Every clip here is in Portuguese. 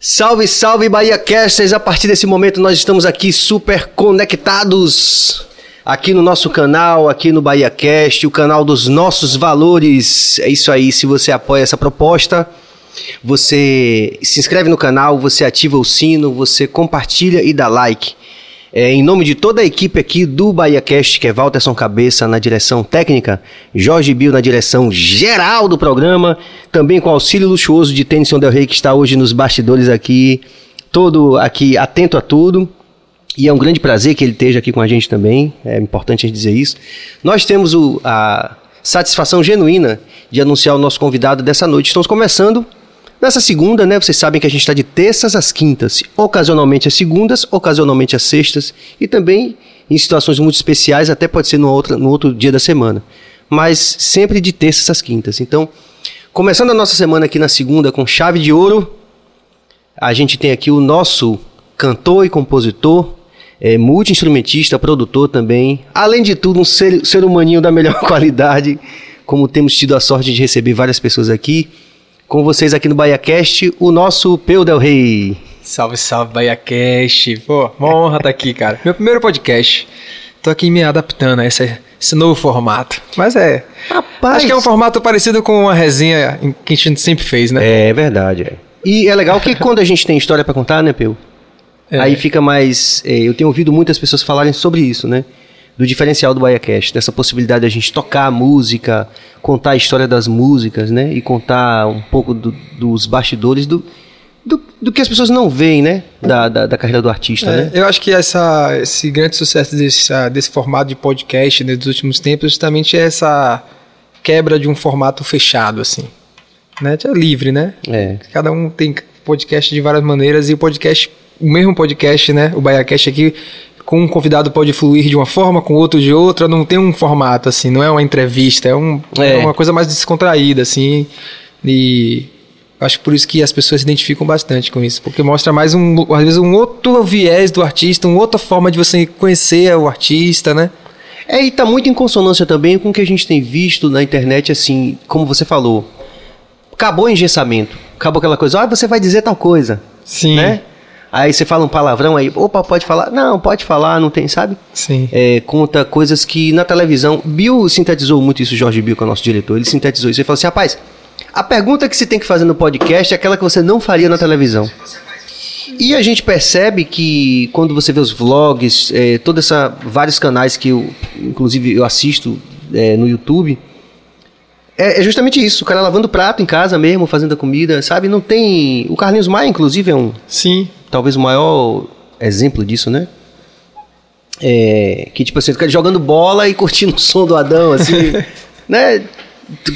Salve, salve Bahia Casters! A partir desse momento nós estamos aqui super conectados aqui no nosso canal, aqui no Bahia Cast, o canal dos nossos valores. É isso aí, se você apoia essa proposta, você se inscreve no canal, você ativa o sino, você compartilha e dá like. É, em nome de toda a equipe aqui do BahiaCast, que é Walterson Cabeça na direção técnica, Jorge Bill na direção geral do programa, também com auxílio luxuoso de Tennyson Del Rey, que está hoje nos bastidores aqui, todo aqui atento a tudo. E é um grande prazer que ele esteja aqui com a gente também, é importante a gente dizer isso. Nós temos o, a satisfação genuína de anunciar o nosso convidado dessa noite. Estamos começando Nessa segunda, né, vocês sabem que a gente está de terças às quintas, ocasionalmente às segundas, ocasionalmente às sextas e também em situações muito especiais, até pode ser no outro, no outro dia da semana, mas sempre de terças às quintas. Então, começando a nossa semana aqui na segunda com chave de ouro, a gente tem aqui o nosso cantor e compositor, é, multi-instrumentista, produtor também, além de tudo, um ser, ser humaninho da melhor qualidade, como temos tido a sorte de receber várias pessoas aqui com vocês aqui no BahiaCast, o nosso Peu Del Rey. Salve, salve, BahiaCast. Pô, uma honra estar aqui, cara. Meu primeiro podcast. Tô aqui me adaptando a esse, esse novo formato. Mas é. Rapaz. Acho que é um formato parecido com a resenha que a gente sempre fez, né? É verdade, é. E é legal que quando a gente tem história para contar, né, Peu? É. Aí fica mais. É, eu tenho ouvido muitas pessoas falarem sobre isso, né? Do diferencial do BaiaCast, dessa possibilidade de a gente tocar a música, contar a história das músicas, né? E contar um pouco do, dos bastidores do, do, do, que as pessoas não veem, né? Da, da, da carreira do artista, é, né? Eu acho que essa, esse grande sucesso desse, desse formato de podcast né, dos últimos tempos justamente é essa quebra de um formato fechado, assim. Né? É livre, né? É. Cada um tem podcast de várias maneiras e o podcast, o mesmo podcast, né? O BaiaCast aqui com um convidado pode fluir de uma forma, com outro de outra, não tem um formato, assim, não é uma entrevista, é, um, é. é uma coisa mais descontraída, assim, e acho por isso que as pessoas se identificam bastante com isso, porque mostra mais um, às vezes, um outro viés do artista, uma outra forma de você conhecer o artista, né? É, e tá muito em consonância também com o que a gente tem visto na internet, assim, como você falou. Acabou o engessamento. Acabou aquela coisa, ah, você vai dizer tal coisa. Sim. Né? Aí você fala um palavrão aí, opa, pode falar? Não, pode falar, não tem, sabe? Sim. É, conta coisas que na televisão. Bill sintetizou muito isso, Jorge Bill, que é o nosso diretor. Ele sintetizou isso. Ele falou assim: rapaz, a pergunta que se tem que fazer no podcast é aquela que você não faria na televisão. E a gente percebe que quando você vê os vlogs, é, toda essa vários canais que eu, inclusive, eu assisto é, no YouTube, é, é, justamente isso. O cara lavando prato em casa mesmo, fazendo a comida, sabe? Não tem. O Carlinhos Maia, inclusive, é um. Sim talvez o maior exemplo disso, né? É, que tipo assim, jogando bola e curtindo o som do Adão, assim, né?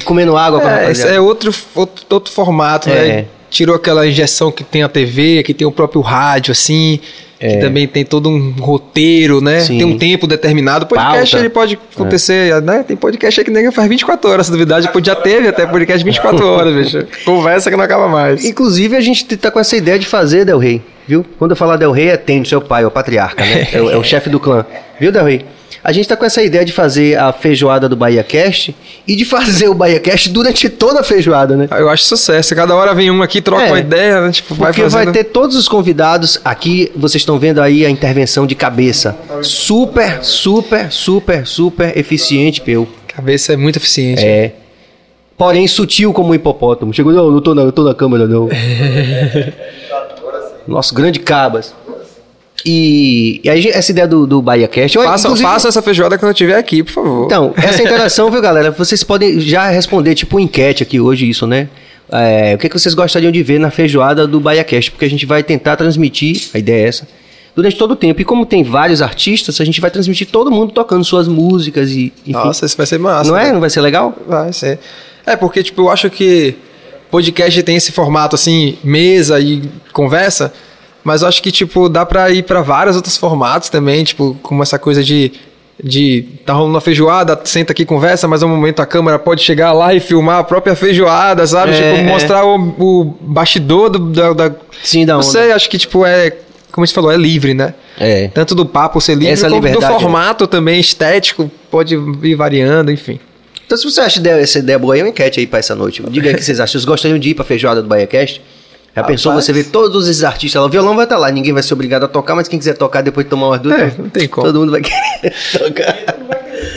Comendo água com é, Esse é outro, outro, outro formato, é. né? Tirou aquela injeção que tem a TV, que tem o próprio rádio, assim. É. Que também tem todo um roteiro, né? Sim. Tem um tempo determinado. O podcast Pauta. ele pode acontecer, é. né? Tem podcast aí que nem faz 24 horas, se duvidar. Já teve até podcast 24 horas, bicho. Conversa que não acaba mais. Inclusive, a gente tá com essa ideia de fazer, Del Rey, viu? Quando eu falar Del Rey, é Tênis, seu pai, é o patriarca, né? É, é o chefe do clã. Viu, Del Rey? A gente está com essa ideia de fazer a feijoada do Bahia Cast e de fazer o Bahia Cast durante toda a feijoada, né? Eu acho sucesso. Cada hora vem um aqui, troca é, uma ideia, né? Tipo, vai porque fazendo... vai ter todos os convidados. Aqui vocês estão vendo aí a intervenção de cabeça. Super, super, super, super eficiente, Peu. Cabeça é muito eficiente. É. Porém, sutil como um hipopótamo. Chegou, não, não tô na, não tô na câmera, não. Nosso grande Cabas. E, e aí, essa ideia do, do Bahia Cast. faça, faça essa feijoada quando eu estiver aqui, por favor. Então, essa interação, viu, galera? Vocês podem já responder, tipo, enquete aqui hoje, isso, né? É, o que, que vocês gostariam de ver na feijoada do Bahia Cast? Porque a gente vai tentar transmitir, a ideia é essa, durante todo o tempo. E como tem vários artistas, a gente vai transmitir todo mundo tocando suas músicas e. Enfim. Nossa, isso vai ser massa. Não é? Não vai ser legal? Vai ser. É, porque, tipo, eu acho que podcast tem esse formato assim, mesa e conversa. Mas acho que, tipo, dá pra ir pra vários outros formatos também, tipo, como essa coisa de. De tá rolando uma feijoada, senta aqui conversa, mas ao momento a câmera pode chegar lá e filmar a própria feijoada, sabe? É, tipo, mostrar o, o bastidor do, da, da. Sim, da Não sei, acho que, tipo, é. Como você falou, é livre, né? É. Tanto do papo ser livre, Essa como do é. formato é. também, estético, pode ir variando, enfim. Então, se você acha essa ideia boa, aí uma enquete aí pra essa noite. Diga aí o que vocês acham. Vocês gostariam de ir pra feijoada do BaiaCast? Já pensou Rapaz. você ver todos esses artistas lá? O violão vai estar lá, ninguém vai ser obrigado a tocar, mas quem quiser tocar depois de tomar umas duas, É, não tem como. todo mundo vai querer tocar.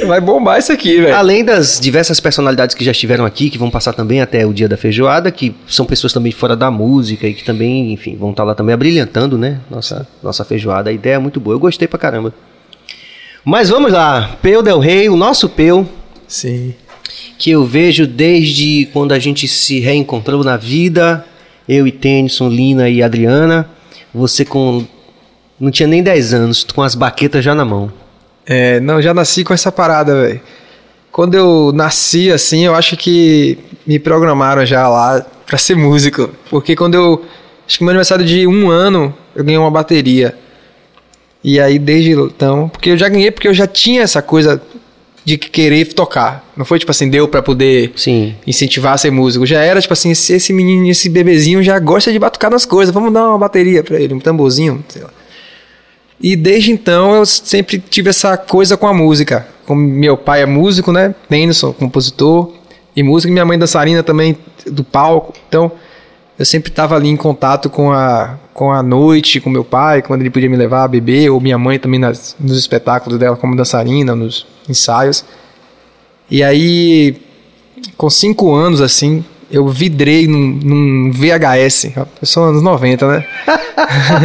Vai bombar isso aqui, velho. Além das diversas personalidades que já estiveram aqui, que vão passar também até o dia da feijoada, que são pessoas também fora da música e que também, enfim, vão estar lá também abrilhantando, né? Nossa, nossa feijoada. A ideia é muito boa. Eu gostei pra caramba. Mas vamos lá. Peu Del Rey, o nosso Peu, Sim. que eu vejo desde quando a gente se reencontrou na vida, eu e Tennyson, Lina e Adriana, você com não tinha nem 10 anos, com as baquetas já na mão. É, não, já nasci com essa parada, velho. Quando eu nasci, assim, eu acho que me programaram já lá pra ser músico. Porque quando eu. Acho que meu aniversário de um ano, eu ganhei uma bateria. E aí, desde então. Porque eu já ganhei, porque eu já tinha essa coisa de querer tocar. Não foi tipo assim, deu pra poder Sim. incentivar a ser músico. Já era tipo assim, esse, esse menino, esse bebezinho já gosta de batucar nas coisas. Vamos dar uma bateria pra ele, um tamborzinho, sei lá. E desde então eu sempre tive essa coisa com a música. Como meu pai é músico, né? Tennyson, compositor e músico, e minha mãe dançarina também do palco. Então eu sempre estava ali em contato com a, com a noite, com meu pai, quando ele podia me levar a beber, ou minha mãe também nas, nos espetáculos dela como dançarina, nos ensaios. E aí, com cinco anos, assim, eu vidrei num, num VHS. Eu sou anos 90, né?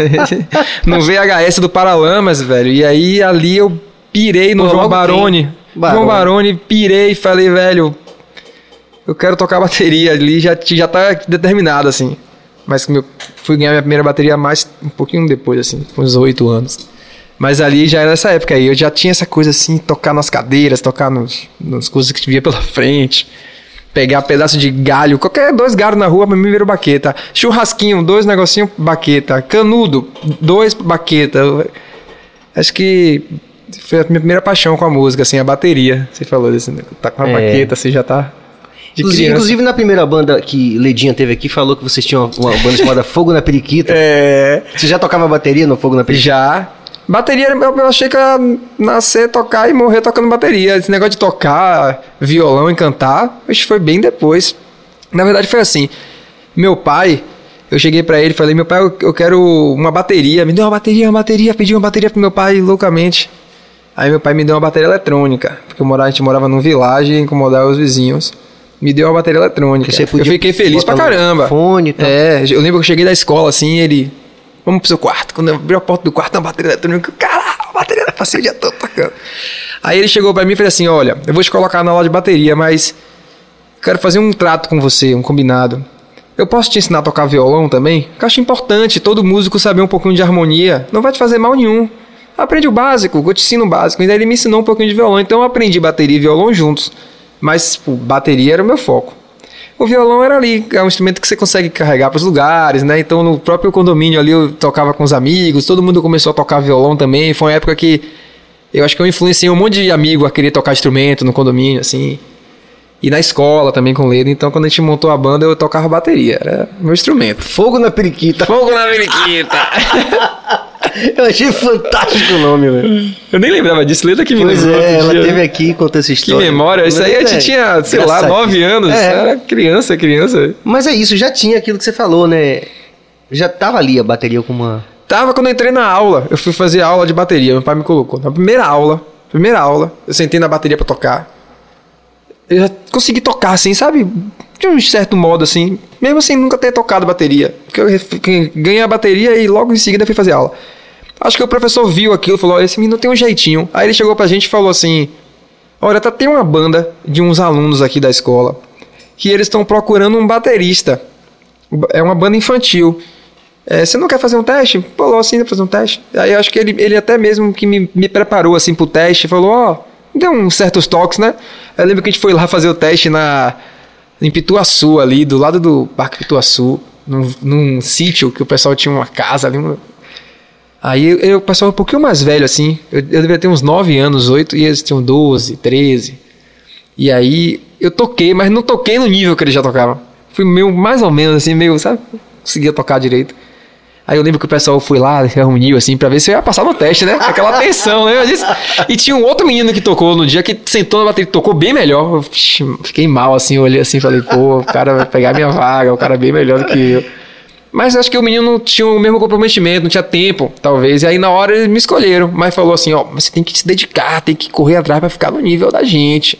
no VHS do Paralamas, velho. E aí, ali eu pirei no Pô, João Baroni. quem? Baroni. João Baroni, pirei e falei, velho, eu quero tocar bateria ali, já, já tá determinado, assim. Mas meu, fui ganhar minha primeira bateria mais um pouquinho depois, assim, com uns oito anos. Mas ali já era nessa época aí, eu já tinha essa coisa assim, tocar nas cadeiras, tocar nos, nas coisas que via pela frente. Pegar pedaço de galho, qualquer dois galhos na rua pra mim virou baqueta. Churrasquinho, dois negocinho, baqueta. Canudo, dois baqueta. Acho que foi a minha primeira paixão com a música, assim, a bateria. Você falou desse, tá com a É. baqueta, você já tá de Inclusive, criança. inclusive, na primeira banda que Ledinha teve aqui, falou que vocês tinham uma, banda chamada Fogo na Periquita. É, Você já tocava bateria no Fogo na Periquita? já. Bateria, eu achei que eu ia nascer, tocar e morrer tocando bateria. Esse negócio de tocar violão e cantar, acho que foi bem depois. Na verdade, foi assim. Meu pai, eu cheguei pra ele e falei: Meu pai, eu, quero uma bateria. Me deu uma bateria, uma bateria. Pedi uma bateria pro meu pai loucamente. Aí meu pai me deu uma bateria eletrônica. Porque eu morava, a gente morava num vilagem e incomodava os vizinhos. Me deu uma bateria eletrônica. Você eu podia fiquei feliz pra caramba. fone e tal. É, eu lembro que eu cheguei da escola assim, ele. Vamos pro seu quarto. Quando eu abri a porta do quarto, uma bateria eletrônica. eu, Caralho, a bateria era passei o dia todo tocando. Aí ele chegou pra mim e falou assim: Olha, eu vou te colocar na aula de bateria, mas quero fazer um trato com você, um combinado. Eu posso te ensinar a tocar violão também? Que eu acho importante todo músico saber um pouquinho de harmonia. Não vai te fazer mal nenhum. Aprende o básico, eu te ensino o básico. E daí ele me ensinou um pouquinho de violão. Então eu aprendi bateria e violão juntos. Mas pô, bateria era o meu foco. O violão era ali, é um instrumento que você consegue carregar para os lugares, né? Então no próprio condomínio ali eu tocava com os amigos, todo mundo começou a tocar violão também. Foi uma época que eu acho que eu influenciei um monte de amigo a querer tocar instrumento no condomínio, assim. E na escola também com Ledo. Então quando a gente montou a banda eu tocava bateria, era meu instrumento. Fogo na Periquita. Fogo na periquita! Eu achei fantástico o nome, velho. eu nem lembrava disso, Leda que me Pois é, ela dia. teve aqui e contou essa Que história. memória, isso aí a Mas, gente é, tinha, sei lá, nove anos, É. era criança, criança. Mas é isso, já tinha aquilo que você falou, né? Já tava ali a bateria com uma. Tava quando eu entrei na aula, eu fui fazer aula de bateria, meu pai me colocou. Na primeira aula, primeira aula, eu sentei na bateria pra tocar. Eu já consegui tocar assim, sabe? De um certo modo assim, mesmo assim nunca ter tocado bateria. Porque eu ganhei a bateria e logo em seguida fui fazer aula. Acho que o professor viu aquilo e falou: "Ó, esse menino tem um jeitinho. Aí ele chegou pra gente e falou assim: Olha, tá, tem uma banda de uns alunos aqui da escola que eles estão procurando um baterista. É uma banda infantil. É, você não quer fazer um teste? Falou assim, pra fazer um teste. Aí acho que ele, ele até mesmo que me, me preparou assim pro teste, falou, ó, deu uns certos toques, né? Eu lembro que a gente foi lá fazer o teste na, em Pituaçu ali, do lado do Parque Pituaçu, num, num sítio que o pessoal tinha uma casa ali. um- Aí eu, eu, pessoal um pouquinho mais velho assim, eu, eu devia ter uns 9 anos, 8, e eles tinham 12, 13. E aí eu toquei, mas não toquei no nível que eles já tocavam. Fui meio, mais ou menos assim, meio, sabe? Conseguia tocar direito. Aí eu lembro que o pessoal foi lá, reuniu assim, pra ver se eu ia passar no teste, né? Aquela tensão, né? E tinha um outro menino que tocou no dia que sentou na bateria tocou bem melhor. Eu, fiquei mal assim, olhei assim falei, pô, o cara vai pegar minha vaga, o cara é bem melhor do que eu. Mas acho que o menino não tinha o mesmo comprometimento, não tinha tempo, talvez. E aí na hora eles me escolheram. Mas falou assim, ó, você tem que se dedicar, tem que correr atrás pra ficar no nível da gente.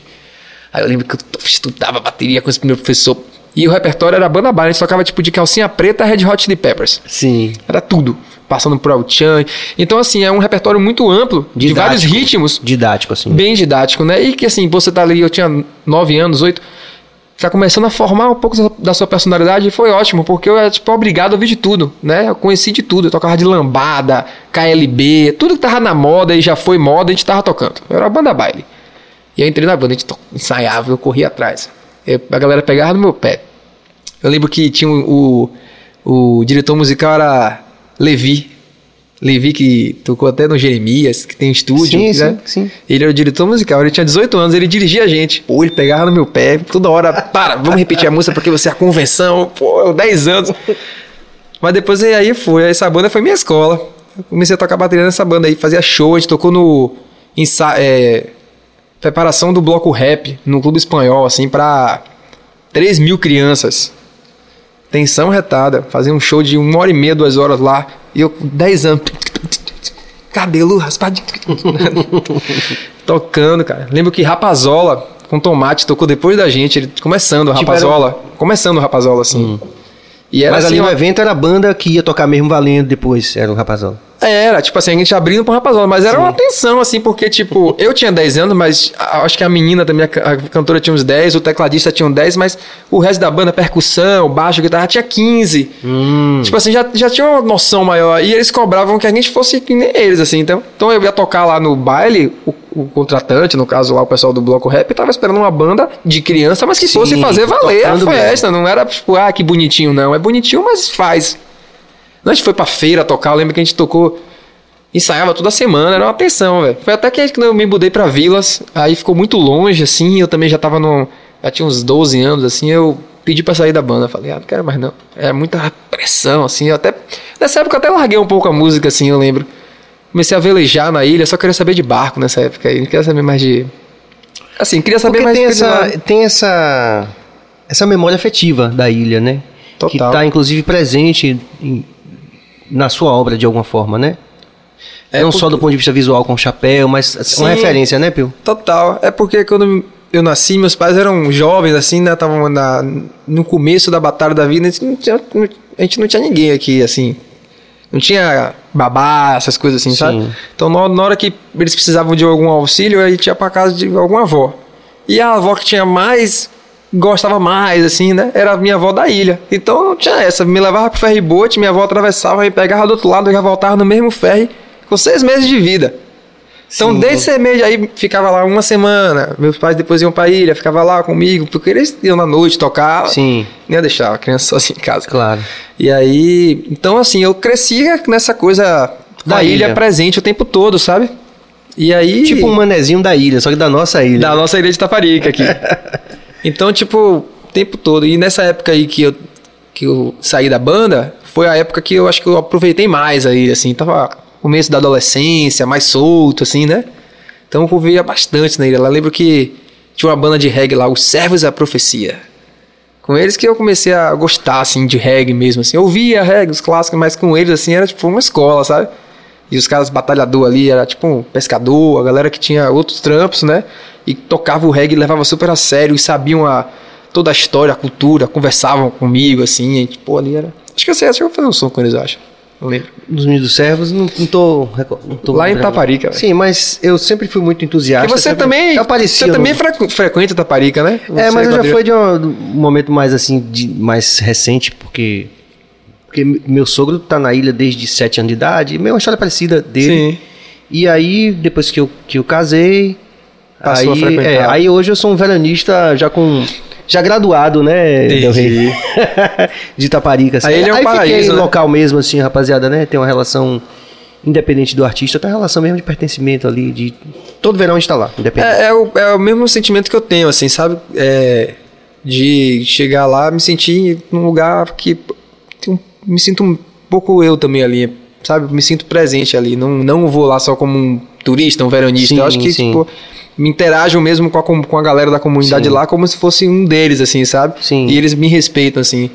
Aí eu lembro que eu estudava bateria com esse primeiro professor. E o repertório era banda bala, a gente tocava tipo de calcinha preta, Red Hot Chili Peppers. Sim. Era tudo. Passando por El-Chan. Então, assim, é um repertório muito amplo, de vários Didático. ritmos. Didático, assim. Bem didático, né? E que, assim, você tá ali, eu tinha 9 anos, 8, tá começando a formar um pouco da- sua personalidade e foi ótimo, porque eu era, tipo, obrigado a ouvir de tudo, né? Eu conheci de tudo. Eu tocava de lambada, KLB, tudo que tava na moda e já foi moda, a gente tava tocando. Eu era banda baile. E eu entrei na banda, a gente ensaiava, eu corria atrás. Eu- a galera pegava no meu pé. Eu lembro que tinha o, o, o diretor musical era Levi. Levi que tocou até no Jeremias, que tem um estúdio. Sim, né? sim, sim. Ele era o diretor musical, ele tinha 18 anos, ele dirigia a gente. Pô, ele pegava no meu pé, toda hora, para, vamos repetir a música porque você é a convenção. Pô, eu 10 anos. Mas depois aí foi, essa banda foi minha escola. Eu comecei a tocar bateria nessa banda aí, fazia show, a gente tocou no ensa- é, preparação do bloco rap no clube espanhol, assim, pra 3 mil crianças. Tensão retada. Fazia um show de uma hora e meia, duas horas lá. E eu com 10 anos. Cabelo raspado. Tocando, cara. Lembro que Rapazola com Tomate tocou depois da gente. Ele começando o Tipo, Rapazola. Começando o Rapazola, assim. E era Mas assim, ali no uma- evento era a banda que ia tocar mesmo valendo depois, era o rapazão. Era, tipo assim, a gente abrindo pro rapazola, mas era uma tensão, assim, porque, tipo, eu tinha 10 anos, mas acho que a menina também, a ca- a cantora tinha uns 10, o tecladista tinha uns 10, mas o resto da banda, percussão, baixo, guitarra, tinha 15. Tipo assim, já, já tinha uma noção maior. E eles cobravam que a gente fosse que nem eles, assim. Então, então eu ia tocar lá no baile, o, o contratante, no caso lá, o pessoal do Bloco Rap, tava esperando uma banda de criança, mas que Sim, fosse fazer valer a festa. Não era, tipo, ah, que bonitinho, não. É bonitinho, mas faz. A gente foi pra feira tocar, eu lembro que a gente tocou. Ensaiava toda semana, era uma tensão, velho. Foi até que quando eu me mudei pra Vilas, aí ficou muito longe, assim, eu também já tava no. Já tinha uns 12 anos, assim, eu pedi pra sair da banda. Falei, ah, não quero mais não. É muita pressão, assim. Eu até. Nessa época eu até larguei um pouco a música, assim, eu lembro. Comecei a velejar na ilha, só queria saber de barco nessa época aí. Não queria saber mais de. Assim, queria saber Porque mais tem de essa, tem essa, essa memória afetiva da ilha, né? Que Total. está inclusive presente em- na sua obra de alguma forma, né? É Não só porque- do ponto de vista visual com o chapéu, mas uma Sim. referência, né, Pio? Total. É porque quando eu nasci, meus pais eram jovens, assim, né? Estavam na- no começo da batalha da vida. A gente, não tinha, a gente não tinha ninguém aqui, assim. Não tinha babá, essas coisas assim, sabe? Sim. Então, na na hora que eles precisavam de algum auxílio, a gente ia pra casa de alguma avó. E a avó que tinha mais, gostava mais, assim, né? Era minha avó da ilha. Então, não tinha essa. Me levava pro ferry-boat, minha avó atravessava e pegava do outro lado e já voltava no mesmo ferry com seis meses de vida. Então, Sim. desde esse mês aí, ficava lá uma semana. Meus pais depois iam pra ilha, ficava lá comigo, porque eles iam na noite tocar. Sim, Não ia deixar a criança sozinha em casa. claro. E aí, então assim, eu crescia nessa coisa da, Da ilha. ilha. presente o tempo todo, sabe? E aí. Tipo um manezinho da ilha, só que da nossa ilha. Da nossa ilha de Taparica aqui. então, tipo, o tempo todo. E nessa época aí que eu, que eu saí da banda, foi a época que eu acho que eu aproveitei mais a ilha, assim. Tava começo da adolescência, mais solto, assim, né? Então eu convivia bastante ilha. Lá lembro que tinha uma banda de reggae lá, os Servos da Profecia. Com eles que eu comecei a gostar, assim, de reggae mesmo, assim. Eu ouvia reggae, os clássicos, mas com eles, assim, era tipo uma escola, sabe? E os caras batalhador ali, era tipo um pescador, a galera que tinha outros trampos, né? E tocava o reggae, levava super a sério e sabiam a, toda a história, a cultura, conversavam comigo, assim. E, tipo, ali era... Acho que eu sei, acho que eu vou fazer um som com eles, acho. Não lembro. Dos Meninos dos Servos, não, não tô, não tô Lá em. Taparica, velho. Sim, mas eu sempre fui muito entusiasta. Porque você sempre- também, aparecia você também frequ- frequenta Taparica, né? É, Você, mas eu já foi de um, um momento mais assim, de, mais recente, porque, porque meu sogro tá na ilha desde 7 anos de idade, meio uma história parecida dele. Sim. E aí, depois que eu, que eu casei, Passou a aí, é, aí hoje eu sou um veranista já com. Já graduado, né, Entendi. Del Rey? de Taparica. Assim. Aí ele é um aí paraíso, fiquei né? local mesmo, assim, rapaziada, né? Tem uma relação independente do artista, tem uma relação mesmo de pertencimento ali, de. Todo verão a gente tá lá, independente. É, é o, é o mesmo sentimento que eu tenho, assim, sabe? É, de chegar lá, me sentir num lugar que me sinto um pouco eu também ali, sabe? Me sinto presente ali. Não, não vou lá só como um turista, um veranista. Sim, eu acho que, sim. tipo, me interajo mesmo com a, com a galera da comunidade Sim. lá como se fosse um deles, assim, sabe? Sim. E eles me respeitam, assim.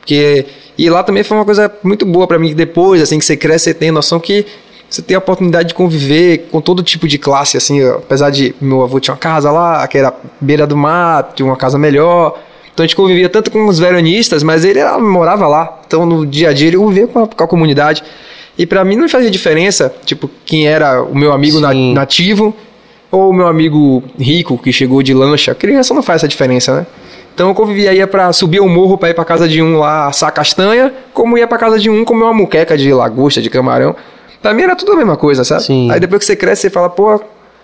Porque E lá também foi uma coisa muito boa para mim, que depois, assim, que você cresce, você tem noção que você tem a oportunidade de conviver com todo tipo de classe, assim, apesar de meu avô tinha uma casa lá, que era beira do mar, tinha uma casa melhor, então a gente convivia tanto com os veranistas, mas ele era, morava lá, então no dia a dia ele convivia com a, com a comunidade, e para mim não fazia diferença, tipo, quem era o meu amigo na, nativo ou o meu amigo rico que chegou de lancha, a criança não faz essa diferença, né? Então eu convivia, ia para subir o morro para ir para casa de um lá assar castanha, como ia para casa de um comer uma muqueca de lagosta, de camarão. Pra mim era tudo a mesma coisa, sabe? Sim. Aí depois que você cresce, você fala, pô,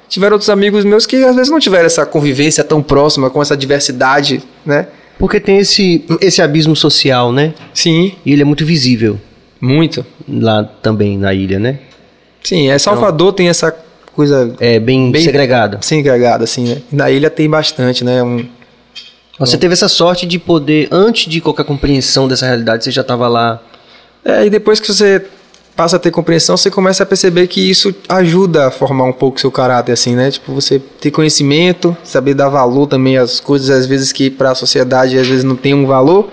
tiveram outros amigos meus que às vezes não tiveram essa convivência tão próxima com essa diversidade, né? Porque tem esse, esse abismo social, né? Sim. E ele é muito visível. Muito. Lá também na ilha, né? Sim, é Salvador então, tem essa coisa. É bem, bem segregada. Segregada, assim, né? Na ilha tem bastante, né? Um, você teve essa sorte de poder, antes de qualquer compreensão dessa realidade, você já estava lá. É, e depois que você passa a ter compreensão, você começa a perceber que isso ajuda a formar um pouco seu caráter, assim, né? Tipo, você ter conhecimento, saber dar valor também às coisas, às vezes que para a sociedade às vezes não tem um valor,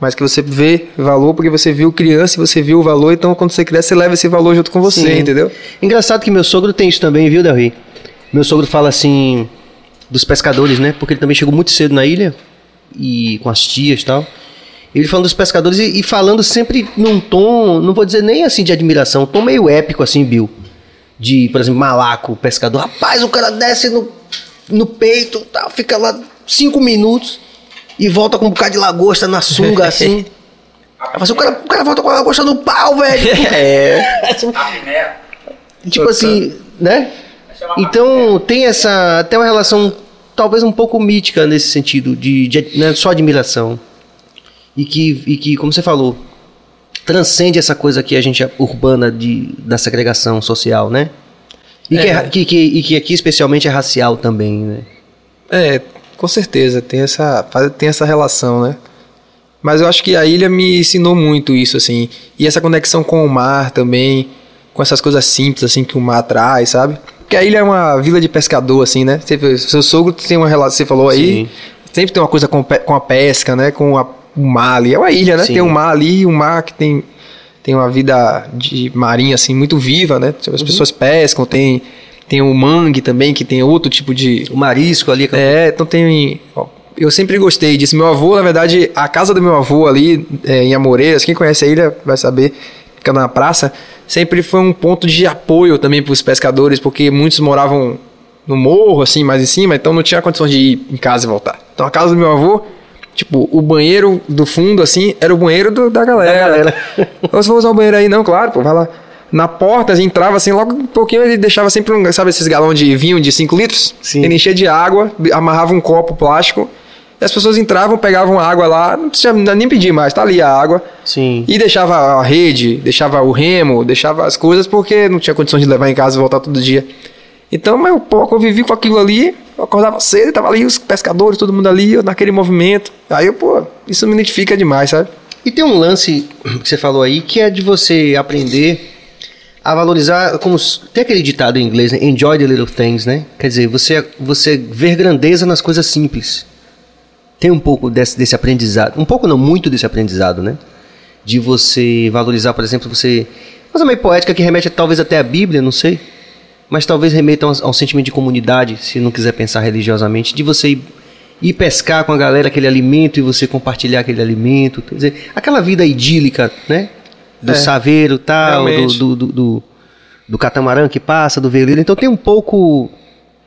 mas que você vê valor porque você viu criança e você viu o valor, então quando você cresce, você leva esse valor junto com você, Sim. entendeu? Engraçado que meu sogro tem isso também, viu, Delri? Meu sogro fala assim dos pescadores, né? Porque ele também chegou muito cedo na ilha e com as tias e tal. Ele falando dos pescadores e, e, falando sempre num tom, não vou dizer nem assim de admiração, um tom meio épico assim, Bill. De, por exemplo, malaco, pescador. Rapaz, o cara desce no, no peito, tá, fica lá cinco minutos e volta com um bocado de lagosta na sunga assim. assim o, cara, o cara volta com a lagosta no pau, velho. É. tipo assim, né? Então tem essa. Tem uma relação talvez um pouco mítica nesse sentido, de, de né, só admiração. E que, e que, como você falou, transcende essa coisa que a gente é urbana de, da segregação social, né? E, é. que, que, e que aqui especialmente é racial também, né? É, com certeza, tem essa, tem essa relação, né? Mas eu acho que a ilha me ensinou muito isso, assim. E essa conexão com o mar também, com essas coisas simples, assim, que o mar traz, sabe? Porque a ilha é uma vila de pescador, assim, né? seu sogro tem uma relação, você falou aí, Sim. sempre tem uma coisa com, com a pesca, né? Com a, o mar ali. É uma ilha, né? Sim. Tem um mar ali, um mar que tem, tem uma vida de marinha, assim, muito viva, né? As uhum. pessoas pescam, tem, tem o mangue também, que tem outro tipo de... O marisco ali. É, então tem... Ó, eu sempre gostei disso. Meu avô, na verdade, a casa do meu avô ali é, em Amoreiras, quem conhece a ilha vai saber, fica na praça sempre foi um ponto de apoio também para os pescadores, porque muitos moravam no morro, assim, mais em cima, então não tinha condições de ir em casa e voltar. Então a casa do meu avô, tipo, o banheiro do fundo, assim, era o banheiro do, da galera. Da galera. Você vai usar o banheiro aí? Não, claro, pô, vai lá. Na porta, assim, entrava assim, logo um pouquinho ele deixava sempre um, sabe esses galões de vinho de 5 litros? Sim. Ele enchia de água, amarrava um copo plástico e as pessoas entravam, pegavam a água lá, não precisa nem pedir mais, tá ali a água. Sim. E deixava a rede, deixava o remo, deixava as coisas porque não tinha condições de levar em casa e voltar todo dia. Então, eu pô, convivi com aquilo ali, eu acordava cedo, tava ali os pescadores, todo mundo ali, eu, naquele movimento. Aí, eu, pô, isso me identifica demais, sabe? E tem um lance que você falou aí, que é de você aprender a valorizar, como tem aquele ditado em inglês, né? enjoy the little things, né? Quer dizer, você você ver grandeza nas coisas simples tem um pouco desse, desse aprendizado, um pouco não, muito desse aprendizado, né? De você valorizar, por exemplo, você. Coisa meio poética que remete talvez até à Bíblia, não sei. Mas talvez remeta a um, a um sentimento de comunidade, se não quiser pensar religiosamente, de você ir, ir, pescar com a galera aquele alimento e você compartilhar aquele alimento. Quer dizer, aquela vida idílica, né? Do é, saveiro tal, do do, do, do, do, catamarã que passa, do veleiro. Então tem um pouco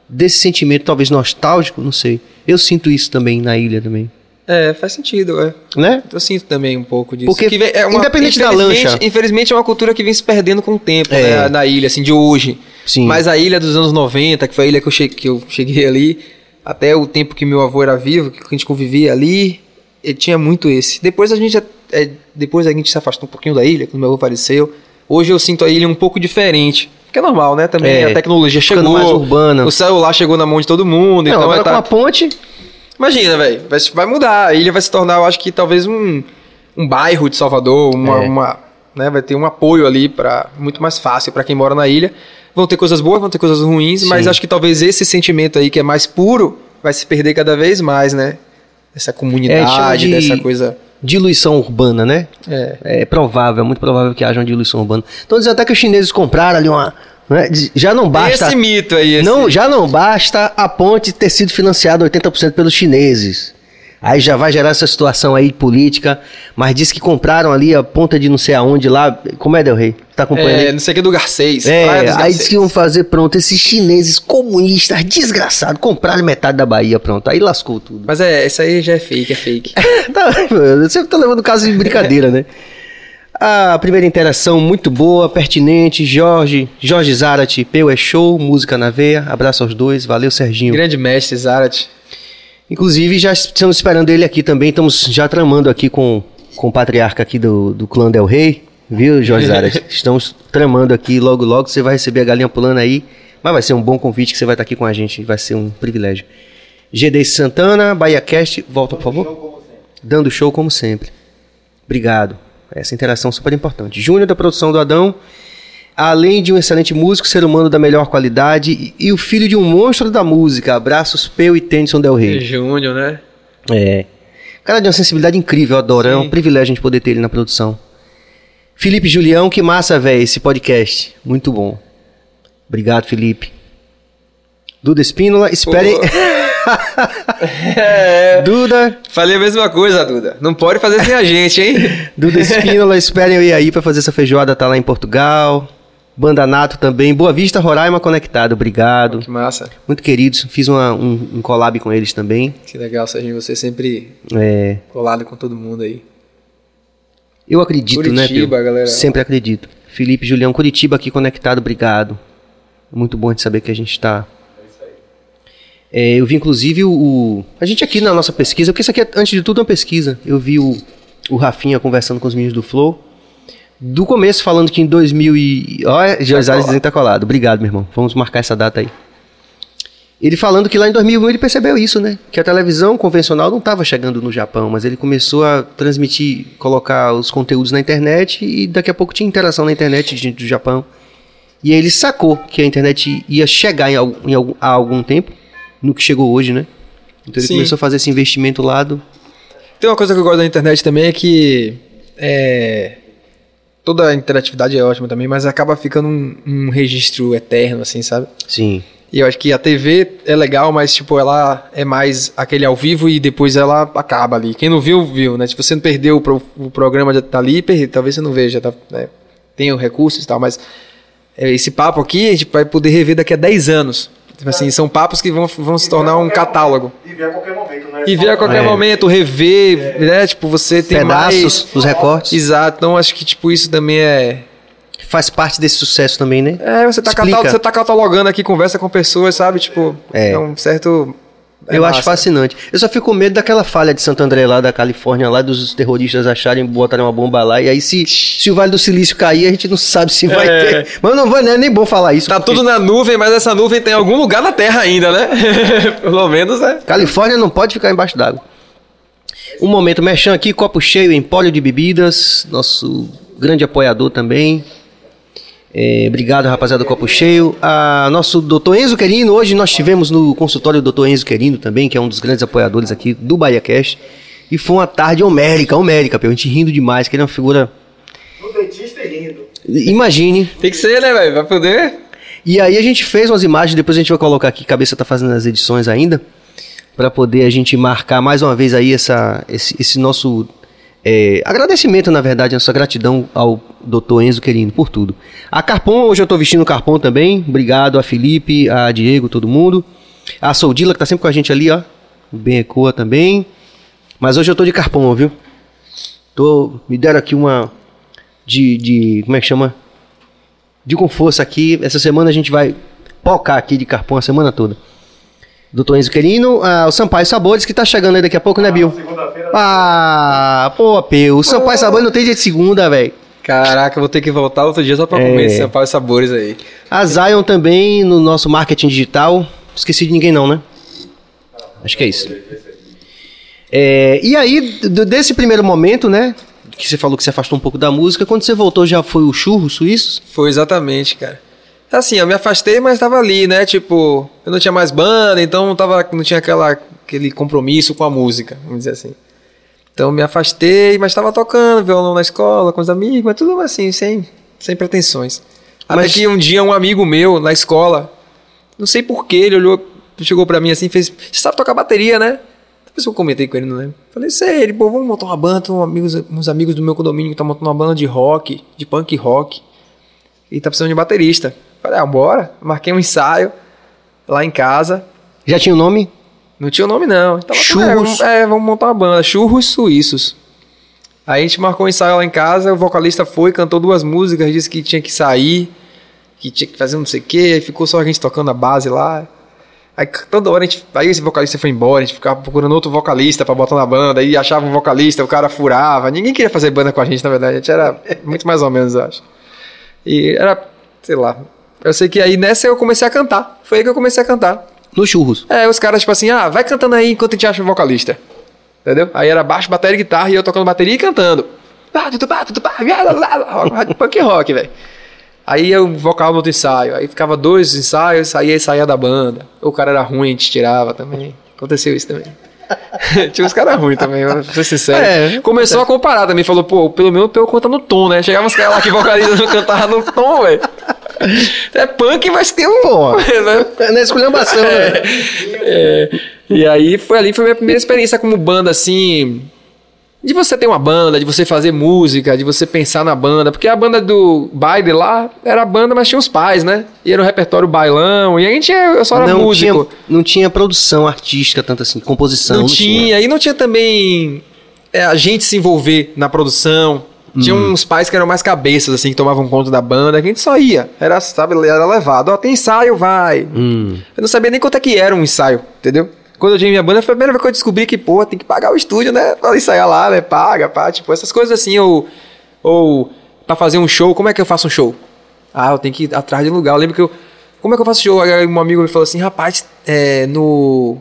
desse sentimento, talvez nostálgico, não sei. Eu sinto isso também na ilha também. É, faz sentido, é. Né? Eu sinto também um pouco disso. Porque é uma, independente da lancha. Infelizmente é uma cultura que vem se perdendo com o tempo, é. né, na ilha, assim, de hoje. Sim. Mas a ilha dos anos 90, que foi a ilha que eu cheguei, que eu cheguei ali, até o tempo que meu avô era vivo, que a gente convivia ali, ele tinha muito esse. Depois a gente, é, depois a gente se afastou um pouquinho da ilha, quando meu avô faleceu. Hoje eu sinto a ilha um pouco diferente. Que é normal, né? Também é, a tecnologia chegou. mais urbana. O celular chegou na mão de todo mundo. Não, então agora tá... com a ponte. Imagina, velho. Vai, vai mudar. A ilha vai se tornar, eu acho que talvez um, um bairro de Salvador, uma, é. uma né, vai ter um apoio ali para muito mais fácil para quem mora na ilha. Vão ter coisas boas, vão ter coisas ruins, Sim. mas acho que talvez esse sentimento aí que é mais puro vai se perder cada vez mais, né? Essa comunidade, é, de, dessa coisa. diluição urbana, né? É. É provável, é muito provável que haja uma diluição urbana. Estão dizendo até que os chineses compraram ali uma. né, Já não basta. Esse mito aí. Esse... Não, já não basta a ponte ter sido financiada 80% pelos chineses. Aí já vai gerar essa situação aí política, mas diz que compraram ali a ponta de não sei aonde lá. Como é, Del Rey? Tá acompanhando? É, aí? não sei o que do Garcês. É, aí Garcês. disse que iam fazer, pronto, esses chineses comunistas desgraçados compraram metade da Bahia, pronto. Aí lascou tudo. Mas é, isso aí já é fake, é fake. tá, eu sempre tô levando caso de brincadeira, né? A primeira interação muito boa, pertinente. Jorge, Jorge Zarate, Peu é show, música na veia. Abraço aos dois, valeu Serginho. Grande mestre, Zarat. Inclusive, já estamos esperando ele aqui também. Estamos já tramando aqui com, com o patriarca aqui do, do clã Del Rey. Viu, Jorge Zarat? estamos tramando aqui logo, logo. Você vai receber a galinha pulando aí. Mas vai ser um bom convite que você vai estar aqui com a gente. Vai ser um privilégio. GD Santana, Bahia Cast, volta por favor. Dando show como sempre. Obrigado. Essa interação super importante. Júnior da produção do Adão. Além de um excelente músico, ser humano da melhor qualidade e, e o filho de um monstro da música. Abraços, Peu e Tennyson Del Rey. Júnior, né? É. Cara de uma sensibilidade incrível, eu adoro. É um Sim. privilégio a gente poder ter ele na produção. Felipe Julião, que massa, velho, esse podcast. Muito bom. Obrigado, Felipe. Duda Espínola, esperem. É. Duda, Falei a mesma coisa, Duda. Não pode fazer sem a gente, hein? Duda Espínola, esperem eu ir aí pra fazer essa feijoada, tá lá em Portugal. Banda Nato também. Boa Vista, Roraima conectado, obrigado. que massa. Muito queridos, fiz uma- um, um collab com eles também. Que legal, Serginho. Você sempre É, colado com todo mundo aí. eu acredito, né, Curitiba, galera. Sempre acredito. Felipe Julião, Curitiba aqui conectado, obrigado. Muito bom de saber que a gente está. eu vi inclusive o, A gente aqui na nossa pesquisa, porque isso aqui é, antes de tudo, uma pesquisa. Eu vi o, o Rafinha conversando com os meninos do Flow. Do começo, falando que em 2000 e... Olha, José colado. dizendo que tá colado. Obrigado, meu irmão. Vamos marcar essa data aí. Ele falando que lá em 2001 ele percebeu isso, né? Que a televisão convencional não estava chegando no Japão, mas ele começou a transmitir, colocar os conteúdos na internet e daqui a pouco tinha interação na internet dentro do Japão. E aí ele sacou que a internet ia chegar em, algum, em algum, há algum tempo, no que chegou hoje, né? Então ele Sim. começou a fazer esse investimento lá do. Tem uma coisa que eu gosto da internet também é que é, toda a interatividade é ótima também, mas acaba ficando um, um registro eterno, assim, sabe? Sim. E eu acho que a TV é legal, mas tipo, ela é mais aquele ao vivo e depois ela acaba ali. Quem não viu, viu, né? Se você não perdeu o, pro- o programa já tá ali, per- talvez você não veja, tá, né? tem os recursos e tal, mas é, esse papo aqui a gente vai poder rever daqui a 10 anos. Tipo assim, são papos que vão, vão se tornar um catálogo. E ver a qualquer momento, né? E ver a qualquer É. momento, rever, né? Tipo, você tem Pedaços, mais... os recortes. Exato, então acho que tipo isso também é... Faz parte desse sucesso também, né? É, você tá, catal- você tá catalogando aqui, conversa com pessoas, sabe? Tipo, É. é um certo... é eu acho massa. fascinante. Eu só fico com medo daquela falha de Santo André lá da Califórnia, lá dos terroristas acharem, botarem uma bomba lá. E aí, se, se o Vale do Silício cair, a gente não sabe se vai É. ter. Mas não vai, não é nem bom falar isso. Tá porque tudo na nuvem, mas essa nuvem tem algum lugar na Terra ainda, né? Pelo menos é. Califórnia não pode ficar embaixo d'água. Um momento, mexendo aqui, copo cheio, empólio de bebidas. Nosso grande apoiador também. É, obrigado, rapaziada do Copo Cheio. Ah, nosso doutor Enzo Querino, hoje nós tivemos no consultório o doutor Enzo Querino também, que é um dos grandes apoiadores aqui do Bahia Cast. E foi uma tarde homérica, homérica, a gente rindo demais, que ele é uma figura. No dentista e rindo. Imagine. Tem que ser, né, velho? Vai poder. E aí a gente fez umas imagens, depois a gente vai colocar aqui, cabeça tá fazendo as edições ainda, para poder a gente marcar mais uma vez aí essa, esse, esse nosso é, agradecimento, na verdade, nossa gratidão ao Dr. Enzo Querino por tudo. A Carpon, hoje eu tô vestindo Carpon também, obrigado a Felipe, a Diego, todo mundo. A Soldila, que tá sempre com a gente ali, ó, bem ecoa também. Mas hoje eu tô de Carpon, viu? Tô, me deram aqui uma de, de como é que chama? de com força aqui. Essa semana a gente vai pocar aqui de carpão a semana toda. Doutor Enzo Querino, ah, o Sampaio Sabores, que tá chegando aí daqui a pouco, né, Bill? Segunda-feira. Ah, pô, Peu, o Sampaio Sabores não tem dia de segunda, velho. Caraca, eu vou ter que voltar outro dia só pra É. comer esse Sampaio Sabores aí. A Zion também no nosso marketing digital. Esqueci de ninguém não, né? Acho que é isso. É, e aí, desse primeiro momento, né? Que você falou que se afastou um pouco da música, quando você voltou já foi o churro suíços? Foi exatamente, cara. Assim, eu me afastei, mas tava ali, né? Tipo, eu não tinha mais banda, então tava, não tinha aquela, aquele compromisso com a música, vamos dizer assim. Então me afastei, mas estava tocando violão na escola com os amigos, mas tudo assim, sem, sem pretensões. Até Mas- que um dia um amigo meu na escola, não sei porquê, ele olhou, chegou pra mim assim e fez: Você sabe tocar bateria, né? Depois eu comentei com ele, não lembro. Falei, sei, ele, pô, vamos montar uma banda, tem um amigos, uns amigos do meu condomínio que estão montando uma banda de rock, de punk rock. E tá precisando de baterista. Falei, ah, bora. Marquei um ensaio lá em casa. Já tinha o nome? Não tinha o nome, não. Tava, Churros. É, vamos- é, vamos montar uma banda. Churros Suíços. Aí a gente marcou um ensaio lá em casa, o vocalista foi, cantou duas músicas, disse que tinha que sair, que tinha que fazer não sei o quê, ficou só a gente tocando a base lá. Aí toda hora a gente. Aí esse vocalista foi embora, a gente ficava procurando outro vocalista pra botar na banda, aí achava um vocalista, o cara furava. Ninguém queria fazer banda com a gente, na verdade. A gente era muito mais ou menos, eu acho. E era, sei lá. Eu sei que aí nessa eu comecei a cantar. Foi aí que eu comecei a cantar. No Churros. É, os caras, tipo assim, ah, vai cantando aí enquanto a gente acha um vocalista. Entendeu? Aí era baixo, bateria e guitarra e eu tocando bateria e cantando. Punk rock, velho. Aí eu vocal no outro ensaio. Aí ficava dois ensaios, saía e saía da banda. O cara era ruim, a gente tirava também. Aconteceu isso também. Tinha uns caras ruins também, vou ser sincero. É, Começou a comparar também, falou, pô, pelo menos eu conta no tom, né? Chegava uns caras lá que vocalistas não cantavam no tom, velho. É punk, mas tem um. Pô. né? Na esculhambação, né? É, e aí foi ali, foi a minha primeira experiência como banda, assim. De você ter uma banda, de você fazer música, de você pensar na banda. Porque a banda do baile lá era banda, mas tinha os pais, né? E era um repertório bailão. E a gente, eu só era não, músico. tinha, não tinha produção artística, tanto assim, composição. Não, tinha. E não tinha também é, a gente se envolver na produção. Tinha Hum. uns pais que eram mais cabeças, assim, que tomavam conta da banda, que a gente só ia. Era, sabe, era levado. Ó, tem ensaio, vai. Hum. Eu não sabia nem quanto é que era um ensaio, entendeu? Quando eu tinha minha banda, foi a primeira vez que eu descobri que, pô, tem que pagar o estúdio, né? Pra ensaiar lá, né? Paga, pá, tipo, essas coisas assim, ou, ou pra fazer um show, como é que eu faço um show? Ah, eu tenho que ir atrás de um lugar. Eu lembro que eu. Como é que eu faço show? Aí um amigo me falou assim, rapaz, é, no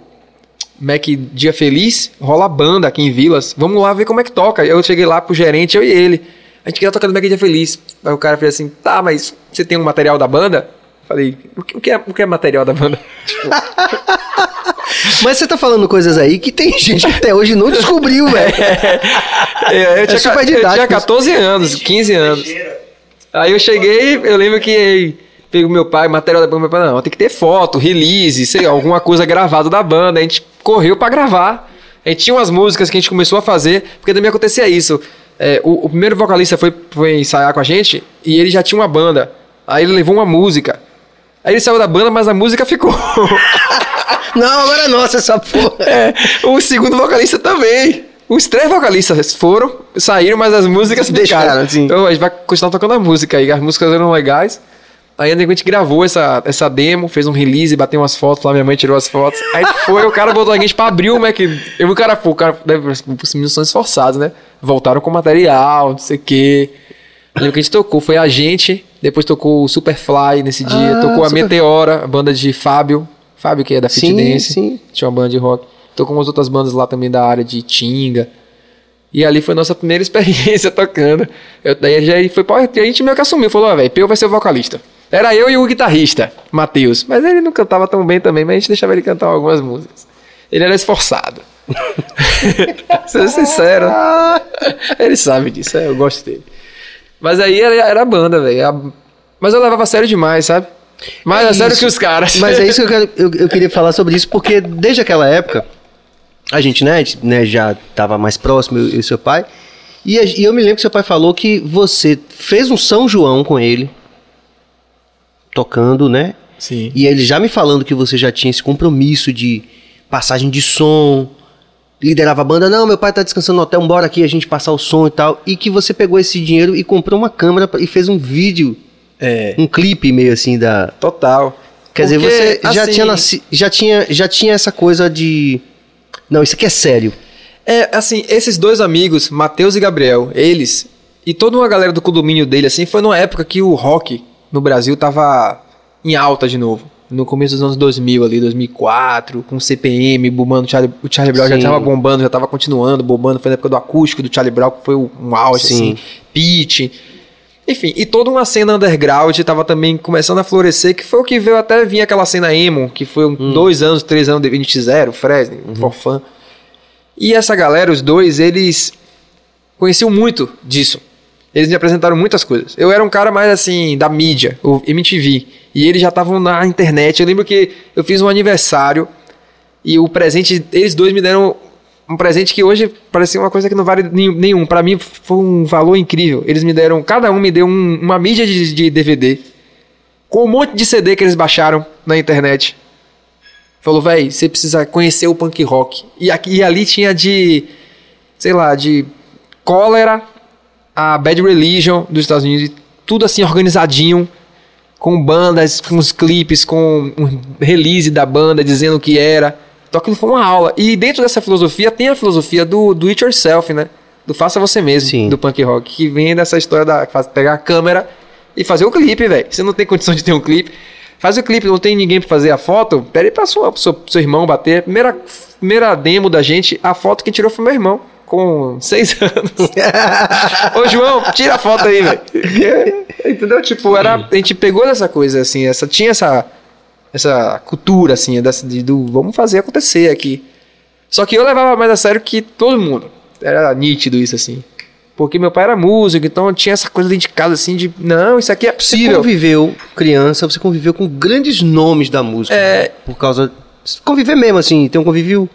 Mac Dia Feliz, rola banda aqui em Vilas. Vamos lá ver como é que toca. Eu cheguei lá pro gerente, eu e ele. A gente queria tocar no Mac Dia Feliz. Aí o cara fez assim, tá, mas você tem um material da banda? Falei, o que, o que é, o que é material da banda? Mas você tá falando coisas aí que tem gente que até hoje não descobriu, velho. É, eu, tinha, super eu tinha didático. 14 anos, 15 anos. Aí eu cheguei, eu lembro que pego meu pai, material da banda, meu pai, não, tem que ter foto, release, sei lá, alguma coisa gravada da banda. A gente correu pra gravar. A gente tinha umas músicas que a gente começou a fazer, porque também acontecia isso. É, o, o primeiro vocalista foi, foi ensaiar com a gente e ele já tinha uma banda. Aí ele levou uma música. Aí ele saiu da banda, mas a música ficou. Não, agora é nossa essa porra. É, o segundo vocalista também. Os três vocalistas foram, saíram, mas as músicas Deixaram, ficaram. sim. Então a gente vai continuar tocando a música aí. As músicas eram legais. Aí a gente gravou essa, essa demo, fez um release, bateu umas fotos lá, minha mãe tirou as fotos. Aí foi, o cara botou a gente pra abrir o Mac. Eu, o cara, pô, o cara, deve- os meninos são esforçados, né? Voltaram com material, não sei o quê. Lembro que a gente tocou, foi a gente, depois tocou o Superfly nesse dia, Ah, tocou a Super- Meteora, a banda de Fábio. Fábio, que é da Fit Sim, Dance. sim. Tinha uma banda de rock. Tocou umas outras bandas lá também da área de Tinga. E ali foi a nossa primeira experiência tocando. Eu, daí já foi pra, a gente meio que assumiu, falou, ó, velho, Peu vai ser o vocalista. Era eu e o guitarrista, Matheus. Mas ele não cantava tão bem também, mas a gente deixava ele cantar algumas músicas. Ele era esforçado. Ser sincero. Ele sabe disso, é, eu gosto dele. Mas aí era, era a banda, velho. Mas eu levava a sério demais, sabe? Mais É a sério isso. que os caras. Mas é isso que eu, quero- eu, eu queria falar sobre isso, porque desde aquela época, a gente, né, né, já tava mais próximo, eu e seu pai. E, a- e eu me lembro que seu pai falou que você fez um São João com ele, tocando, né? Sim. E ele já me falando que você já tinha esse compromisso de passagem de som, liderava a banda, não, meu pai tá descansando no hotel, bora aqui a gente passar o som e tal. E que você pegou esse dinheiro e comprou uma câmera e fez um vídeo, É. um clipe meio assim da. Total. Quer dizer, Porque, você já assim, tinha nasci, já tinha já tinha essa coisa de não, isso aqui é sério. É, assim, esses dois amigos, Matheus e Gabriel, eles e toda uma galera do condomínio dele, assim, foi numa época que o rock no Brasil tava em alta de novo. No começo dos anos 2000 ali, 2004, com CPM bombando, o Charlie, o Charlie Brown já Sim. tava bombando, já tava continuando bombando, foi na época do acústico do Charlie Brown, que foi um auge, Sim. assim, Pete. Enfim, e toda uma cena underground tava também começando a florescer, que foi o que veio até vir aquela cena emo, que foi um, Hum. dois anos, três anos de NX Zero, Fresno, Uhum. For Fun. E essa galera, os dois, eles conheciam muito disso. Eles me apresentaram muitas coisas. Eu era um cara mais assim, da mídia, o MTV. E eles já estavam na internet. Eu lembro que eu fiz um aniversário e o presente, eles dois me deram um presente que hoje parecia uma coisa que não vale nenhum. Para mim foi um valor incrível. Eles me deram, cada um me deu um- uma mídia de, de DVD com um monte de CD que eles baixaram na internet. Falou, véi, você precisa conhecer o punk rock. E, aqui, e ali tinha de, sei lá, de cólera a Bad Religion dos Estados Unidos, tudo assim organizadinho, com bandas, com os clipes, com um release da banda dizendo o que era. Então aquilo foi uma aula. E dentro dessa filosofia tem a filosofia do do it yourself, né? Do faça você mesmo, Sim. do punk rock, que vem dessa história da pegar a câmera e fazer o clipe, velho. Você não tem condição de ter um clipe. Faz o clipe, não tem ninguém pra fazer a foto. Pera aí pra sua, pro seu, seu irmão bater. Primeira, primeira demo da gente, a foto que tirou foi meu irmão, com seis anos. Ô, João, tira a foto aí, velho. Entendeu? Tipo, era, a gente pegou dessa coisa, assim, essa, tinha essa, essa cultura, assim, dessa, de, do vamos fazer acontecer aqui. Só que eu levava mais a sério que todo mundo. Era nítido isso, assim. Porque meu pai era músico, então tinha essa coisa dentro de casa, assim, de, não, isso aqui é Você possível. conviveu, criança, você conviveu com grandes nomes da música. É. né? Por causa. Conviver mesmo, assim, ter um convívio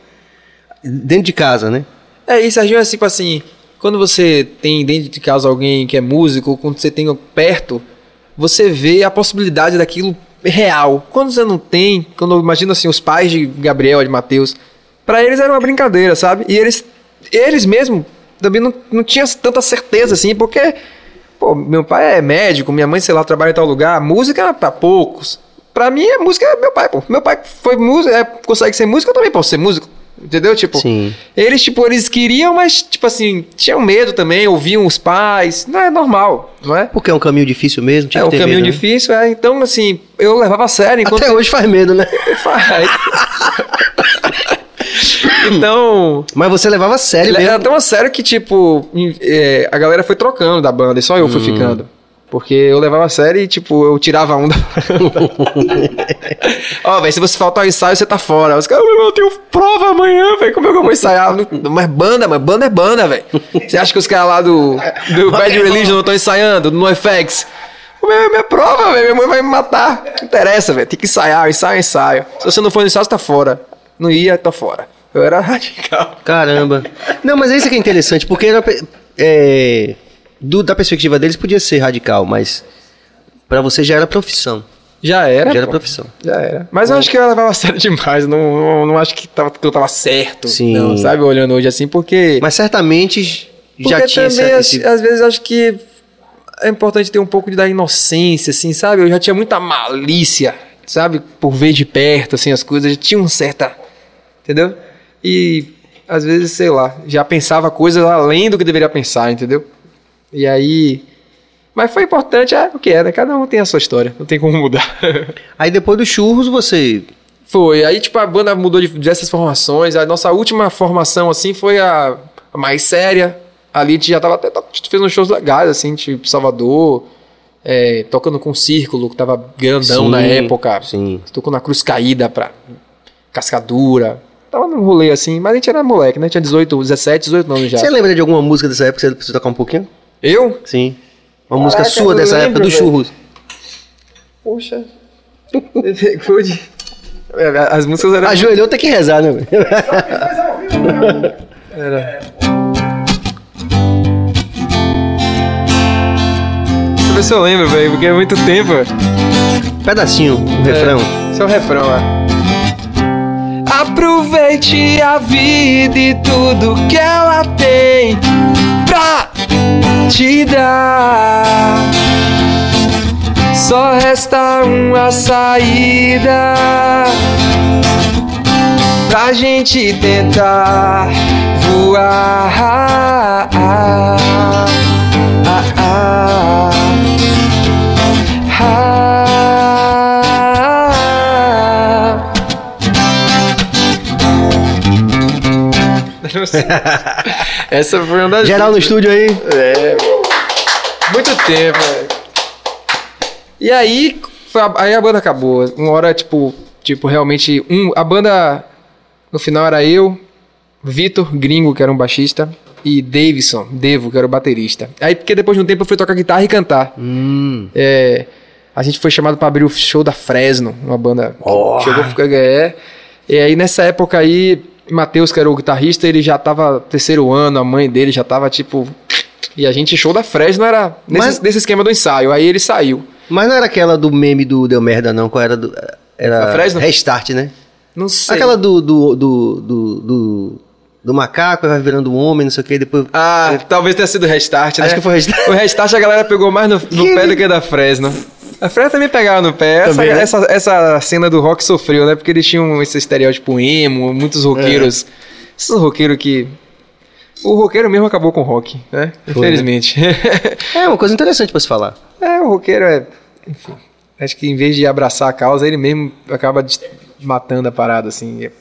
dentro de casa, né? É, e Serginho é tipo assim, quando você tem dentro de casa alguém que é músico, quando você tem perto, você vê a possibilidade daquilo real. Quando você não tem, quando eu imagino assim, os pais de Gabriel, de Matheus, pra eles era uma brincadeira, sabe? E eles, eles mesmo também não, não tinham tanta certeza assim, porque, pô, meu pai é médico, minha mãe, sei lá, trabalha em tal lugar, música é pra poucos. Pra mim, a música é meu pai, pô. Meu pai foi músico, é, consegue ser músico, eu também posso ser músico. Entendeu? Tipo, Sim. eles, tipo, eles queriam, mas, tipo assim, tinham medo também, ouviam os pais. Não é normal, não é? Porque é um caminho difícil mesmo. Tinha é um caminho medo, né? difícil, é. Então, assim, eu levava a sério enquanto Até hoje faz medo, né? faz. então, Mas você levava a sério era mesmo. tão a sério que, tipo, é, a galera foi trocando da banda e só eu Hum. fui ficando. Porque eu levava a sério e, tipo, eu tirava a onda. Ó, velho, se você faltar o ensaio, você tá fora. Os caras, "Meu, eu tenho prova amanhã, velho. Como é que eu vou ensaiar? Mas banda, mas banda é banda, velho. Você acha que os caras lá do, do Bad Religion não estão ensaiando, no FX? Minha, minha prova, velho. Minha mãe vai me matar. Não interessa, velho. Tem que ensaiar, ensaio, é ensaio. Se você não for no ensaio, você tá fora. Não ia, tá fora. Eu era radical. Caramba. Não, mas é isso que é interessante, porque pe- é, do- da perspectiva deles podia ser radical, mas pra você já era profissão. Já era. já era pô. profissão. Já era. Mas eu acho que eu levava a sério demais. Não, não, não acho que, tava, que eu tava certo. Sim. Não, sabe? Olhando hoje assim, porque. Mas certamente já porque tinha também, essa, esse... às vezes, acho que é importante ter um pouco de da inocência, assim, sabe? Eu já tinha muita malícia, sabe? Por ver de perto, assim, as coisas. Já tinha um certa. Entendeu? E às vezes, sei lá, já pensava coisas além do que deveria pensar, entendeu? E aí. Mas foi importante, é o que é, né? Cada um tem a sua história, não tem como mudar. Aí depois dos churros você... Foi. Aí, tipo, a banda mudou de diversas formações. A nossa última formação, assim, foi a, mais séria. Ali a gente já tava até. Gente fez uns shows legais, assim, tipo, Salvador, é, tocando com Círculo, que tava grandão Sim, na época. sim. Tocou na Cruz Caída pra Cascadura. Tava num rolê assim, mas a gente era moleque, né? Tinha 18, 17, 18 anos já. Você lembra de alguma música dessa época que você precisa tocar um pouquinho? Eu? Sim. Uma música Caraca, sua eu dessa lembro, época dos velho. churros. Poxa. As músicas eram. Ajoelhou, tem que rezar, né? velho? Era. Deixa eu ver se eu lembro, velho, porque é muito tempo. Pedacinho, o refrão. Esse é o refrão, é. Aproveite a vida e tudo que ela tem pra te dar. Só resta uma saída pra gente tentar voar. Ah, ah, ah. Essa foi uma das Geral no estúdio aí. é, muito tempo, velho. E aí, aí a banda acabou. Uma hora, tipo, tipo realmente, um, a banda no final era eu, Vitor Gringo, que era um baixista, e Davidson, Devo, que era o baterista. Aí, porque depois de um tempo eu fui tocar guitarra e cantar. Hum. É, a gente foi chamado pra abrir o show da Fresno, uma banda que Oh. chegou a ficar é. E aí nessa época aí, Matheus, que era o guitarrista, ele já tava terceiro ano, a mãe dele já tava tipo. E a gente, show da Fresno era nesse, Mas- nesse esquema do ensaio. Aí ele saiu. Mas não era aquela do meme do Deu Merda, não. Qual era do. Era A Fresno? Restart, né? Não sei. Aquela do. do, do, do, do, do macaco, vai virando um homem, não sei o que, depois. Ah, talvez tenha sido o restart, né? Acho que foi Restart. O restart a galera pegou mais no, no pé do que da Fresno. A Fresno também pegava no pé. Essa, Também, né? essa, essa cena do rock sofreu, né? Porque eles tinham esse estereótipo emo, muitos roqueiros. É. Esses roqueiros que. O roqueiro mesmo acabou com o rock, né? Foi, Infelizmente. É uma coisa interessante pra se falar. é, o roqueiro é. Enfim. Acho que em vez de abraçar a causa, ele mesmo acaba matando a parada, assim. É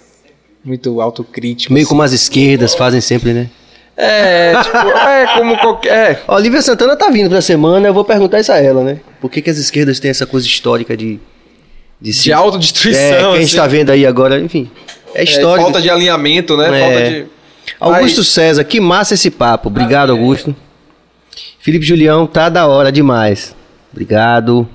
muito autocrítico. Meio assim. como as esquerdas fazem sempre, né? É, tipo, é como qualquer. É, Olivia Santana tá vindo pra semana, eu vou perguntar isso a ela, né? Por que, que as esquerdas têm essa coisa histórica de. De, se- de autodestruição. É, que a gente assim. tá vendo aí agora, enfim. É É, histórico. falta de alinhamento, né? É. Falta de. Augusto Aí- César, que massa esse papo. Obrigado, Augusto. Felipe Julião, tá da hora demais. Obrigado.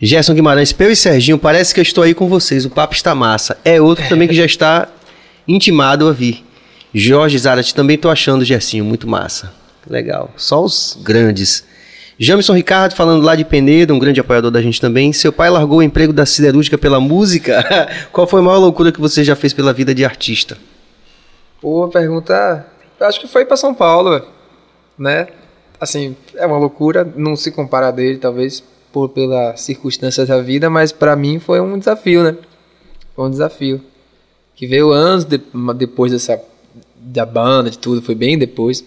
Gerson Guimarães, Peu e Serginho, parece que eu estou aí com vocês. O papo está massa. É outro também que já está intimado a vir. Jorge Zarat, também tô achando, Gersinho, muito massa. Legal. Só os grandes. Jamison Ricardo, falando lá de Penedo, um grande apoiador da gente também. Seu pai largou o emprego da siderúrgica pela música? Qual foi a maior loucura que você já fez pela vida de artista? Pô, pergunta. Acho que foi pra São Paulo, né? Assim, é uma loucura, não se compara a dele, talvez, por pela circunstância da vida, mas pra mim foi um desafio, né? Foi um desafio. Que veio anos de- depois dessa. da banda, de tudo, foi bem depois.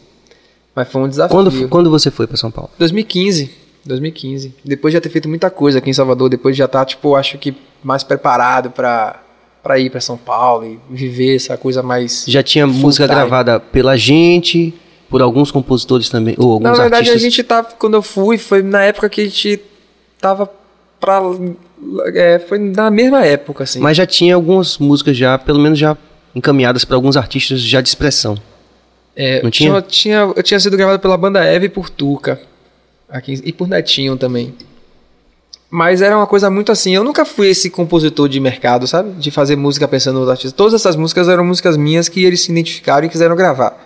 Mas foi um desafio. Quando, quando você foi para São Paulo? 2015. 2015. Depois de já ter feito muita coisa aqui em Salvador, depois de já tá, tipo, acho que mais preparado pra, pra ir pra São Paulo e viver essa coisa mais. Já tinha música time. gravada pela gente, por alguns compositores também, ou alguns Na verdade, artistas. a gente tava. Quando eu fui, foi na época que a gente tava pra. é, foi na mesma época, assim. Mas já tinha algumas músicas já, pelo menos já encaminhadas para alguns artistas já de expressão. É, Não tinha? tinha? tinha- Eu tinha sido gravado pela banda Eve e por Turca. Aqui, e por Netinho também. Mas era uma coisa muito assim. Eu nunca fui esse compositor de mercado, sabe? De fazer música pensando nos artistas. Todas essas músicas eram músicas minhas que eles se identificaram e quiseram gravar.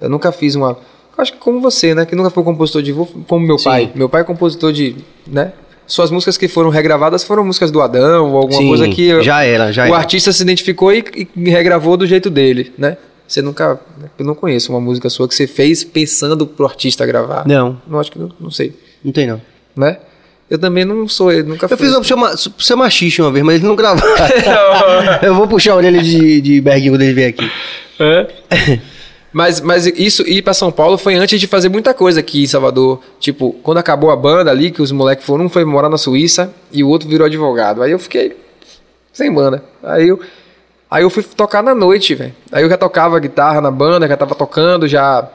Eu nunca fiz uma. eu Acho que como você, né? Que nunca foi compositor de. Como meu Sim. pai. Meu pai é compositor de. né? Suas músicas que foram regravadas foram músicas do Adão ou alguma Sim, coisa que. eu- já era, já o era. artista se identificou e, e regravou do jeito dele, né? Você nunca. Eu não conheço uma música sua que você fez pensando pro artista gravar. Não, Não acho que não, não sei, não tem não. né? Eu também não sou, eu nunca Eu fiz uma pro seu, ma- pro seu machiste uma vez, mas ele não gravou. eu vou puxar a orelha de, de Berguinho quando ele vier aqui. Mas, mas isso ir pra São Paulo foi antes de fazer muita coisa aqui em Salvador. Tipo, quando acabou a banda ali, que os moleques foram, um foi morar na Suíça e o outro virou advogado. Aí eu fiquei sem banda. Aí eu, aí eu fui tocar na noite, velho. Aí eu já tocava guitarra na banda, já tava tocando, já,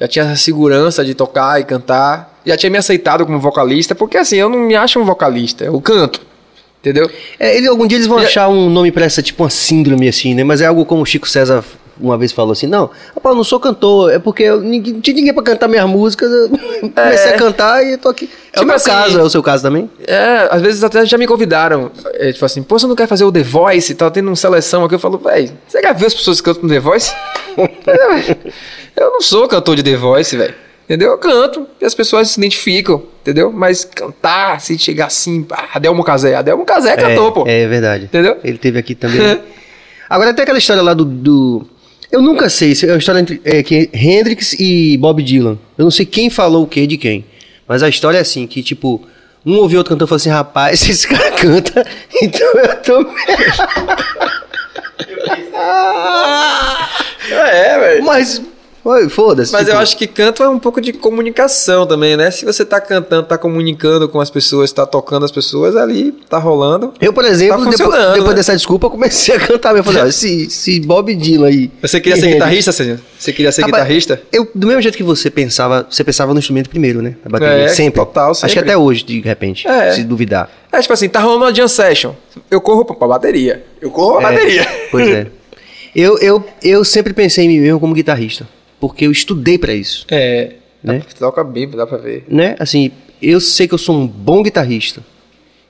já tinha a segurança de tocar e cantar. Já tinha me aceitado como vocalista, porque assim, eu não me acho um vocalista, eu canto. Entendeu? É, ele, algum dia eles vão E- achar um nome pra essa, tipo uma síndrome assim, né? Mas é algo como o Chico César uma vez falou assim: não, rapaz, eu não sou cantor, é porque eu, ninguém, não tinha ninguém pra cantar minhas músicas, eu comecei a cantar e tô aqui. É o Tipo meu assim- caso, é o seu caso também? É, às vezes até já me convidaram. É, tipo assim, pô, você não quer fazer o The Voice? Tá tendo uma seleção aqui. Eu falo, véi, você já viu as pessoas que cantam no The Voice? eu não sou cantor de The Voice, velho. Entendeu? Eu canto e as pessoas se identificam, entendeu? Mas cantar, se chegar assim, pá, Adelmo Casé. Adelmo Casé é cantor, pô. É, é verdade. Entendeu? Ele teve aqui também. Agora tem aquela história lá do. do- eu nunca sei, se é uma história entre é, que Hendrix e Bob Dylan. Eu não sei quem falou o que de quem. Mas a história é assim, que tipo, um ouviu outro cantando e falou assim, rapaz, esse cara canta, então eu também. É, velho. Mas, oi, foda-se. Mas tipo, eu acho que canto é um pouco de comunicação também, né? Se você tá cantando, tá comunicando com as pessoas, tá tocando as pessoas, ali tá rolando. Eu, por exemplo, Tá depois, funcionando, depois né? dessa desculpa, eu comecei a cantar mesmo. Eu Falei, ó, se, se Bob Dylan aí. Você queria ser guitarrista, Sérgio? Você queria ser Rapaz, guitarrista? Eu, do mesmo jeito que você pensava, você pensava no instrumento primeiro, né? Na bateria. É, sempre. total, Acho que sempre. até hoje, de repente, É. se duvidar. É tipo assim, tá rolando uma jam session. Eu corro pra, pra bateria. Eu corro pra É, bateria. Pois é. Eu, eu, eu sempre pensei em mim mesmo como guitarrista, porque eu estudei pra isso, É. Né? Toca bem, dá pra ver. né? Assim, eu sei que eu sou um bom guitarrista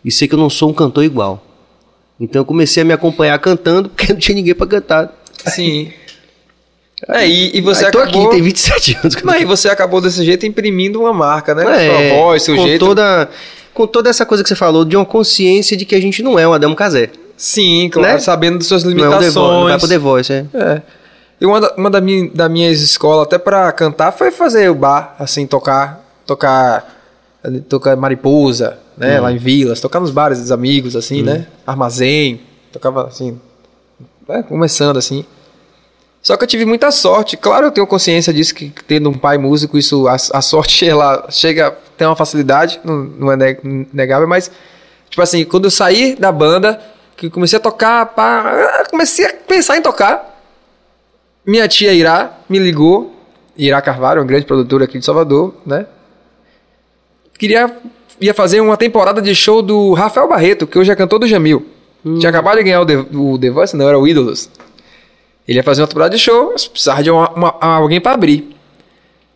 e sei que eu não sou um cantor igual. Então eu comecei a me acompanhar cantando porque não tinha ninguém pra cantar. Sim. É, e, e você Aí tô acabou. aqui, tem 27 anos. Não, e você acabou desse jeito imprimindo uma marca, né? É, Sua voz, seu com jeito. Toda, com toda essa coisa que você falou, de uma consciência de que a gente não é um Adamo Casé. Sim, claro, Né? sabendo das suas Não é um limitações. The Voice, não vai pro The Voice, é. É. E uma, da, uma da, minha, da minhas escolas, até pra cantar, foi fazer o bar, assim, tocar, tocar, tocar mariposa, né, lá em vilas, tocar nos bares dos amigos, assim, né, armazém, tocava, assim, né, começando, assim. Só que eu tive muita sorte, claro, eu tenho consciência disso, que tendo um pai músico, isso, a, a sorte, ela chega, tem uma facilidade, não, não é ne- negável, mas, tipo assim, quando eu saí da banda, que comecei a tocar, pá, comecei a pensar em tocar, minha tia Irá me ligou, Irá Carvalho, uma grande produtora aqui de Salvador, né? Queria ia fazer uma temporada de show do Rafael Barreto, que hoje é cantor do Jamil. Tinha acabado de ganhar o The, o The Voice, não era o Ídolos. Ele ia fazer uma temporada de show, mas precisava de uma- uma- alguém pra abrir.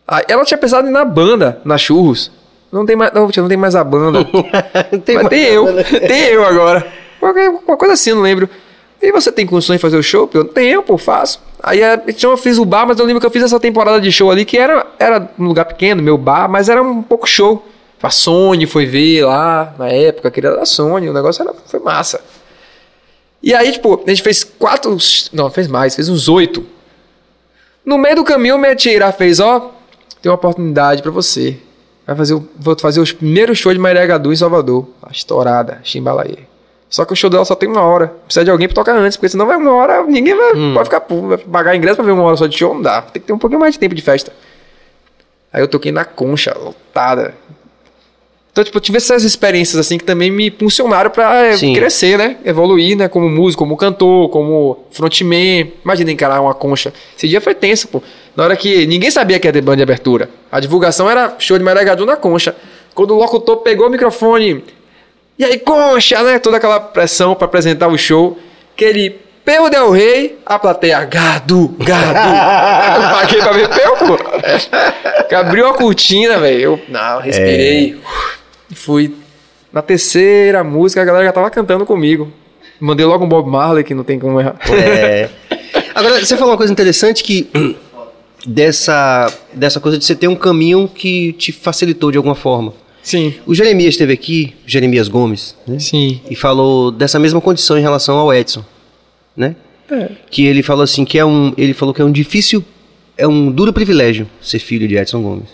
Aí ela tinha pensado em ir na banda, na Churros. Não tem mais, não, não tem mais a banda. Tem Mas tem eu, tem eu agora. Uma coisa assim, não lembro. E você tem condições de fazer o show? Eu tenho, pô, faço. Aí a- então eu fiz o bar, mas eu lembro que eu fiz essa temporada de show ali, que era, era um lugar pequeno, meu bar, mas era um pouco show. A Sony foi ver lá, na época, que era da Sony, o negócio era, foi massa. E aí, tipo, a gente fez quatro, não, fez mais, fez uns oito. No meio do caminho, minha tia fez, ó, tem uma oportunidade pra você. Vai fazer, vou fazer os primeiros shows de Maria Gadu em Salvador. A estourada, Chimbalaê. Só que o show dela só tem uma hora. Precisa de alguém pra tocar antes, porque senão vai uma hora, ninguém vai, pode ficar, vai pagar ingresso pra ver uma hora só de show, não dá. Tem que ter um pouquinho mais de tempo de festa. Aí eu toquei na concha, lotada. Então, tipo, eu tive essas experiências assim que também me impulsionaram pra é, Sim. crescer, né? Evoluir, né? Como músico, como cantor, como frontman. Imagina encarar uma concha. Esse dia foi tenso, pô. Na hora que ninguém sabia que ia ter banda de abertura. A divulgação era show de Maria Gadu na concha. Quando o locutor pegou o microfone. E aí, concha, né? Toda aquela pressão pra apresentar o show. Que ele. Peu Del Rey, a plateia, gado, gado. eu paguei pra ver Peu, pô. Que abriu a cortina, velho. Eu, não, respirei. E Fui. Na terceira música, a galera já tava cantando comigo. Mandei logo um Bob Marley, que não tem como errar. É. Agora, você falou uma coisa interessante que dessa, dessa coisa de você ter um caminho que te facilitou de alguma forma. Sim, O Jeremias esteve aqui, Jeremias Gomes, né? sim. E falou dessa mesma condição em relação ao Edson, né? É. Que ele falou assim que é um, ele falou que é um difícil, é um duro privilégio ser filho de Edson Gomes.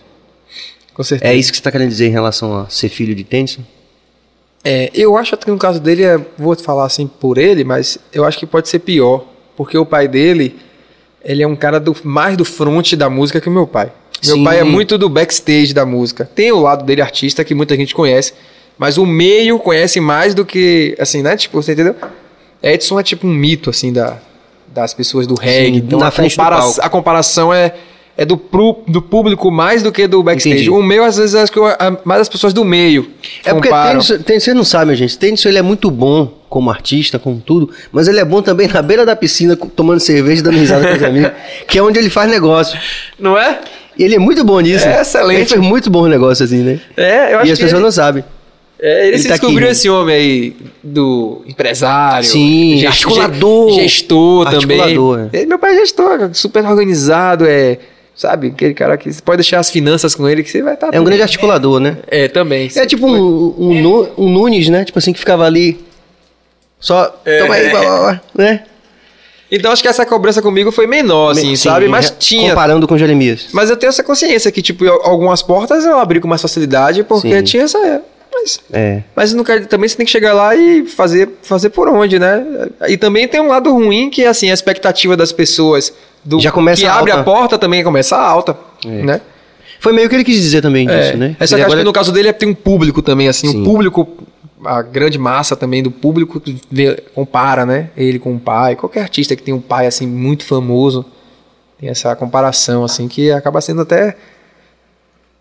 Com certeza. É isso que você está querendo dizer em relação a ser filho de Tennyson? É, eu acho que no caso dele, é, vou falar assim por ele, mas eu acho que pode ser pior. Porque o pai dele, ele é um cara do, mais do front da música que o meu pai. Meu Sim. pai é muito do backstage da música. Tem o lado dele artista, que muita gente conhece, mas o meio conhece mais do que, assim, né? Tipo, você entendeu? Edson é tipo um mito, assim, da, das pessoas do reggae. então na a, compara- palco. a comparação é, é do, pro- do público mais do que do backstage. Entendi. O meu, às vezes, acho que eu- a- mais as pessoas do meio. É porque comparam. Tennyson, Tennyson, vocês não sabem, gente. Tennyson ele é muito bom como artista, como tudo, mas ele é bom também na beira da piscina, tomando cerveja e dando risada com os amigos, que é onde ele faz negócio. Não é? E ele é muito bom nisso. É excelente. Ele faz muito bom negócio assim, né? É, eu acho E as pessoas ele, não sabem. é, ele, ele se tá aqui, descobriu né? esse homem aí do empresário. Sim, gest- articulador. ge- Gestor também. Articulador, é. Ele- meu pai é gestor, super organizado, é... Sabe, aquele cara que você pode deixar as finanças com ele que você vai estar... É um grande articulador, né? É, também. É tipo um, um, um Nunes, né? Tipo assim, que ficava ali. Só. É. Toma aí, blá, blá, blá, né? Então acho que essa cobrança comigo foi menor, assim, Sim, sabe? Mas tinha. Comparando com Jeremias. Mas eu tenho essa consciência que, tipo, algumas portas eu abri com mais facilidade porque Sim. tinha essa... Mas É. Mas não quer- também você tem que chegar lá e fazer, fazer por onde, né? E também tem um lado ruim que assim, a expectativa das pessoas do Já começa que abre alta. a porta também começa alta, né? Foi meio que ele quis dizer também É, disso, né? é que Ele eu acho agora- que no caso dele é tem um público também, assim, Sim. o público, a grande massa também do público vê- compara, né? Ele com o pai, qualquer artista que tem um pai assim muito famoso tem essa comparação assim que acaba sendo até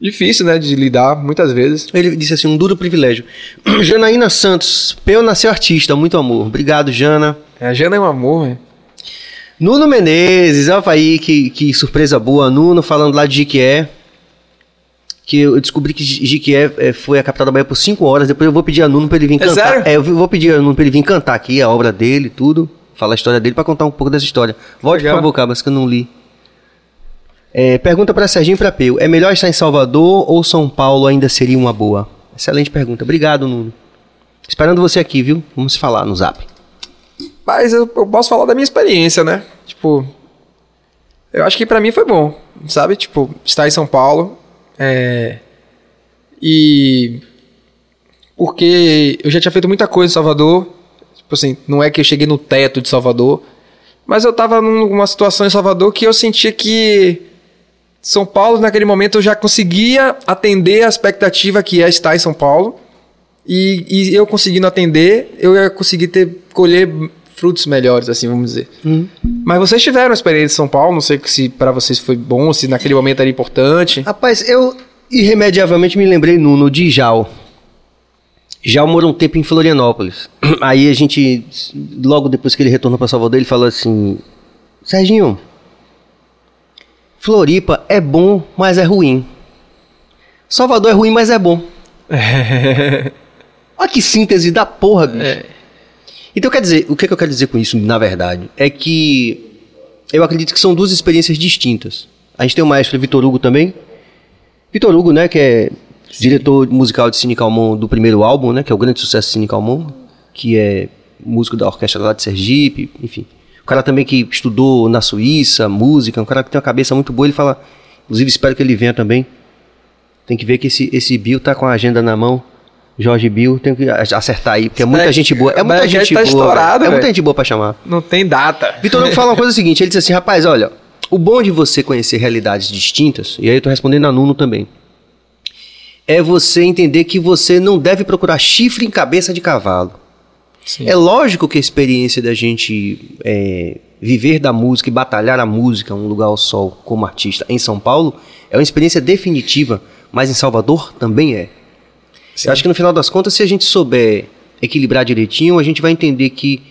difícil, né, de lidar muitas vezes. Ele disse assim, um duro privilégio. Janaína Santos, Peu nasceu artista, muito amor. Obrigado, Jana. É, A Jana é um amor, né? Nuno Menezes, olha aí que, que surpresa boa. Nuno falando lá de Jiquié. Que eu descobri que Jiquié é, foi a capital da Bahia por 5 horas. Depois eu vou pedir a Nuno pra ele vir É cantar. sério? É, eu vou pedir a Nuno pra ele vir cantar aqui a obra dele, tudo. Falar a história dele pra contar um pouco dessa história. Volte, por Legal. favor, Cabas, que eu não li. É, pergunta pra Serginho e pra Peu. É melhor estar em Salvador ou São Paulo ainda seria uma boa? Excelente pergunta. Obrigado, Nuno. Esperando você aqui, viu? Vamos falar no zap. Mas eu, eu posso falar da minha experiência, né? Tipo, eu acho que pra mim foi bom, sabe? Tipo, estar em São Paulo. É, e. Porque eu já tinha feito muita coisa em Salvador. Tipo assim, não é que eu cheguei no teto de Salvador. Mas eu tava numa situação em Salvador que eu sentia que São Paulo, naquele momento, eu já conseguia atender a expectativa que é estar em São Paulo. E, e eu conseguindo atender, eu ia conseguir ter, colher frutos melhores, assim, vamos dizer. Mas vocês tiveram a experiência em São Paulo, não sei se para vocês foi bom, se naquele momento era importante. Rapaz, eu irremediavelmente me lembrei, Nuno, de Jal. Jal morou um tempo em Florianópolis. Aí a gente, logo depois que ele retornou para Salvador, ele falou assim: Serginho, Floripa é bom, mas é ruim. Salvador é ruim, mas é bom. Olha que síntese da porra, bicho. É. Então, quer dizer, o que, que eu quero dizer com isso, na verdade? É que eu acredito que são duas experiências distintas. A gente tem o maestro Vitor Hugo também. Vitor Hugo, né, que é diretor musical de Cine Calmon do primeiro álbum, né, que é o grande sucesso de Cine Calmon, que é músico da orquestra lá de Sergipe, enfim. O cara também que estudou na Suíça, música, um cara que tem uma cabeça muito boa, ele fala, inclusive espero que ele venha também. Tem que ver que esse, esse Bill tá com a agenda na mão. Jorge Bill, tem que acertar aí, porque é muita gente boa. É muita gente tá boa. estourado, é muita gente boa pra chamar. Não tem data. Vitor Hugo fala uma coisa seguinte, ele diz assim, rapaz, olha, o bom de você conhecer realidades distintas, e aí eu tô respondendo a Nuno também, é você entender que você não deve procurar chifre em cabeça de cavalo. Sim. É lógico que a experiência da gente é, viver da música e batalhar a música, um lugar ao sol, como artista, em São Paulo, é uma experiência definitiva, mas em Salvador também é. Sim. Eu acho que no final das contas, se a gente souber equilibrar direitinho, a gente vai entender que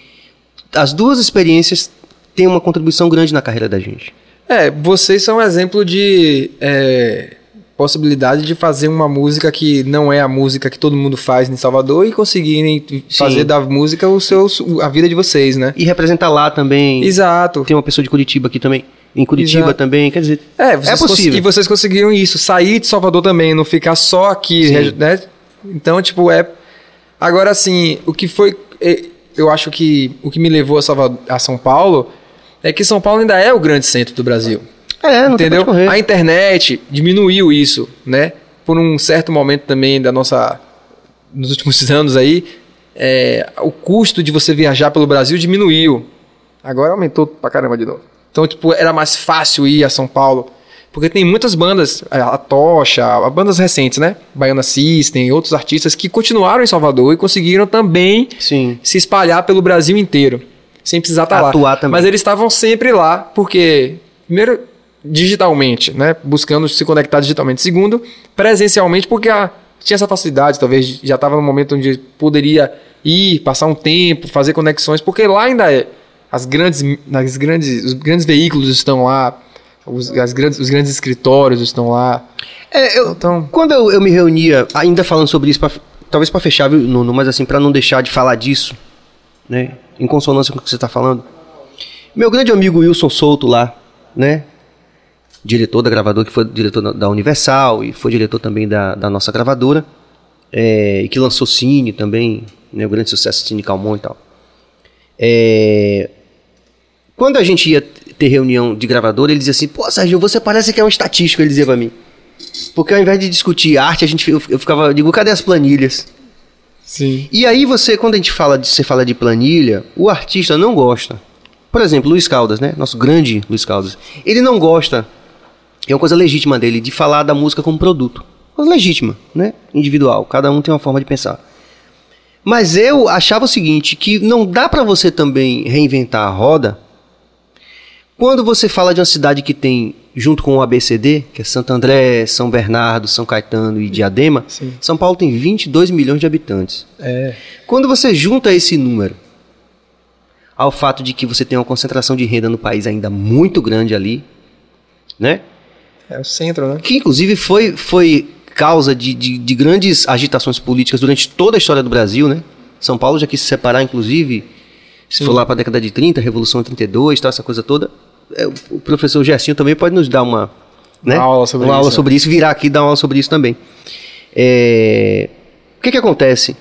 as duas experiências têm uma contribuição grande na carreira da gente. É, vocês são um exemplo de é, possibilidade de fazer uma música que não é a música que todo mundo faz em Salvador e conseguirem fazer da música o seu, a vida de vocês, né? E representar lá também. Exato. Tem uma pessoa de Curitiba aqui também. Em Curitiba Exato. também, quer dizer. É, vocês É possível. E vocês conseguiram isso, sair de Salvador também, não ficar só aqui, né? Então, tipo, é. Agora, assim, o que foi. é, Eu acho que o que me levou a, Salvador, a São Paulo é que São Paulo ainda é o grande centro do Brasil. É, não tem entendeu? correr. A internet diminuiu isso, né? Por um certo momento também da nossa. Nos últimos anos aí, é, o custo de você viajar pelo Brasil diminuiu. Agora aumentou pra caramba de novo. Então, tipo, era mais fácil ir a São Paulo. Porque tem muitas bandas, a a Tocha, a- bandas recentes, né? Baiana System, outros artistas que continuaram em Salvador e conseguiram também Sim. se espalhar pelo Brasil inteiro, sem precisar estar lá. Atuar também. Mas eles estavam sempre lá, porque, primeiro, digitalmente, né? Buscando se conectar digitalmente. Segundo, presencialmente, porque ah, tinha essa facilidade, talvez já estava no momento onde poderia ir, passar um tempo, fazer conexões, porque lá ainda é. As grandes, as grandes, os grandes veículos estão lá, os, grandes, os grandes escritórios estão lá. É, eu, Então- quando eu, eu me reunia, ainda falando sobre isso, pra- talvez para fechar, viu, Nuno, mas assim, para não deixar de falar disso, né, em consonância com o que você está falando. Meu grande amigo Wilson Souto lá, né, diretor da gravadora, que foi diretor da- da Universal e foi diretor também da, da nossa gravadora, é, e que lançou Cine também, né, o grande sucesso Cine Calmon e tal. É, quando a gente ia ter reunião de gravadora, ele dizia assim, pô, Sérgio, você parece que é um estatístico, ele dizia pra mim. Porque ao invés de discutir arte, a gente, eu, eu ficava, eu digo, cadê as planilhas? Sim. E aí você, quando a gente fala de, você fala de planilha, o artista não gosta. Por exemplo, Luiz Caldas, né? Nosso grande Luiz Caldas. Ele não gosta, é uma coisa legítima dele, de falar da música como produto. Coisa legítima, né? Individual. Cada um tem uma forma de pensar. Mas eu achava o seguinte, que não dá pra você também reinventar a roda quando você fala de uma cidade que tem, junto com o ABCD, que é Santo André, São Bernardo, São Caetano e Diadema, Sim. São Paulo tem 22 milhões de habitantes. É. Quando você junta esse número ao fato de que você tem uma concentração de renda no país ainda muito grande ali, né? É o centro, né? Que inclusive foi, foi causa de, de, de grandes agitações políticas durante toda a história do Brasil, né? São Paulo já quis se separar, inclusive, se for lá para a década de 30, Revolução 32, tal, essa coisa toda. É, o professor Gersinho também pode nos dar uma, né? Uma aula sobre uma aula isso, sobre isso, virar aqui e dar uma aula sobre isso também. É, O que que acontece?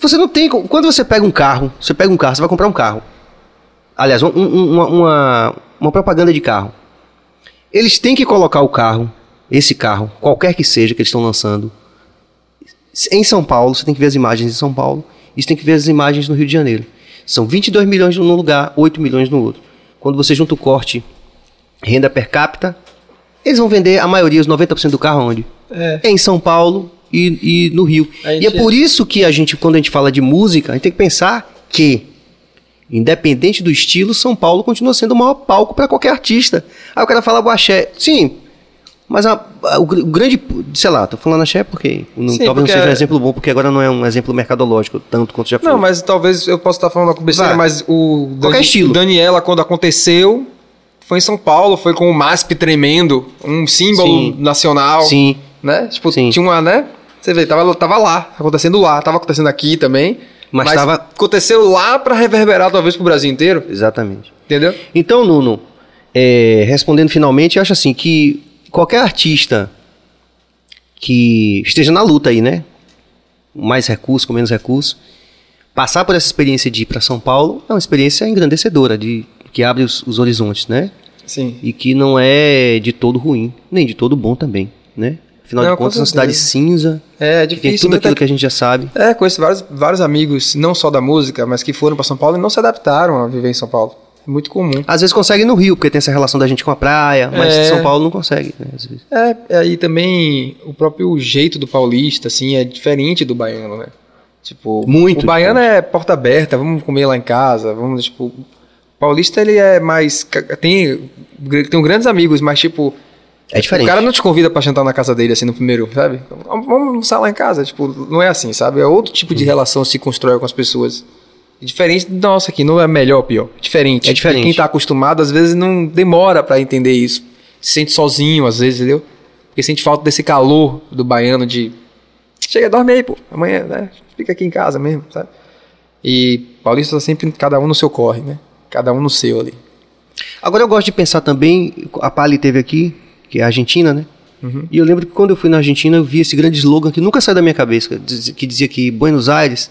Você não tem. Quando você pega um carro, você pega um carro, você vai comprar um carro. Aliás, um- um- uma, uma, uma propaganda de carro. Eles têm que colocar o carro, esse carro, qualquer que seja que eles estão lançando, em São Paulo. Você tem que ver as imagens em São Paulo. E você tem que ver as imagens no Rio de Janeiro. São 22 milhões num lugar, 8 milhões no outro. Quando você junta o corte renda per capita, eles vão vender a maioria, os 90% do carro onde? É. em São Paulo e, e no Rio. E é por isso que a gente, quando a gente fala de música, a gente tem que pensar que, independente do estilo, São Paulo continua sendo o maior palco para qualquer artista. Aí o cara fala o axé. Sim, mas a- a- o, gr- o grande, sei lá, tô falando axé porque não, Sim, talvez porque não seja um é- exemplo bom, porque agora não é um exemplo mercadológico tanto quanto já foi. Não, mas talvez eu possa estar falando uma besteira, mas o Qualquer estilo. o Daniela, quando aconteceu, foi em São Paulo, foi com o MASP tremendo, um símbolo Sim. nacional, Sim, né? Tipo, Sim. tinha uma, né? Você vê, tava, tava lá, acontecendo lá, tava acontecendo aqui também, Mas tava- aconteceu lá pra reverberar talvez pro Brasil inteiro, exatamente. entendeu? Então, Nuno, é, respondendo finalmente, eu acho assim que qualquer artista que esteja na luta aí, né? Mais recurso, com menos recurso, passar por essa experiência de ir para São Paulo é uma experiência engrandecedora, de, que abre os, os horizontes, né? Sim. E que não é de todo ruim, nem de todo bom também, né? Afinal Não, de contas, é uma cidade cinza, É que tem difícil. tudo muita- aquilo que a gente já sabe. É, conheço vários, vários amigos, não só da música, mas que foram pra São Paulo e não se adaptaram a viver em São Paulo. É muito comum. Às vezes consegue no Rio, porque tem essa relação da gente com a praia, mas É. São Paulo não consegue, né? Às vezes. É, e aí também o próprio jeito do paulista, assim, é diferente do baiano, né? Tipo, Muito o baiano é porta aberta, vamos comer lá em casa, vamos, tipo... O paulista, ele é mais... Tem, tem grandes amigos, mas, tipo... É diferente. O cara não te convida pra jantar na casa dele, assim, no primeiro, sabe? Vamos almoçar lá em casa, tipo, não é assim, sabe? É outro tipo Uhum. de relação se constrói com as pessoas. Diferente da nossa aqui, não é melhor ou pior. Diferente. É diferente. E quem tá acostumado, às vezes, não demora pra entender isso. Se sente sozinho, às vezes, entendeu? Porque sente falta desse calor do baiano de... Chega, dorme aí, pô. Amanhã, né? Fica aqui em casa mesmo, sabe? E paulista tá sempre cada um no seu corre, né? Cada um no seu ali. Agora eu gosto de pensar também, a Pali teve aqui, que é a Argentina, né? E eu lembro que quando eu fui na Argentina, eu vi esse grande slogan que nunca saiu da minha cabeça, que dizia que Buenos Aires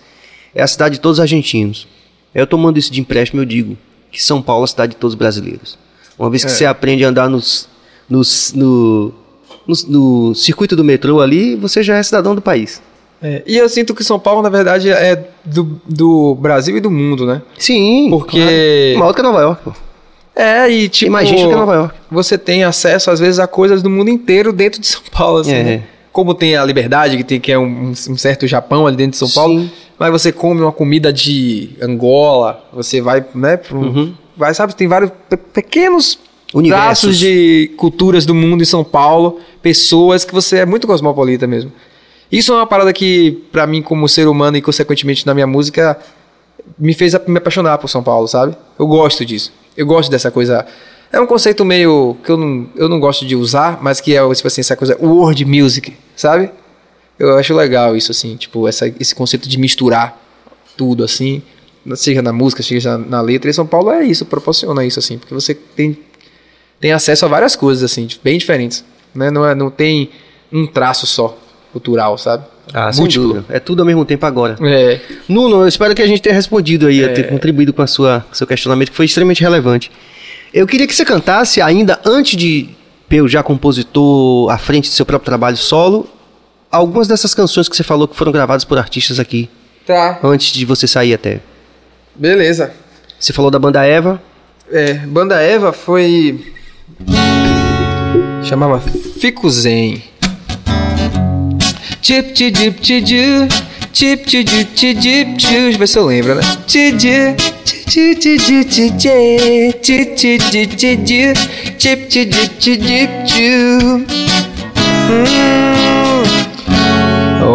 é a cidade de todos os argentinos. Eu tomando isso de empréstimo, eu digo que São Paulo é a cidade de todos os brasileiros. Uma vez que É. você aprende a andar nos, nos- no, no, no circuito do metrô ali, você já é cidadão do país. É, e eu sinto que São Paulo, na verdade, é do, do Brasil e do mundo, né? Sim, Porque- claro. maior que Nova York, pô. É, e tipo. Do que Nova York. Você tem acesso, às vezes, a coisas do mundo inteiro dentro de São Paulo, assim, É. né? Como tem a liberdade, que, tem, que é um, um certo Japão ali dentro de São Paulo. Mas você come uma comida de Angola, você vai, né? Pro, Uhum. Vai, sabe, tem vários pe- pequenos Universos. traços de culturas do mundo em São Paulo, pessoas que você é muito cosmopolita mesmo. Isso é uma parada que, pra mim, como ser humano e consequentemente na minha música, me fez me apaixonar por São Paulo, sabe? Eu gosto disso. Eu gosto dessa coisa. É um conceito meio que eu não, eu não gosto de usar, mas que é tipo assim, essa coisa world music, sabe? Eu acho legal isso assim, tipo essa, esse conceito de misturar tudo assim, seja na música, seja na, na letra. E São Paulo é isso, proporciona isso assim, porque você tem tem acesso a várias coisas assim, bem diferentes, né? Não é, não tem um traço só cultural, sabe? Ah, Múltiplo. É tudo ao mesmo tempo agora. É, Nuno, eu espero que a gente tenha respondido aí, ter contribuído com a sua seu questionamento, que foi extremamente relevante. Eu queria que você cantasse ainda antes de Peu já compositor à frente do seu próprio trabalho solo, algumas dessas canções que você falou que foram gravadas por artistas aqui, tá. antes de você sair até. Beleza. Você falou da banda Eva. É, Banda Eva foi. Chamava Fico Zen. Chip ti dip ti ju, chip ti ju ti dip ju. Deixa eu ver se eu lembro, né? Ti ju, ti ti ti ju ti je, ti ti ti ti ju,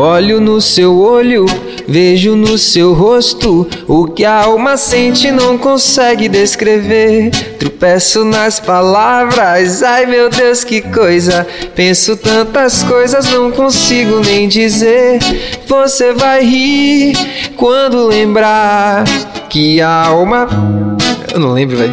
Olho no seu olho, Vejo no seu rosto o que a alma sente não consegue descrever. Tropeço nas palavras, ai meu Deus, que coisa. Penso tantas coisas, não consigo nem dizer. Você vai rir quando lembrar que a alma. Eu não lembro, velho.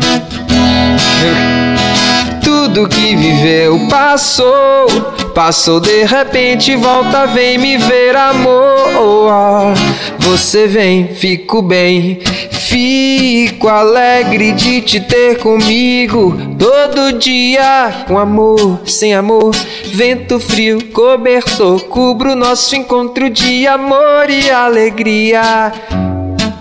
Tudo que viveu passou, passou de repente, volta, vem me ver, amor. Você vem, fico bem, fico alegre de te ter comigo todo dia. Com amor, sem amor, vento frio, cobertor, cubro nosso encontro de amor e alegria.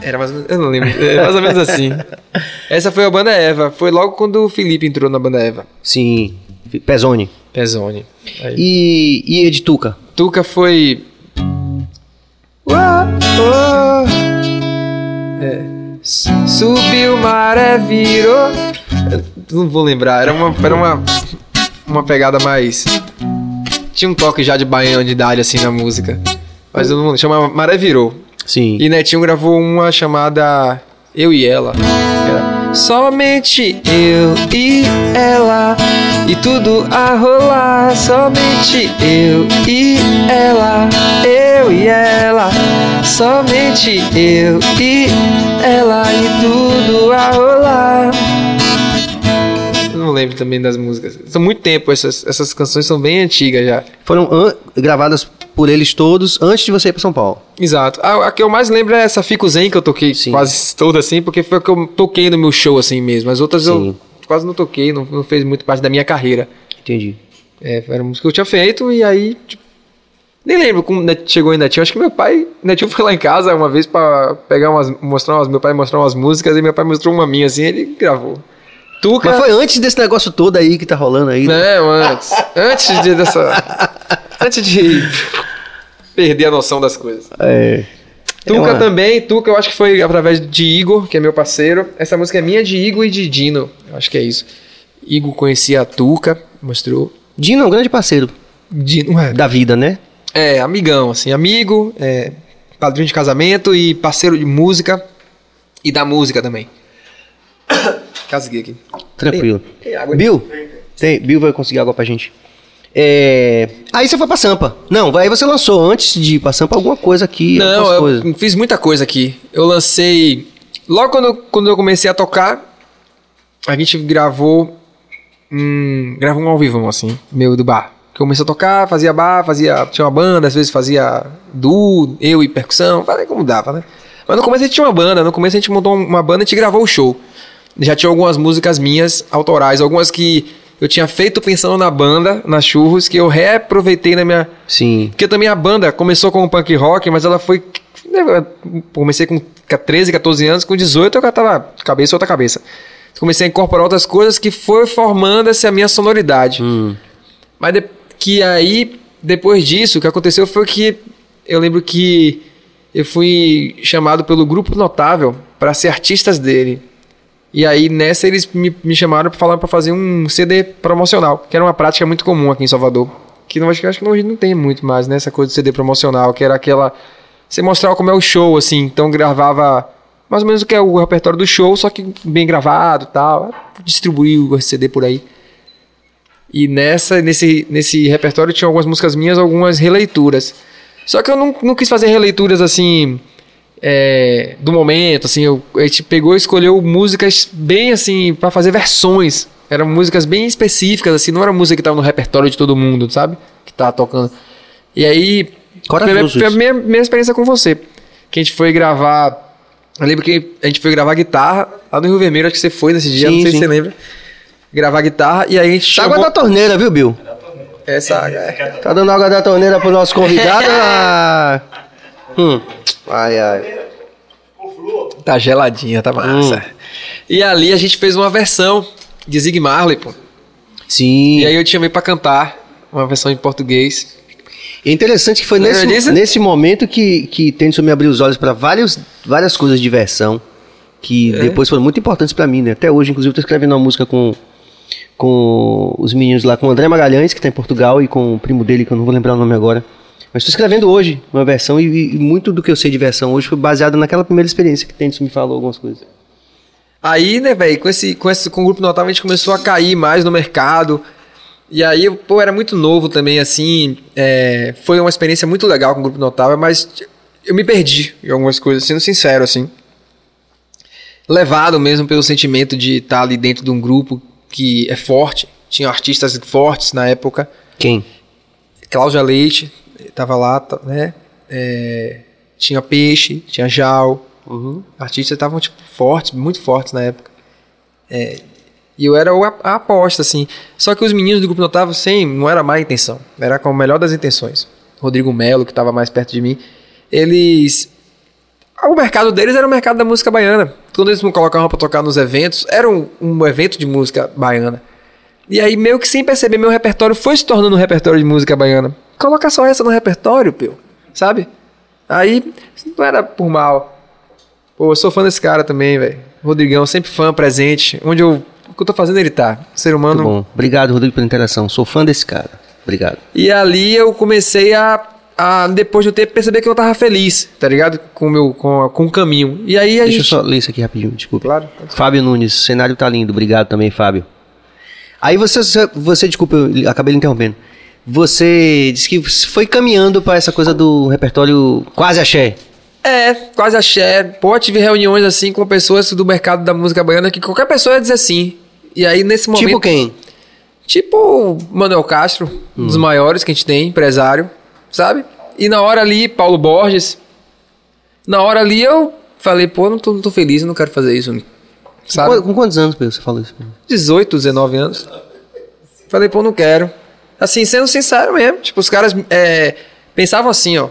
Era mais ou menos, eu não lembro, era mais ou menos assim. Essa foi a banda Eva, foi logo quando o Felipe entrou na banda Eva. Sim. Pezone. Pezone. Aí. E, e Ed Tuca? Tuca foi. Uá, oh. É. Subiu, maré, virou. Eu Não vou lembrar, era uma, era uma, uma pegada mais. Tinha um toque já de baiano de idade assim na música. Mas eu não chamava Maré Virou. Sim. E Netinho gravou uma chamada Eu e Ela. Era Somente eu e ela. E tudo a rolar. Somente eu e ela. Eu e ela. Somente eu e ela. E tudo a rolar. Eu não lembro também das músicas. São muito tempo, essas, essas canções são bem antigas já. Foram gravadas por eles todos antes de você ir pra São Paulo. Exato. A, a que eu mais lembro é essa Fico Zen, que eu toquei Sim. quase toda assim, porque foi a que eu toquei no meu show assim mesmo. As outras Sim. eu quase não toquei, não, não fez muito parte da minha carreira. Entendi. É, era uma música que eu tinha feito e aí, tipo, nem lembro como chegou em Netinho. Acho que meu pai, Netinho foi lá em casa uma vez pra pegar umas, mostrar umas, meu pai mostrar umas músicas e meu pai mostrou uma minha assim, ele gravou. Tuca. Mas foi antes desse negócio todo aí que tá rolando aí. né? Não, antes. Antes de, dessa. antes de perder a noção das coisas. É. Tuca uma- também, Tuca eu acho que foi através de Igor, que é meu parceiro. Essa música é minha de Igor e de Dino, eu acho que é isso. Igor conhecia a Tuca, mostrou. Dino é um grande parceiro Dino, é, da vida, né? é, amigão, assim, amigo, é, padrinho de casamento e parceiro de música e da música também. Casguei aqui. Tranquilo. Tem água aí? Bill? Tem, Bill vai conseguir água pra gente. É... Aí você foi pra Sampa. Não, aí você lançou antes de ir pra Sampa alguma coisa aqui. Não, eu coisas. fiz muita coisa aqui. Eu lancei. Logo quando, eu- quando eu comecei a tocar, a gente gravou. Um, gravou um ao vivo, assim, meu do bar. Que eu comecei a tocar, fazia bar, fazia. Tinha uma banda, às vezes fazia duo, eu e percussão, fazia como dava, né? Mas no começo a gente tinha uma banda, no começo a gente montou uma banda e a gente gravou o show. Já tinha algumas músicas minhas autorais, algumas que eu tinha feito pensando na banda, na Churros, que eu reaproveitei na minha, Sim. porque também a banda começou com o punk rock, mas ela foi. né, Comecei com 13, 14 anos, com 18 eu já tava cabeça outra cabeça. Comecei a incorporar outras coisas que foi formando essa minha sonoridade. Hum. Mas de- que aí, depois disso, o que aconteceu foi que eu lembro que eu fui chamado pelo Grupo Notável para ser artistas dele. E aí nessa eles me, me chamaram para falar para fazer um CD promocional, que era uma prática muito comum aqui em Salvador. Que não acho que acho que hoje não tem muito mais, né, essa coisa de CD promocional, que era aquela você mostrava como é o show assim, então gravava mais ou menos o que é o repertório do show, só que bem gravado, tal, distribuir o CD por aí. E nessa, nesse, nesse repertório tinha algumas músicas minhas, algumas releituras. Só que eu não, não quis fazer releituras assim. É, do momento, assim, eu, a gente pegou e escolheu músicas bem assim, para fazer versões. Eram músicas bem específicas, assim, não era música que tava no repertório de todo mundo, sabe? Que tava tocando. E aí. Corajoso foi a isso. minha, minha experiência com você. Que a gente foi gravar. Eu lembro que a gente foi gravar guitarra lá no Rio Vermelho, acho que você foi nesse dia, Sim, não sei sim. se você lembra. Gravar guitarra, e aí a gente água da torneira, viu, Bill? Essa água, é. Tá dando água da torneira pro nosso convidado. Hum. Ai, ai. Tá geladinha, tá massa. Hum. E ali a gente fez uma versão de Zig Marley, pô. Sim. E aí eu te chamei pra cantar uma versão em português. É interessante que foi Lembra nesse, nesse momento que, que Tennyson me abriu os olhos para várias, várias coisas de versão que É. depois foram muito importantes para mim, né? Até hoje, inclusive, eu tô escrevendo uma música com, com os meninos lá, com o André Magalhães, que tá em Portugal, e com o primo dele, que eu não vou lembrar o nome agora. Mas estou escrevendo hoje uma versão e, e muito do que eu sei de versão hoje foi baseado naquela primeira experiência que Tênis me falou algumas coisas. Aí, né, velho, com esse, com esse com o grupo notável a gente começou a cair mais no mercado. E aí, eu, pô, era muito novo também, assim. é, foi uma experiência muito legal com o grupo notável, mas eu me perdi em algumas coisas, sendo sincero, assim. Levado mesmo pelo sentimento de estar ali dentro de um grupo que é forte. Tinha artistas fortes na época. Quem? Cláudia Leite tava lá, tá- né? É, tinha Peixe, tinha Jal. Uhum. Artistas estavam tipo fortes, muito fortes na época. É, e eu era a, aposta, assim. Só que os meninos do grupo notável, sem, não era má intenção. Era com a melhor das intenções. Rodrigo Melo, que estava mais perto de mim, eles. O mercado deles era o mercado da música baiana. Quando eles me colocavam para tocar nos eventos, era um, um evento de música baiana. E aí, meio que sem perceber, meu repertório foi se tornando um repertório de música baiana. Coloca só essa no repertório, pio. Sabe? Aí, não era por mal. Pô, eu sou fã desse cara também, velho. Rodrigão, sempre fã, presente. Onde eu. O que eu tô fazendo, ele tá. Ser humano. Muito bom. Obrigado, Rodrigo, pela interação. Sou fã desse cara. Obrigado. E ali eu comecei a, a, depois do tempo, perceber que eu tava feliz, tá ligado? Com o meu, com, com o caminho. E aí a Deixa eu gente. só ler isso aqui rapidinho, desculpa. Claro. Fábio Nunes, cenário tá lindo. Obrigado também, Fábio. Aí você, você desculpa, eu acabei lhe interrompendo. Você disse que foi caminhando para essa coisa do repertório quase axé. É, quase axé. Pô, tive reuniões assim com pessoas do mercado da música baiana que qualquer pessoa ia dizer sim. E aí nesse momento. Tipo quem? Tipo Manuel Castro, um dos maiores que a gente tem, empresário, sabe? E na hora ali, Paulo Borges. Na hora ali eu falei, pô, não tô, não tô feliz, não quero fazer isso. Sabe? Com, com quantos anos Pedro, você falou isso? 18, 19 anos. Falei, pô, não quero. Assim, sendo sincero mesmo. Tipo, os caras é, pensavam assim, ó.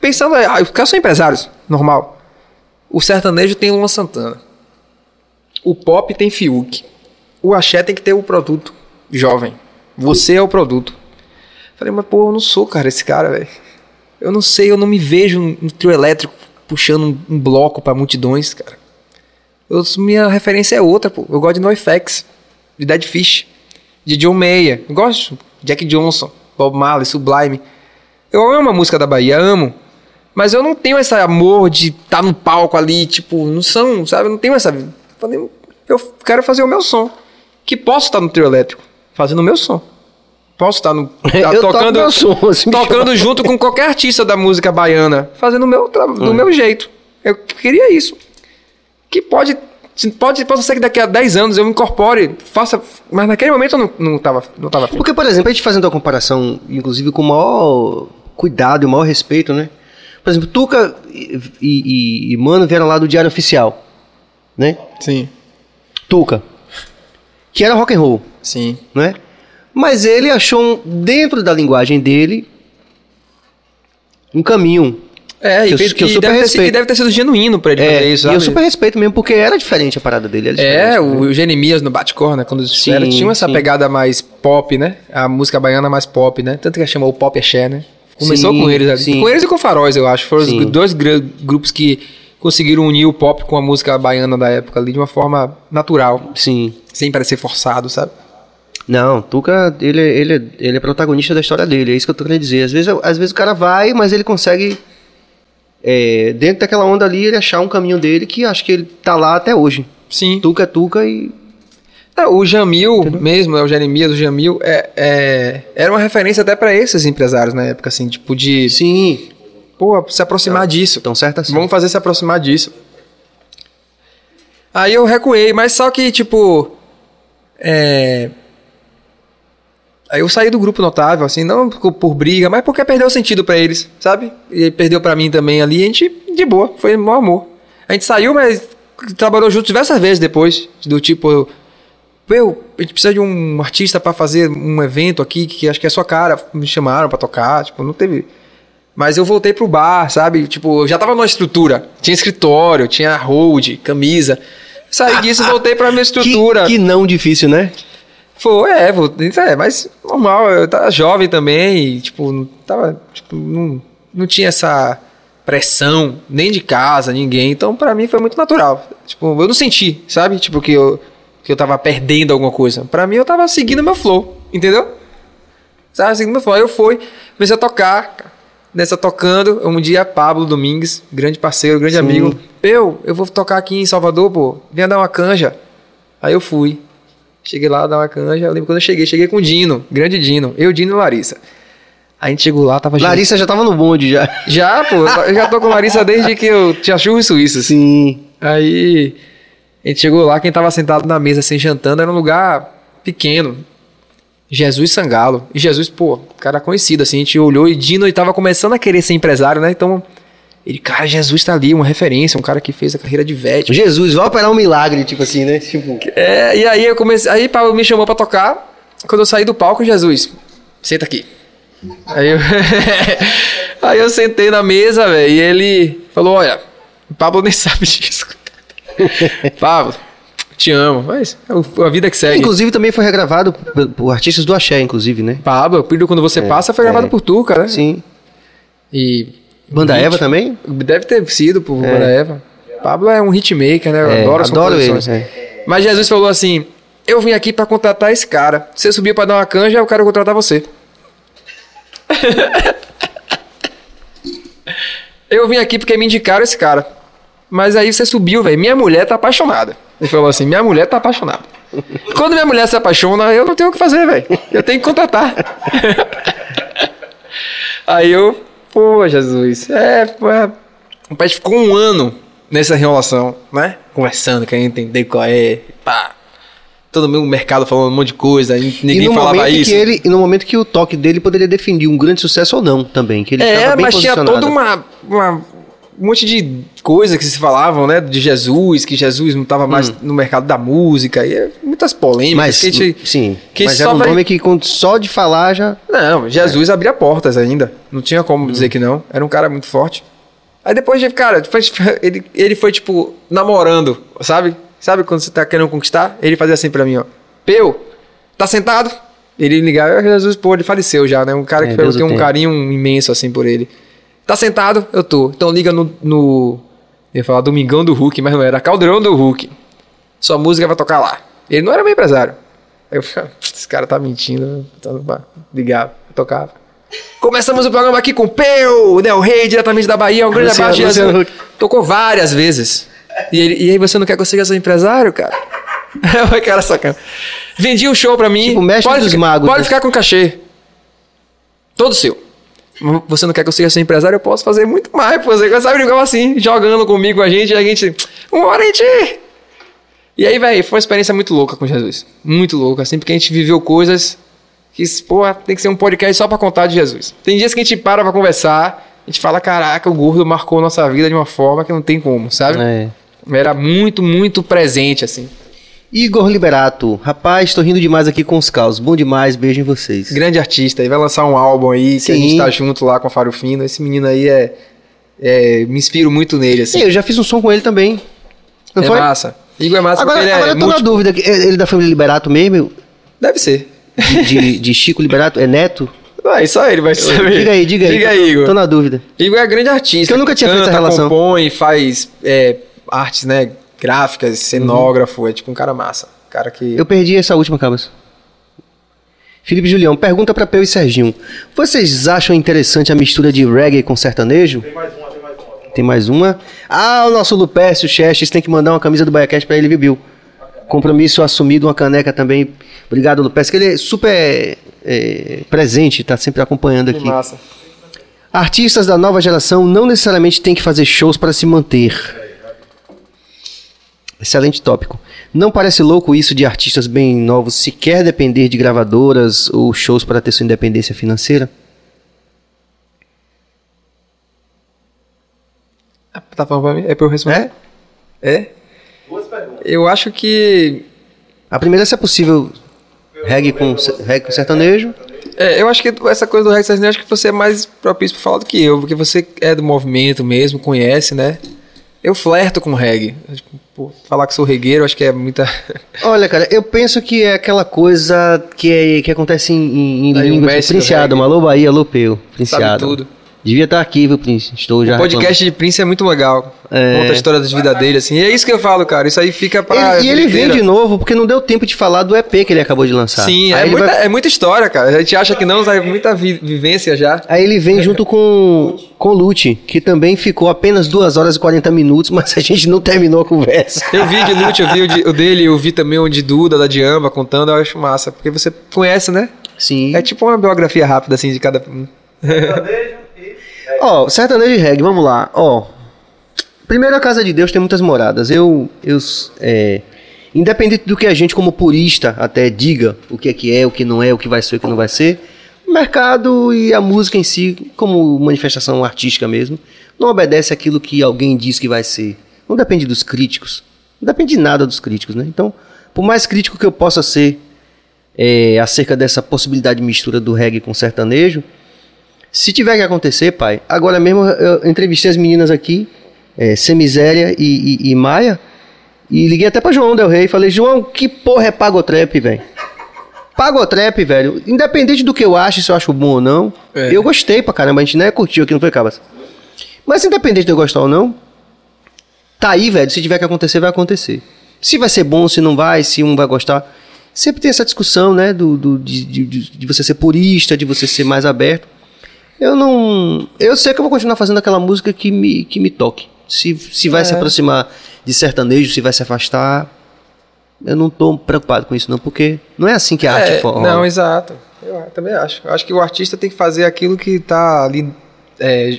Pensando, ah, os caras são empresários, normal. O sertanejo tem Luan Santana. O pop tem Fiuk. O axé tem que ter o produto jovem. Você é o produto. Falei, mas pô, eu não sou, cara, esse cara, velho. Eu não sei, eu não me vejo no trio elétrico puxando um, um bloco pra multidões, cara. Eu, minha referência é outra, pô. Eu gosto de NoFX, de Dead Fish, de John Mayer. Eu gosto. Jack Johnson, Bob Marley, Sublime. Eu amo a música da Bahia, amo. Mas eu não tenho esse amor de estar no palco ali, tipo, não são, sabe? Eu não tenho essa. Eu quero fazer o meu som. Que posso estar no trio elétrico, fazendo o meu som. Posso estar no. tá Eu toco tocando, meu som, assim, tocando junto com qualquer artista da música baiana, fazendo o meu, do meu jeito. Eu queria isso que pode, pode, pode ser que daqui a 10 anos eu me incorpore, faça, mas naquele momento eu não, não tava, não tava afim. Porque, por exemplo, a gente fazendo a comparação, inclusive com o maior cuidado e o maior respeito, né? Por exemplo, Tuca e, e- e Mano vieram lá do Diário Oficial, né? Sim, Tuca, que era rock and roll, sim. né? Mas ele achou um- dentro da linguagem dele um caminho. É, Que e, eu- que eu super deve ter, respeito. sido- e deve ter sido genuíno pra ele É, fazer isso, e eu sabe? super respeito mesmo, porque era diferente a parada dele. É, diferente, né? o Jeremias no Bate-Cor, né? Quando eles fizeram, tinha essa sim. pegada mais pop, né? A música baiana mais pop, né? Tanto que chamou o Pop Axé, né? Começou Sim, com eles ali. sim. Com eles e com Faróis, eu acho. Foram os dois grupos que conseguiram unir o pop com a música baiana da época ali de uma forma natural, Sim. sem parecer forçado, sabe? Não, Tuca, ele, é- ele, é- ele é protagonista da história dele, é isso que eu tô querendo dizer. Às vezes, às vezes o cara vai, mas ele consegue, é, dentro daquela onda ali, ele achar um caminho dele que acho que ele tá lá até hoje. Sim. Tuca é Tuca e. É, o Jamil mesmo, é o Jeremias, o Jamil, é, é- era uma referência até pra esses empresários na época, assim, tipo de, Sim, pô, se aproximar disso. tão certo assim. Vamos fazer se aproximar disso. Aí eu recuei, mas só que, tipo. É. Aí eu saí do grupo notável, assim, não por briga, mas porque perdeu o sentido pra eles, sabe? E perdeu pra mim também ali, a gente, de boa, foi mó amor. A gente saiu, mas trabalhou junto diversas vezes depois, do tipo. Meu, a gente precisa de um artista pra fazer um evento aqui que acho que é sua cara. Me chamaram pra tocar, tipo, não teve. Mas eu voltei pro bar, sabe? Tipo, eu já tava numa estrutura. Tinha escritório, tinha hold, camisa. Saí disso e voltei pra minha estrutura. Que, que não difícil, né? Foi, é, voltei, é, mas normal, eu tava jovem também e, tipo, não tava, tipo, não, não tinha essa pressão, nem de casa, ninguém, então pra mim foi muito natural. Tipo, eu não senti, sabe? Tipo, que eu, que eu tava perdendo alguma coisa. Pra mim eu tava seguindo meu flow, entendeu? Tava seguindo meu flow. Aí eu fui, comecei a tocar, nessa tocando, um dia Pablo Domingues, grande parceiro, grande Sim. amigo. Eu, eu vou tocar aqui em Salvador, pô. Venha dar uma canja. Aí eu fui. Cheguei lá, dar uma canja. Eu lembro quando eu cheguei, cheguei com o Dino, grande Dino. Eu, Dino e Larissa. A gente chegou lá, tava Larissa já tava no bonde já. Já, pô, eu já tô com Larissa desde que eu tinha churro suíço. Sim. Aí a gente chegou lá, quem tava sentado na mesa assim, jantando, era um lugar pequeno. Jesus Sangalo. E Jesus, pô, cara conhecido, assim, a gente olhou e Dino ele tava começando a querer ser empresário, né? Então, ele, cara, Jesus tá ali, uma referência, um cara que fez a carreira de vet. Jesus, vai operar um milagre, tipo assim, né? Tipo, É, e aí eu comecei. Aí Paulo me chamou pra tocar. Quando eu saí do palco, Jesus, senta aqui. Aí eu, aí eu sentei na mesa, velho, e ele falou: Olha, o Pablo nem sabe disso. Pablo, te amo, mas é o- a vida que segue. inclusive também foi regravado por, por artistas do Axé, inclusive, né? Pablo, o Pilho Quando Você Passa foi gravado é. por tu, cara. Sim. E. Banda Eva também? Deve ter sido por Banda Eva. Pablo é um hitmaker, né? Eu É, adoro adoro ele, é. Mas Jesus falou assim: Eu vim aqui pra contratar esse cara. Você subiu pra dar uma canja, eu quero contratar você. eu vim aqui porque me indicaram esse cara. Mas aí você subiu, velho. Minha mulher tá apaixonada. Ele falou assim: Minha mulher tá apaixonada. Quando minha mulher se apaixona, eu não tenho o que fazer, velho. Eu tenho que contratar. Aí eu, pô, Jesus, é, pô, é. O pai ficou um ano nessa enrolação, né? Conversando, querendo entender qual é, pá. Todo mundo no mercado falando um monte de coisa, ninguém e falava isso. Que ele, e no momento que o toque dele poderia definir um grande sucesso ou não também, que ele é, mas tinha toda uma, uma- um monte de coisa que se falavam, né? De Jesus, que Jesus não estava mais Hum. no mercado da música, e é muitas polêmicas Mas, que a gente... sim, que mas era um vai- nome que só de falar já... Não, Jesus abria portas ainda. Não tinha como dizer que não. Era um cara muito forte. Aí depois, de- cara, ele, ele foi, tipo, namorando, sabe? Sabe quando você tá querendo conquistar? Ele fazia assim pra mim, ó. Peu, tá sentado? Ele ligava, "Ah, Jesus, pô, ele faleceu já, né? Um cara É, que Deus eu tenho um carinho imenso, assim, por ele. Tá sentado? Eu tô. Então liga no... no eu ia falar Domingão do Hulk, mas não era. Caldeirão do Hulk. Sua música vai tocar lá. Ele não era meu empresário. Aí eu ficava, esse cara tá mentindo. Tá, ligava, tocava. Começamos o programa aqui com Peu, Del Rey, diretamente da Bahia, um grande Luciano- abraço. Luciano. Huck. Tocou várias vezes. E, ele- e aí você não quer seja seu empresário, cara? o cara sacana. Vendi um show pra mim. Tipo, mestre pode dos magos, Pode né? ficar com cachê. Todo seu. Você não quer que eu seja seu empresário? Eu posso fazer muito mais. Você sabe igual assim, jogando comigo, a gente, a gente. Uma hora a gente. E aí, velho, foi uma experiência muito louca com Jesus. Muito louca, assim, porque a gente viveu coisas que, pô, tem que ser um podcast só pra contar de Jesus. Tem dias que a gente para pra conversar, a gente fala, caraca, o gordo marcou nossa vida de uma forma que não tem como, sabe? É. Era muito, muito presente, assim. Igor Liberato, rapaz, tô rindo demais aqui com os caos. Bom demais, beijo em vocês. Grande artista, ele vai lançar um álbum aí, que a Sim. gente tá junto lá com a Faro Fino. Esse menino aí é. é, me inspiro muito nele, assim. Sim, eu já fiz um som com ele também. Não é foi? massa. Igor é massa Agora, ele agora é eu tô na dúvida, que- ele é da família Liberato mesmo? Deve ser. De, de- de Chico Liberato? É neto? Ah, só ele vai saber. Diga aí, diga aí. Diga aí, Igor. Tô na dúvida. Igor é grande artista. Eu nunca tinha feito canta, essa relação. compõe, faz é, artes, né, gráficas, cenógrafo, é tipo um cara massa. Cara que... Eu perdi essa última, Cabas. Felipe Julião, pergunta pra Peu e Serginho. Vocês acham interessante a mistura de reggae com sertanejo? Tem mais uma, tem mais uma. Tem mais uma. Ah, o nosso Lupécio Chestes tem que mandar uma camisa do BaiaCast pra ele, viu, Bill? Compromisso assumido, uma caneca também. Obrigado, Lupécio, que ele é super é, presente, tá sempre acompanhando que aqui. massa. Artistas da nova geração não necessariamente têm que fazer shows para se manter. Excelente tópico. Não parece louco isso de artistas bem novos sequer depender de gravadoras ou shows para ter sua independência financeira? Tá falando pra mim? É pra eu responder? É? É? Duas perguntas. Eu acho que... A primeira é se é possível reggae com, reggae com sertanejo. É, eu acho que essa coisa do reggae sertanejo, acho que você é mais propício pra falar do que eu, porque você é do movimento mesmo, conhece, né? Eu flerto com reggae. Tipo, falar que sou regueiro, acho que é muita... Olha, cara, eu penso que é aquela coisa que, é- que acontece em, em, em língua alô Bahia, alô Peu, Sabe Princiado. tudo. Devia estar aqui, viu, Prince? Estou já. O podcast de Prince é muito legal. É. Conta a história da vida dele, assim. E é isso que eu falo, cara. Isso aí fica pra. reclamando. Ele- e ele vem de novo, porque não deu tempo de falar do EP que ele acabou de lançar. Sim, Aí é ele muita, vai- é muita história, cara. A gente acha que não, mas é muita vi- vivência já. Aí ele vem junto com com o Lute, que também ficou apenas 2 horas e 40 minutos, mas a gente não terminou a conversa. Eu vi de Lute, eu vi o, de- o dele, eu vi também o de Duda, da Diamba, contando, eu acho massa. Porque você conhece, né? Sim. É tipo uma biografia rápida, assim, de cada. Ó, sertanejo e reggae, vamos lá. Ó, primeiro a Casa de Deus tem muitas moradas. Eu, eu, é, independente do que a gente como purista até diga o que é que é, o que não é, o que vai ser, o que não vai ser, o mercado e a música em si, como manifestação artística mesmo, não obedece àquilo que alguém diz que vai ser. Não depende dos críticos. Não depende de nada dos críticos, né? Então, por mais crítico que eu possa ser é, acerca dessa possibilidade de mistura do reggae com sertanejo, se tiver que acontecer, pai, agora mesmo eu entrevistei as meninas aqui, é, Semiséria e, e, e Maia, e liguei até pra João Del Rey e falei, João, que porra é Pagotrap, velho? Pagotrap, velho, independente do que eu acho, se eu acho bom ou não, É. eu gostei pra caramba, a gente né, curtiu aqui, não foi, Cabas? Mas independente de eu gostar ou não, tá aí, velho, se tiver que acontecer, vai acontecer. Se vai ser bom, se não vai, se um vai gostar. Sempre tem essa discussão, né, do, do- de, de, de você ser purista, de você ser mais aberto. Eu não. Eu sei que eu vou continuar fazendo aquela música que me, que me toque. Se, se vai É. se aproximar de sertanejo, se vai se afastar. Eu não tô preocupado com isso, não, porque não é assim que a arte É, for. não, exato. Eu também acho. Eu acho que o artista tem que fazer aquilo que tá ali é,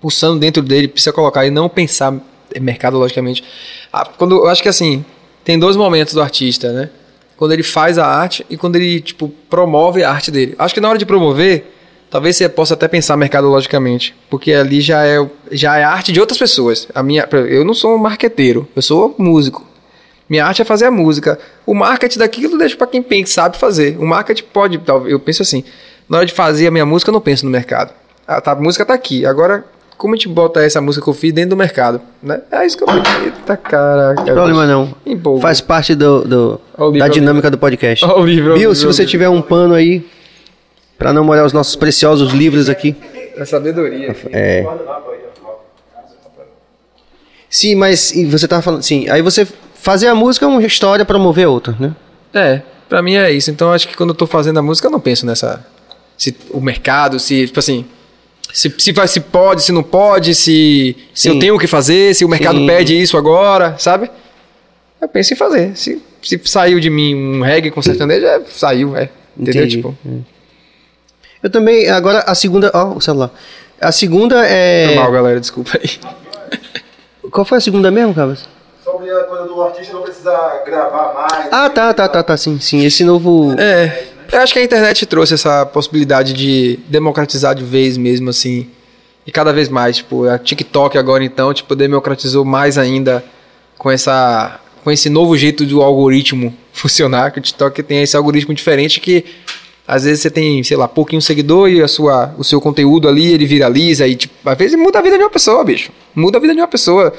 pulsando dentro dele, precisa colocar e não pensar mercadologicamente. Ah, quando, eu acho que assim, tem dois momentos do artista, né? Quando ele faz a arte e quando ele, tipo, promove a arte dele. Acho que na hora de promover, talvez você possa até pensar mercadologicamente, porque ali já é, já é arte de outras pessoas. A minha, eu não sou um marqueteiro, eu sou músico. Minha arte é fazer a música. O marketing daquilo deixa pra quem pensa, sabe fazer. O marketing pode, talvez, eu penso assim, na hora de fazer a minha música, eu não penso no mercado. A, tá, a música tá aqui. Agora, como a gente bota essa música que eu fiz dentro do mercado? Né? É isso que eu penso. Eita, caraca. Não problema não. Faz parte do, do- livro, da ó o dinâmica do podcast. O livro, Bill, livro, se você livro. tiver um pano aí, pra não molhar os nossos preciosos livros aqui. É sabedoria. É. Sim, mas você tava falando. Sim, aí você fazer a música é uma história, promover outra, né? É, pra mim é isso. Então acho que quando eu tô fazendo a música, eu não penso nessa. Se o mercado, se, tipo assim. Se, se, vai, se pode, se não pode, se, se eu tenho o que fazer, se o mercado Sim. pede isso agora, sabe? Eu penso em fazer. Se, se saiu de mim um reggae com sertanejo, é, saiu, é. Entendeu? Entendi. Tipo, Eu também. Agora a segunda. Ó, o celular. A segunda é. foi mal, galera, desculpa aí. Qual foi a segunda mesmo, Cabas? Sobre a coisa do artista não precisar gravar mais. Ah, tá, tá, tá, tá, sim, sim. Esse novo. É, eu acho que a internet trouxe essa possibilidade de democratizar de vez mesmo, assim. E cada vez mais, tipo, a TikTok agora então, tipo, democratizou mais ainda com essa com esse novo jeito do algoritmo funcionar, que o TikTok tem esse algoritmo diferente que às vezes você tem, sei lá, pouquinho seguidor e a sua, o seu conteúdo ali, ele viraliza e, tipo, às vezes muda a vida de uma pessoa, bicho. Muda a vida de uma pessoa.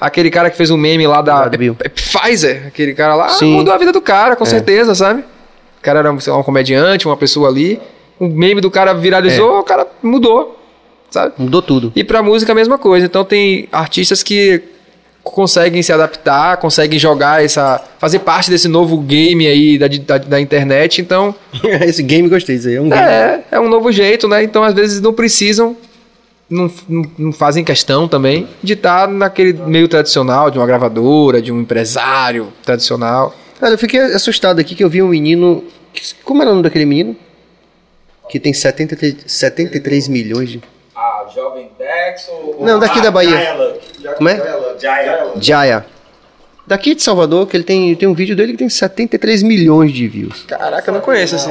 Aquele cara que fez um meme lá da é Pfizer, aquele cara lá, Sim. mudou a vida do cara, É. com certeza, sabe? O cara era sei lá, um comediante, uma pessoa ali. O meme do cara É. viralizou, o cara mudou, sabe? Mudou tudo. E pra música a mesma coisa. Então tem artistas que conseguem se adaptar, conseguem jogar essa. fazer parte desse novo game aí da, da, da internet. Então, Esse game gostei disso aí. É um game. é, é um novo jeito, né? Então às vezes não precisam. Não, não, não fazem questão também de estar naquele meio tradicional, de uma gravadora, de um empresário tradicional. Cara, eu fiquei assustado aqui que eu vi um menino. Como era o nome daquele menino? Que tem 73, 73 milhões de. Ah, Jovem Ou... Não, daqui da Bahia. Como é? Jaya. Daqui de Salvador, que ele tem, tem um vídeo dele que tem 73 milhões de views. Caraca, eu não conheço esse.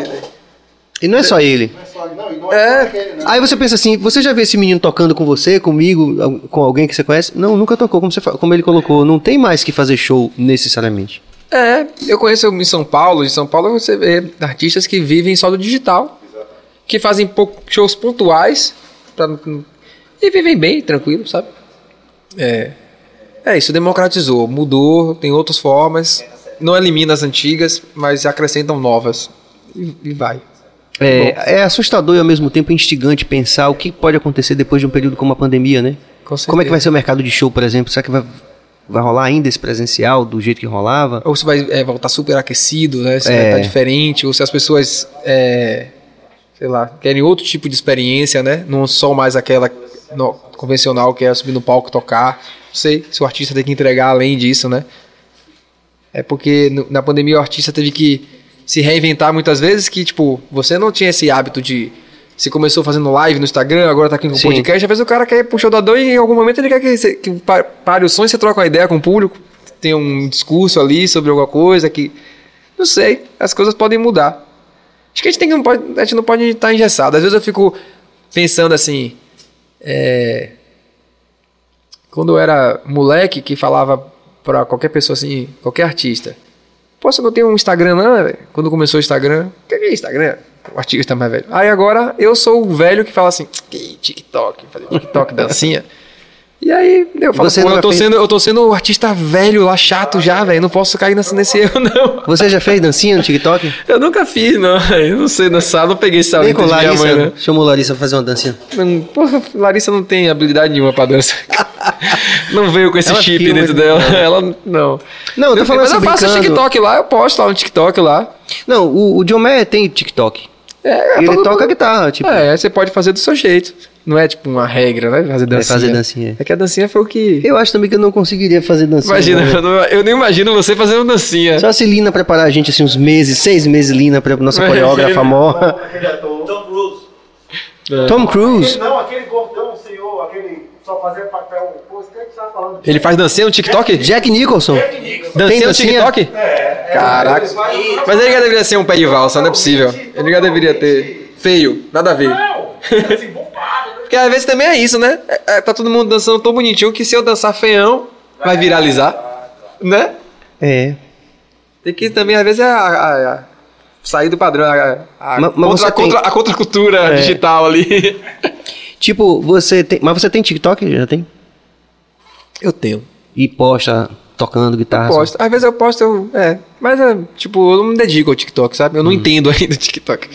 E não é só ele. Não é só- não, não É. é aquele, né? Aí você pensa assim, você já viu esse menino tocando com você, comigo, com alguém que você conhece? Não, nunca tocou, como, você, como ele colocou. Não tem mais que fazer show necessariamente. É, eu conheço em São Paulo. Em São Paulo você vê artistas que vivem só do digital, que fazem shows pontuais pra- e vivem bem, tranquilo, sabe? É, é isso, democratizou, mudou, tem outras formas, não elimina as antigas, mas acrescentam novas e, e vai. É, é assustador e ao mesmo tempo instigante pensar o que pode acontecer depois de um período como a pandemia, né? Com Como é que vai ser o mercado de show, por exemplo? Será que vai, vai rolar ainda esse presencial do jeito que rolava? Ou se vai é, voltar super aquecido, né? Se É. vai estar diferente, ou se as pessoas, é, sei lá, querem outro tipo de experiência, né? Não só mais aquela no- convencional que é subir no palco tocar. Não sei se o artista tem que entregar além disso, né? É porque no- na pandemia o artista teve que se reinventar muitas vezes que, tipo, você não tinha esse hábito de... Se começou fazendo live no Instagram, agora tá aqui com o Sim. podcast, às vezes o cara quer ir pro show da dor e em algum momento ele quer que, você- que pa- pare o som e você troca uma ideia com o público, tem um discurso ali sobre alguma coisa que... Não sei, as coisas podem mudar. Acho que a gente, tem que, não pode, a gente não pode estar engessado. Às vezes eu fico pensando assim... É, quando eu era moleque que falava pra qualquer pessoa assim, qualquer artista, você não tem um Instagram não? Quando começou o Instagram, o que é Instagram? O artista mais velho. Aí agora eu sou o velho que fala assim, TikTok, fazer TikTok, dancinha. E aí eu falo, Você eu tô, fez- sendo, eu tô sendo o artista velho lá, chato já, velho. Não posso cair nesse, nesse erro, não. Você já fez dancinha no TikTok? Eu nunca fiz, não. Eu não sei dançar, não peguei esse talento de minha mãe, né? Chamou Larissa pra fazer uma dancinha. Não, porra, Larissa não tem habilidade nenhuma pra dança. não veio com esse Ela chip dentro dela. Ela não. Não, eu tô falando Mas assim, eu faço brincando. TikTok lá, eu posto lá no TikTok lá. Não, o, o John Mayer tem TikTok. É, Ele todo toca mundo- guitarra, tipo. É, você pode fazer do seu jeito. Não é tipo uma regra, né? Fazer dancinha. fazer dancinha. É que a dancinha foi o que. Eu acho também que eu não conseguiria fazer dancinha. Imagina, eu, não- eu nem imagino você fazendo dancinha. Só se Lina preparar a gente assim uns meses, seis meses Lina pra nossa coreógrafa mó. Aquele ator. Tom Cruise. Tom Cruise. Não, aquele gordão, senhor, aquele só fazia papel. Pô, que é que você tava falando? Ele faz dancinha no TikTok? Jack Nicholson. Dancinha Tem no dancinha? TikTok? Caraca. Mas ele já deveria ser um pé de valsa, não é possível. Ele já deveria ter. Feio, nada a ver. Assim, bombado. Porque às vezes também é isso, né? É- é, tá todo mundo dançando tão bonitinho que se eu dançar feião, vai viralizar. Né? É. Tem que também, às vezes, é a, a- a- sair do padrão. A, a, Mas- mas contra, tem- contra, a contracultura É. digital ali. Tipo, você tem. Mas você tem TikTok? Já tem? Eu tenho. E posta tocando guitarra. Posto. Às vezes eu posto, eu, é. Mas, é, tipo, eu não me dedico ao TikTok, sabe? Eu não entendo ainda o TikTok.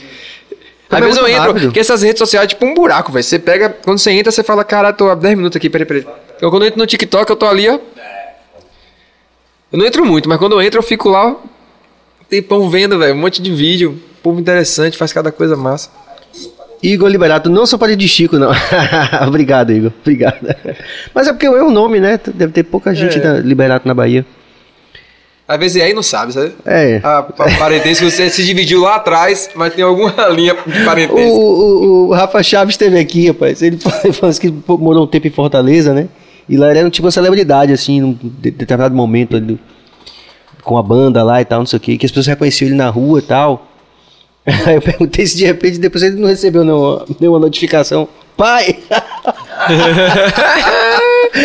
Às é vezes eu entro, rápido. porque essas redes sociais é tipo um buraco, velho. Você pega, quando você entra, você fala, cara, tô há 10 minutos aqui, peraí, peraí. Eu quando eu entro no TikTok, eu tô ali, ó. Eu não entro muito, mas quando eu entro, eu fico lá, tempão vendo, velho, um monte de vídeo. Povo interessante, faz cada coisa massa. Igor Liberato, não sou parede de Chico, não. Obrigado, Igor. Obrigado. Mas é porque é o nome, né? Deve ter pouca gente É. da Liberato na Bahia. Às vezes aí não sabe, sabe? É. A, a parentesco você se dividiu lá atrás, mas tem alguma linha de O, parentesco. o, o Rafa Chaves esteve aqui, rapaz. Ele falou assim que morou um tempo em Fortaleza, né? E lá ele era tipo uma celebridade, assim, num de- determinado momento ali, com a banda lá e tal, não sei o quê, que as pessoas reconheciam ele na rua e tal. Aí eu perguntei se de repente depois ele não recebeu nenhuma, nenhuma notificação. Pai!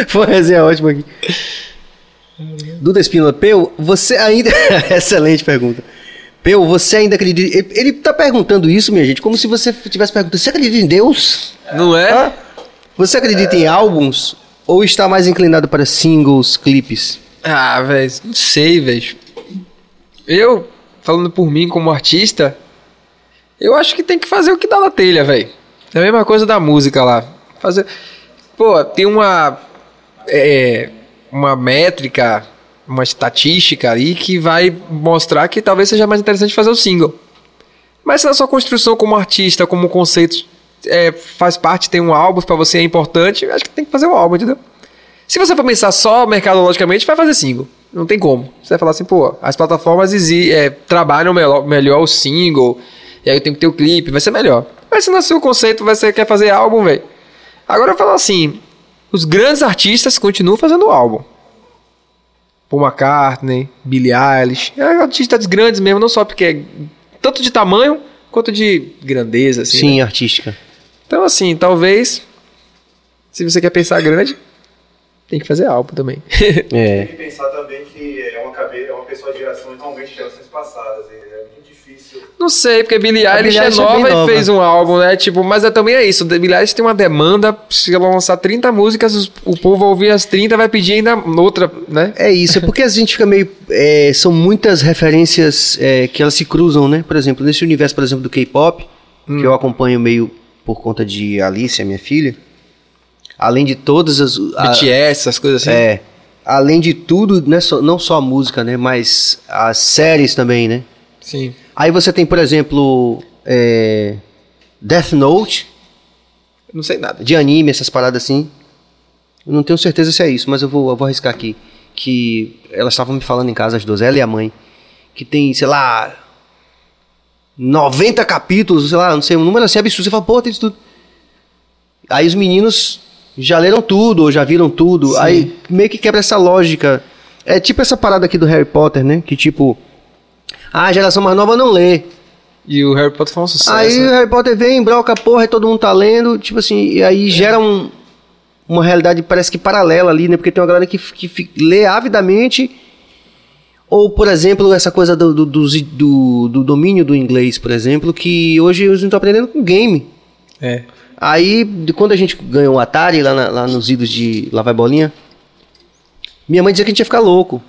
Foi uma resenha ótima aqui. Duda Espínola, Peu, você ainda. Excelente pergunta. Peu, você ainda acredita. Ele- Ele tá perguntando isso, minha gente, como se você estivesse perguntando: você acredita em Deus? Não é? Hã? Você acredita em álbuns? Ou está mais inclinado para singles, clipes? Ah, velho, não sei, velho. Eu, falando por mim como artista, eu acho que tem que fazer o que dá na telha, velho. É a mesma coisa da música lá. Fazer. Pô, tem uma. É, uma métrica, uma estatística aí que vai mostrar que talvez seja mais interessante fazer o single. Mas se na sua construção como artista, como conceito, é, faz parte, tem um álbum pra você é importante, acho que tem que fazer um álbum, entendeu? Se você for pensar só mercadologicamente, vai fazer single. Não tem como. Você vai falar assim, pô, as plataformas é, trabalham melhor, melhor o single, e aí eu tenho que ter o clipe, vai ser melhor. Mas se no seu conceito você quer fazer álbum, velho. Agora eu falo assim, os grandes artistas continuam fazendo álbum. Paul McCartney, Billie Eilish, é artistas grandes mesmo, não só porque é tanto de tamanho quanto de grandeza, assim. Sim, né? artística. Então, assim, talvez, se você quer pensar grande, tem que fazer álbum também. É. Tem que pensar também que é uma, cabe... é uma pessoa de geração atualmente de gerações passadas. e. Não sei, porque Billie A Eilish é Eilish é nova e nova. fez um álbum, né? Tipo, mas é, também é isso. Billie Eilish tem uma demanda, se ela lançar 30 músicas, o povo vai ouvir as 30 vai pedir ainda outra, né? É isso, é porque a gente fica meio. é, são muitas referências é, que elas se cruzam, né? Por exemplo, nesse universo, por exemplo, do K-pop, que eu acompanho meio por conta de Alice, a minha filha. Além de todas as. a- BTS, essas coisas assim. é. Além de tudo, né, só- não só a música, né? Mas as séries também, né? Sim. Aí você tem, por exemplo, é, Death Note, Não sei nada. de anime, essas paradas assim. Eu não tenho certeza se é isso, mas eu vou, eu vou arriscar aqui. Que elas estavam me falando em casa, as duas, ela e a mãe, que tem, sei lá, 90 capítulos, sei lá, não sei, um número assim absurdo. Você fala, pô, tem isso tudo. Aí os meninos já leram tudo, ou já viram tudo. Sim. Aí meio que quebra essa lógica. É tipo essa parada aqui do Harry Potter, né? Que tipo, ah, a geração mais nova não lê. E o Harry Potter foi um sucesso. Aí o né? Harry Potter vem, broca porra, e todo mundo tá lendo, tipo assim, e aí gera um, uma realidade parece que paralela ali, né? Porque tem uma galera que, que fi- lê avidamente, ou, por exemplo, essa coisa do, do, dos- do- do domínio do inglês, por exemplo, que hoje eles não estão aprendendo com game. É. Aí, de quando a gente ganhou o Atari, lá, na- lá nos idos de Lá Vai Bolinha, minha mãe dizia que a gente ia ficar louco.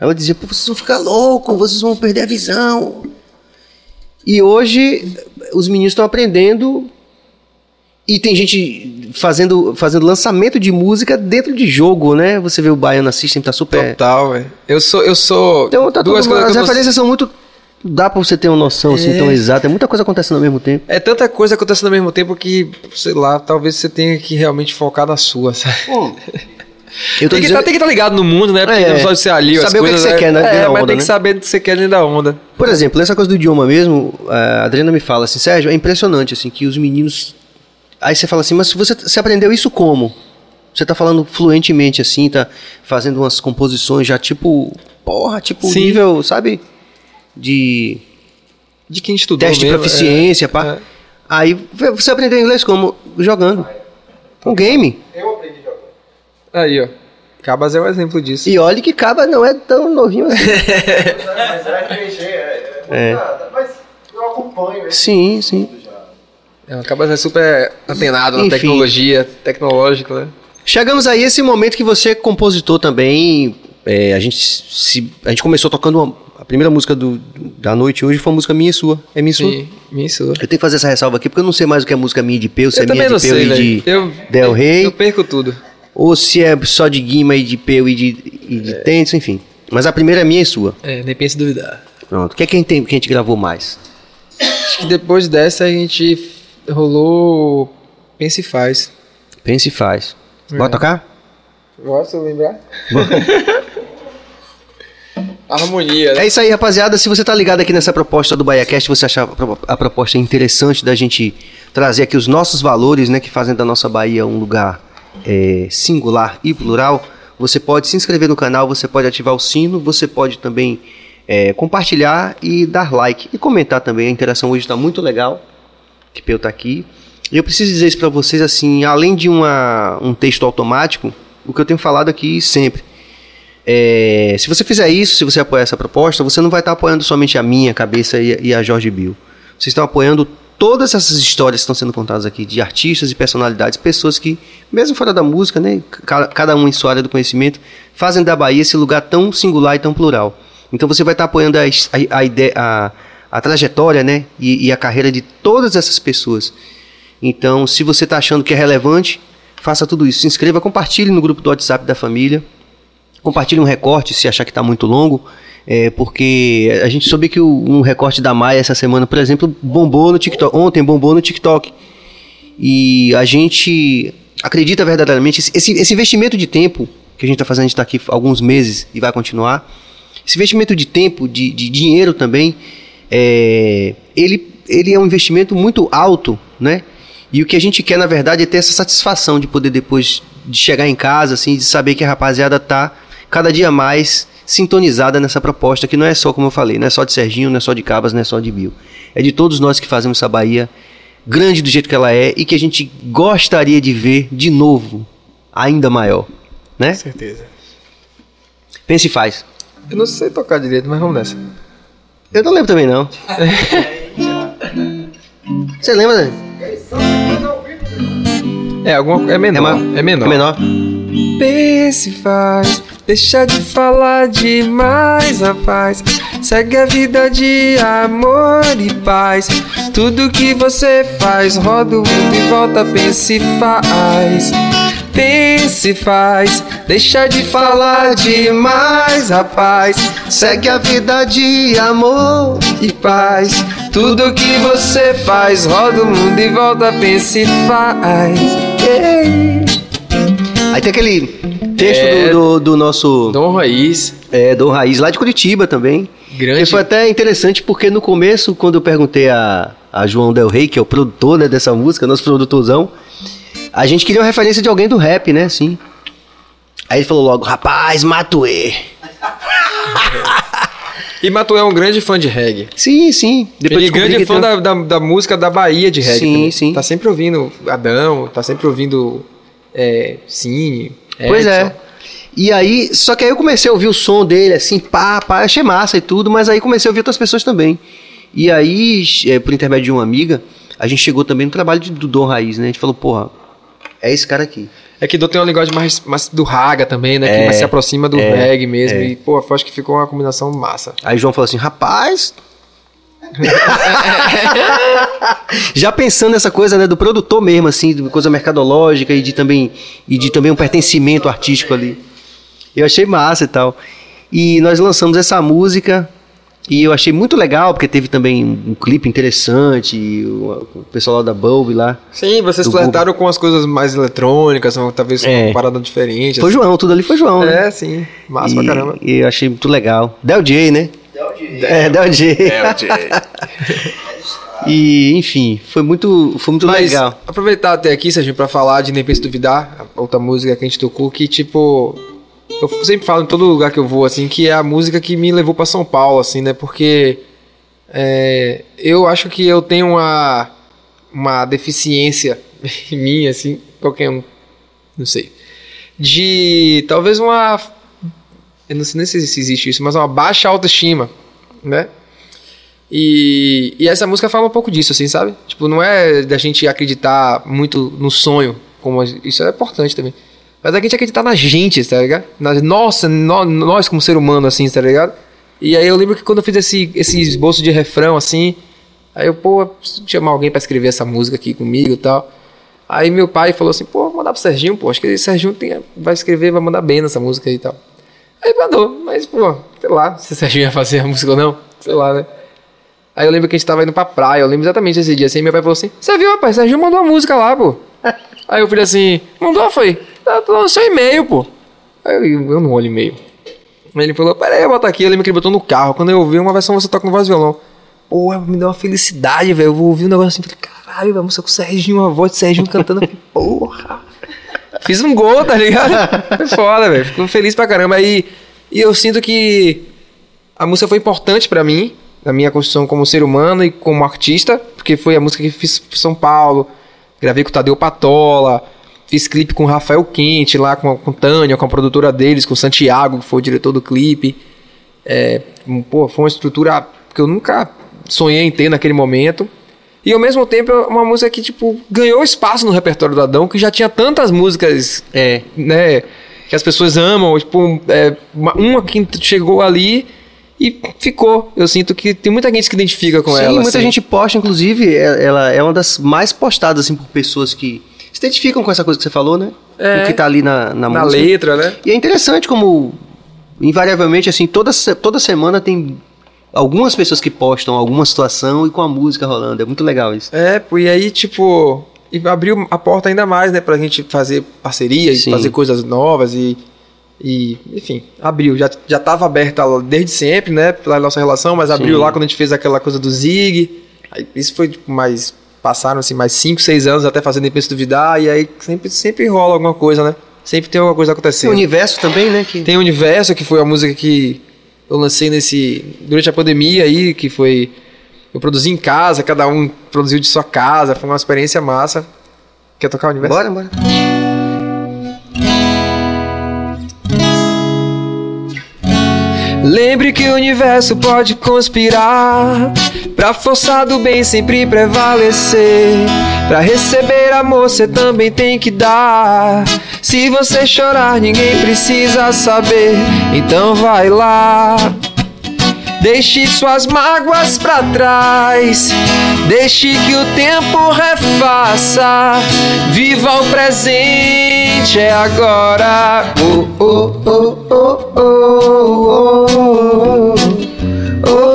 Ela dizia, Pô, vocês vão ficar loucos, vocês vão perder a visão. E hoje, os meninos estão aprendendo e tem gente fazendo, fazendo lançamento de música dentro de jogo, né? Você vê o Baiano System, tá super... Total, velho. Eu sou. Eu sou. Então, tá duas tudo, coisas as referências são muito... Dá pra você ter uma noção assim, É. tão exata. É muita coisa acontecendo ao mesmo tempo. É tanta coisa acontecendo ao mesmo tempo que, sei lá, talvez você tenha que realmente focar na sua, sabe? Eu tô Tem que dizendo- estar tá ligado no mundo, né? Porque É. não só de ser ali, as Saber o que coisas, que você é- quer, né, É, dentro da mas onda, tem né? que saber o que você quer dentro da onda. Por exemplo, essa coisa do idioma mesmo, a Adriana me fala assim, Sérgio, é impressionante assim que os meninos aí você fala assim, mas você você aprendeu isso como? Você tá falando fluentemente assim, tá fazendo umas composições já tipo, porra, tipo Sim. nível, sabe? De De quem estudou teste de mesmo, proficiência, é, pá. é. Aí você aprendeu inglês como? Jogando. Um game. Eu. Aí, ó. Cabas é um exemplo disso. E olhe que Caba não é tão novinho assim. Mas é RPG, é, é, É. nada, Mas eu acompanho esse sim, sim. É, Cabas é super antenado na Enfim. tecnologia, tecnológico, né? Chegamos aí a esse momento que você é compositor também. é, a, gente se, a gente começou tocando uma- a primeira música do, da noite hoje foi uma música minha e sua. É minha e sua. Sim, minha e sua. Eu tenho que fazer essa ressalva aqui porque eu não sei mais o que é música minha de Peu, se Eu é minha de Peu e de Eu, Del Rey, eu perco tudo. Ou se é só de Guima e de Peu e de, e de Tênis, enfim. Mas a primeira é minha e sua. É, nem pense em duvidar. Pronto. O que é que a gente, tem- que a gente gravou mais? Acho que depois dessa a gente rolou Pense e Faz. Pensa e faz. Bora É. tocar? Gosta de lembrar? Harmonia, né? É isso aí, rapaziada. Se você tá ligado aqui nessa proposta do BahiaCast, você achar a proposta interessante da gente trazer aqui os nossos valores, né, que fazem da nossa Bahia um lugar é, singular e plural, você pode se inscrever no canal, você pode ativar o sino, você pode também é, compartilhar e dar like e comentar também. A interação hoje está muito legal, que Peu tá aqui. E eu preciso dizer isso para vocês assim, além de uma, um texto automático, o que eu tenho falado aqui sempre. É, se você fizer isso, se você apoiar essa proposta, você não vai estar apoiando somente a minha cabeça e, e a Jorge Bill. Vocês estão apoiando todas essas histórias que estão sendo contadas aqui de artistas e personalidades, pessoas que, mesmo fora da música, né, ca- cada um em sua área do conhecimento, fazem da Bahia esse lugar tão singular e tão plural. Então você vai estar apoiando a, a, a ideia, a, a trajetória, né, e, e a carreira de todas essas pessoas. Então, se você está achando que é relevante, faça tudo isso. Se inscreva, compartilhe no grupo do WhatsApp da família. Compartilhe um recorte se achar que está muito longo, é, porque a gente soube que o- um recorte da Maia essa semana, por exemplo, bombou no TikTok. Ontem bombou no TikTok. E a gente acredita verdadeiramente, esse- esse, investimento de tempo que a gente está fazendo, a gente está aqui alguns meses e vai continuar. Esse investimento de tempo, de, de dinheiro também, é, ele, ele é um investimento muito alto, né? E o que a gente quer, na verdade, é ter essa satisfação de poder depois de chegar em casa, assim, de saber que a rapaziada tá cada dia mais sintonizada nessa proposta, que não é só, como eu falei, não é só de Serginho, não é só de Cabas, não é só de Bill. É de todos nós que fazemos essa Bahia grande do jeito que ela é e que a gente gostaria de ver de novo, ainda maior, né? Com certeza. Pense e faz. Eu não sei tocar direito, mas vamos nessa. Eu não lembro também, não. Você lembra, né? É, alguma, é menor. ma- É menor. É menor. Pense faz, deixa de falar demais, rapaz. Segue a vida de amor e paz. Tudo que você faz, roda o mundo e volta, pense e faz. Pense e faz, deixa de falar demais, rapaz. Segue a vida de amor. E paz, tudo que você faz, roda o mundo e volta, pense e faz. Yeah. Aí tem aquele texto É. do, do- do nosso Dom Raiz, é, Dom Raiz, lá de Curitiba também. grande. E foi até interessante porque no começo, quando eu perguntei a, a João Del Rey, que é o produtor né, dessa música, nosso produtorzão, a gente queria uma referência de alguém do rap, né? Assim. Aí ele falou logo, rapaz, Matuê. E Matuê é um grande fã de reggae. Sim, sim. Ele é grande fã da, da, da música da Bahia de reggae. Sim, também. sim. Tá sempre ouvindo Adão, tá sempre ouvindo é, Cine. Pois é. E aí, só que aí eu comecei a ouvir o som dele, assim, pá, pá, achei massa e tudo, mas aí comecei a ouvir outras pessoas também. E aí, é, por intermédio de uma amiga, a gente chegou também no trabalho de- do Dom Raiz, né? A gente falou, porra, é esse cara aqui. É que Dom tem uma linguagem mais, mais do raga também, né? que É, mais se aproxima do é, reggae mesmo. é. E, pô, acho que ficou uma combinação massa. Aí o João falou assim, rapaz. Já pensando nessa coisa, né, do produtor mesmo, assim, de coisa mercadológica e de também e de também um pertencimento artístico ali. Eu achei massa e tal. E nós lançamos essa música e eu achei muito legal porque teve também um clipe interessante, o, pessoal lá da Bulb lá. Sim, vocês Do flertaram com as coisas mais eletrônicas, talvez É. uma parada diferente. Foi assim. João, tudo ali foi João, né? É, sim. Massa e, pra caramba. e eu achei muito legal. Del J, né? É, Del J. E, enfim, foi muito, foi muito Mas legal. aproveitar até aqui, Serginho, pra falar de Nem Pense Duvidar, outra música que a gente tocou, que tipo. Eu sempre falo em todo lugar que eu vou, assim, que é a música que me levou pra São Paulo, assim, né? Porque é, eu acho que eu tenho uma, uma deficiência mim, assim, qualquer um, não sei, de talvez uma. Eu não sei nem se existe isso, mas uma baixa autoestima, né? E, e essa música fala um pouco disso, assim, sabe? Tipo, não é da gente acreditar muito no sonho, como isso é importante também. Mas a gente acreditar na gente, tá ligado? Na, nossa, nó- nós como ser humano, assim, tá ligado? E aí eu lembro que quando eu fiz esse, esse esboço de refrão, assim, aí eu, pô, preciso chamar alguém pra escrever essa música aqui comigo e tal. Aí meu pai falou assim, pô, vou mandar pro Serginho, pô, acho que o Serginho tem, vai escrever, vai mandar bem nessa música e tal. Aí mandou, mas, pô, sei lá, se o Serginho ia fazer a música ou não, sei lá, né? Aí eu lembro que a gente tava indo pra praia, eu lembro exatamente esse dia, assim, meu pai falou assim, você viu, rapaz, Serginho mandou uma música lá, pô. Aí eu falei assim, mandou, foi? Tá tá no seu e-mail, pô. Aí eu, eu não olho e-mail. Ele falou, peraí, eu boto aqui, eu lembro que ele botou no carro, quando eu ouvi uma versão você toca no voz violão. Pô, me deu uma felicidade, velho, eu vou ouvir um negócio assim, falei, caralho, velho, música com o Serginho, uma voz de Serginho cantando, falei, porra. Fiz um gol, tá ligado? Foi foda, velho. Fico feliz pra caramba. E, e eu sinto que a música foi importante pra mim, na minha construção como ser humano e como artista, porque foi a música que fiz em São Paulo. Gravei com o Tadeu Patola, fiz clipe com o Rafael Quente lá, com, com Tânia, com a produtora deles, com o Santiago, que foi o diretor do clipe. É, pô, foi uma estrutura que eu nunca sonhei em ter naquele momento. E ao mesmo tempo é uma música que, tipo, ganhou espaço no repertório do Adão, que já tinha tantas músicas, É. né, que as pessoas amam, tipo, é, uma, uma que chegou ali e ficou. Eu sinto que tem muita gente que identifica com Sim, ela. muita assim. gente posta, inclusive, é- ela é uma das mais postadas, assim, por pessoas que se identificam com essa coisa que você falou, né? É. O que tá ali na, na, na música. letra, né? E é interessante como, invariavelmente, assim, toda, toda semana tem algumas pessoas que postam alguma situação e com a música rolando. É muito legal isso. É, e aí, tipo, e abriu a porta ainda mais, né, pra gente fazer parceria e Sim. fazer coisas novas e, e enfim, abriu. Já, já tava aberta desde sempre, né, pela nossa relação, mas abriu Sim. lá quando a gente fez aquela coisa do Zig. Aí, isso foi, tipo, mais, passaram, assim, mais 5, 6 anos até fazendo Nem Penso Duvidar, e aí sempre, sempre rola alguma coisa, né? Sempre tem alguma coisa Tem o acontecendo. universo também, né? Que... Tem o Universo, que foi a música que eu lancei nesse durante a pandemia aí, que foi eu produzi em casa, cada um produziu de sua casa, foi uma experiência massa. Quer tocar o Universo? Bora, bora. Lembre que o universo pode conspirar Pra forçar do bem sempre prevalecer Pra receber amor cê também tem que dar Se você chorar ninguém precisa saber Então vai lá Deixe suas mágoas pra trás. Deixe que o tempo refaça. Viva o presente, é agora. Oh, oh, oh, oh, oh, oh,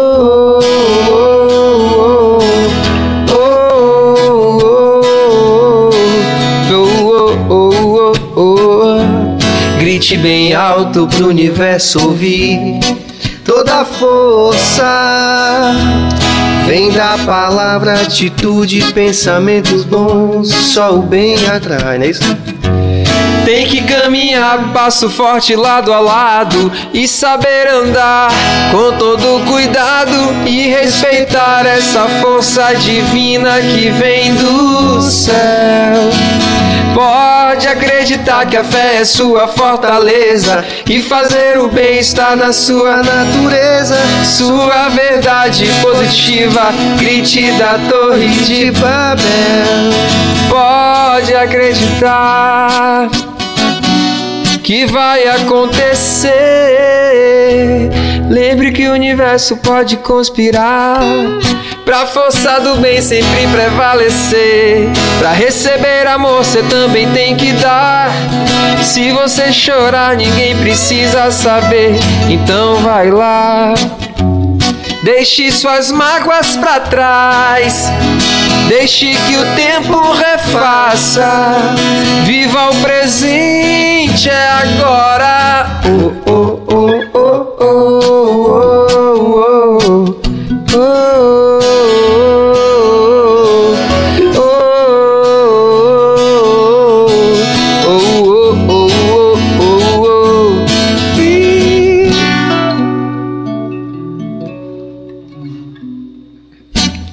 oh, oh, oh, Grite bem alto pro universo ouvir toda força vem da palavra, atitude, pensamentos bons, só o bem atrai, não é isso? Tem que caminhar passo forte lado a lado e saber andar com todo cuidado e respeitar essa força divina que vem do céu. Pode acreditar que a fé é sua fortaleza e fazer o bem está na sua natureza. Sua verdade positiva, grite da torre de Babel. Pode acreditar que vai acontecer. Lembre que o universo pode conspirar pra força do bem sempre prevalecer. Pra receber amor, você também tem que dar. Se você chorar, ninguém precisa saber. Então vai lá. Deixe suas mágoas pra trás. Deixe que o tempo refaça. Viva o presente, é agora. Oh, oh, oh, oh, oh, oh, oh,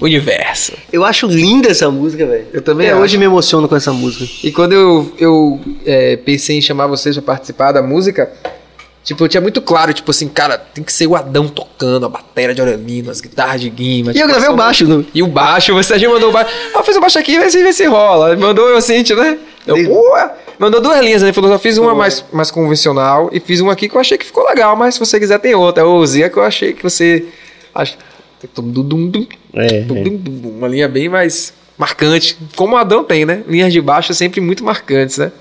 Universo. Eu acho linda essa música, velho. Eu também Até acho. hoje me emociono com essa música. E quando eu, eu é, pensei em chamar vocês pra participar da música, tipo, eu tinha muito claro, tipo assim, cara, tem que ser o Adão tocando, a bateria de Orelino, as guitarras de Guima. E tipo, eu gravei o baixo. No... E o baixo, você já mandou o baixo. Ah, fez o baixo aqui, vê se, vê se rola. Mandou eu assim, tipo, né? Eu, Desde- mandou duas linhas, né? Falou, só fiz uma mais, mais convencional e fiz uma aqui que eu achei que ficou legal, mas se você quiser tem outra. Eu usei a que eu achei que você... Acho... É, é. Uma linha bem mais marcante. Como o Adão tem, né? Linhas de baixo sempre muito marcantes, né?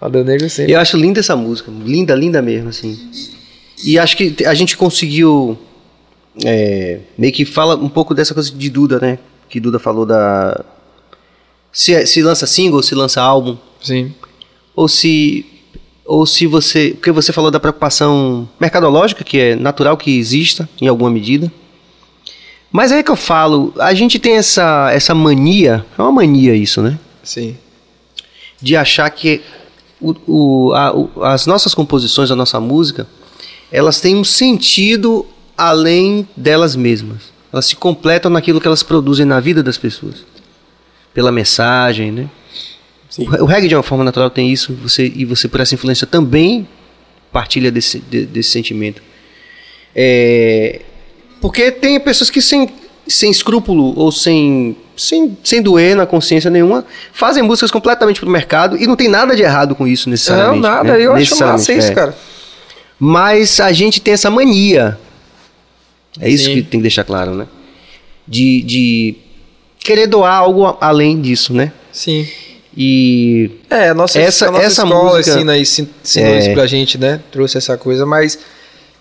Adão Negro sempre. Eu acho linda essa música. Linda, linda mesmo, assim. E acho que a gente conseguiu. é, meio que fala um pouco dessa coisa de Duda, né? Que Duda falou da. Se, se lança single, se lança álbum. Sim. Ou se. Ou se você. Porque você falou da preocupação mercadológica, que é natural que exista, em alguma medida. Mas é que eu falo, a gente tem essa, essa mania, é uma mania isso, né? Sim. de achar que o, o- a- o- as nossas composições, a nossa música, elas têm um sentido além delas mesmas. Elas se completam naquilo que elas produzem na vida das pessoas. Pela mensagem, né? Sim. O, o reggae de uma forma natural tem isso, você, e você por essa influência também partilha desse, de- desse sentimento. É, porque tem pessoas que sem, sem escrúpulo ou sem, sem, sem doer na consciência nenhuma, fazem músicas completamente pro mercado e não tem nada de errado com isso Não, necessariamente. nada. né? Eu acho massa isso, é. cara. Mas a gente tem essa mania. É isso Sim. que tem que deixar claro, né? De, de querer doar algo além disso, né? Sim. E É, a nossa, Essa- a nossa essa escola música- ensina, isso, ensinou É. isso pra gente, né? Trouxe essa coisa, mas...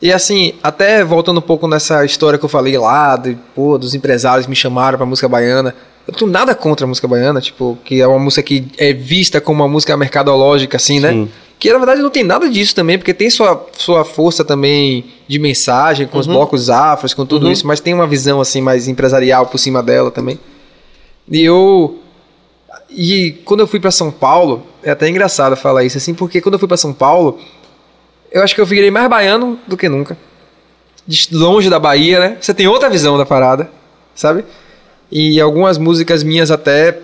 E assim, até voltando um pouco nessa história que eu falei lá, de, pô, dos empresários me chamaram pra música baiana. Eu não tenho nada contra a música baiana, tipo, que é uma música que é vista como uma música mercadológica, assim, né? Sim. Que na verdade não tem nada disso também, porque tem sua, sua força também de mensagem, com os blocos afros, com tudo Uhum. isso, mas tem uma visão assim mais empresarial por cima dela também. E eu. E quando eu fui pra São Paulo, é até engraçado falar isso assim, porque quando eu fui pra São Paulo, eu acho que eu virei mais baiano do que nunca. Longe da Bahia, né? Você tem outra visão da parada, sabe? E algumas músicas minhas até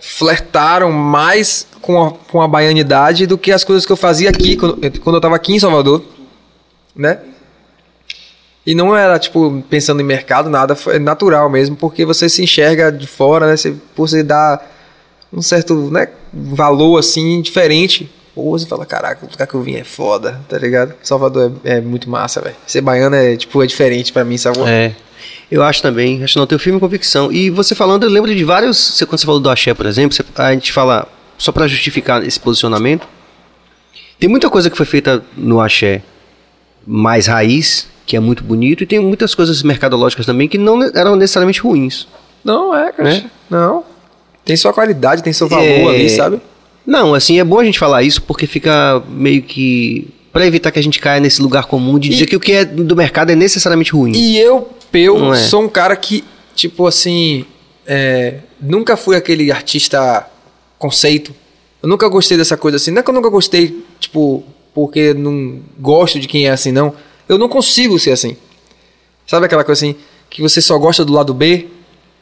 flertaram mais com a, com a baianidade do que as coisas que eu fazia aqui, quando, quando eu tava aqui em Salvador, né? E não era, tipo, pensando em mercado, nada, foi natural mesmo, porque você se enxerga de fora, né? Você, você dar um certo né, valor, assim, diferente. Ou você fala, caraca, o lugar que eu vim é foda, tá ligado? Salvador é, é muito massa, velho. Ser baiano é, tipo, é diferente pra mim, sabe? É. Eu acho também, acho não, teu filme convicção. E você falando, eu lembro de vários. você- Quando você falou do axé, por exemplo, você- a gente fala, só pra justificar esse posicionamento, tem muita coisa que foi feita no axé mais raiz, que é muito bonito, e tem muitas coisas mercadológicas também que não eram necessariamente ruins. Não, é, cara. Né? Não. Tem sua qualidade, tem seu valor É. ali, sabe? Não, assim, é bom a gente falar isso porque fica meio que. Pra evitar que a gente caia nesse lugar comum de dizer E- que o que é do mercado é necessariamente ruim. E eu, eu é. sou um cara que, tipo assim, é, nunca fui aquele artista conceito. Eu nunca gostei dessa coisa assim. Não é que eu nunca gostei, tipo, porque não gosto de quem é assim, não. Eu não consigo ser assim. Sabe aquela coisa assim, que você só gosta do lado B?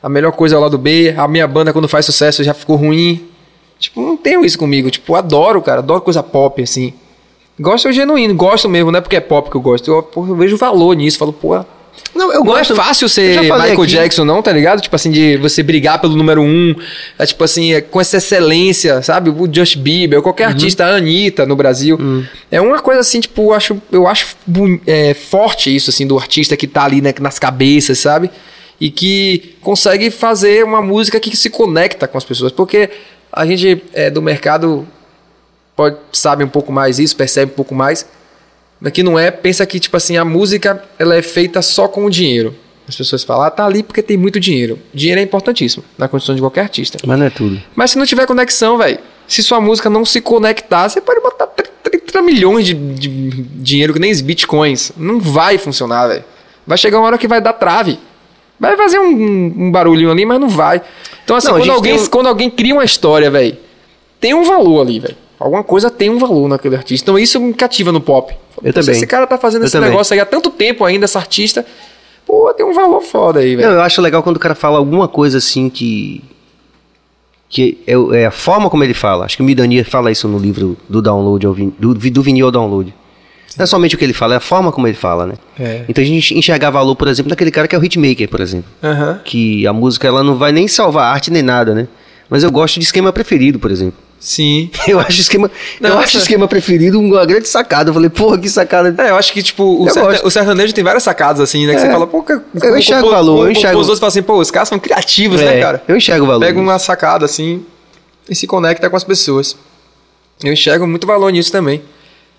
A melhor coisa é o lado B. A minha banda, quando faz sucesso, já ficou ruim. Tipo, não tenho isso comigo. Tipo, adoro, cara. Adoro coisa pop, assim. Gosto genuíno, gosto mesmo, não é porque é pop que eu gosto. Eu, porra, eu vejo valor nisso. Falo, pô, Não, eu não gosto. é fácil eu ser Michael aqui. Jackson, não, tá ligado? Tipo assim, de você brigar pelo número um, é tipo assim, é com essa excelência, sabe? O Just Bieber, ou Uhum. qualquer artista, a Anitta no Brasil. Hum. É uma coisa assim, tipo, eu acho, eu acho é, forte isso, assim, do artista que tá ali né, nas cabeças, sabe? E que consegue fazer uma música que se conecta com as pessoas. Porque a gente é, do mercado pode, sabe um pouco mais isso, percebe um pouco mais. Mas que não é, pensa que, tipo assim, a música ela é feita só com o dinheiro. As pessoas falam, ah, tá ali porque tem muito dinheiro. Dinheiro é importantíssimo na condição de qualquer artista. Mas não é tudo. Mas se não tiver conexão, velho, se sua música não se conectar, você pode botar 30, 30 milhões de, de dinheiro que nem os bitcoins. Não vai funcionar, velho. Vai chegar uma hora que vai dar trave. Vai fazer um, um- barulhinho ali, mas não vai. Então, assim, Não, quando, alguém, um- quando alguém cria uma história, velho, tem um valor ali, velho. Alguma coisa tem um valor naquele artista. Então isso me cativa no pop. Eu também. Esse cara tá fazendo Eu esse também. negócio aí há tanto tempo ainda, essa artista. Pô, tem um valor foda aí, velho. Eu acho legal quando o cara fala alguma coisa assim que. que é, é a forma como ele fala. Acho que o Midania fala isso no livro do download, do, do vinil ao download. Não é somente o que ele fala, é a forma como ele fala, né? É. Então a gente enxergar valor, por exemplo, naquele cara que é o hitmaker, por exemplo. Aham. Que a música ela não vai nem salvar a arte nem nada, né? Mas eu gosto de esquema preferido, por exemplo. Sim. Eu acho esquema, eu acho esquema preferido uma grande sacada. Eu falei, porra, que sacada. É, eu acho que, tipo, o, gosto. o sertanejo tem várias sacadas, assim, né? Que É. você fala, pô, que, Eu enxergo valor, eu enxergo- Os outros falam assim, pô, os caras são criativos, né, É, cara? Eu enxergo o valor. Pega uma sacada, assim, e se conecta com as pessoas. Eu enxergo muito valor nisso também.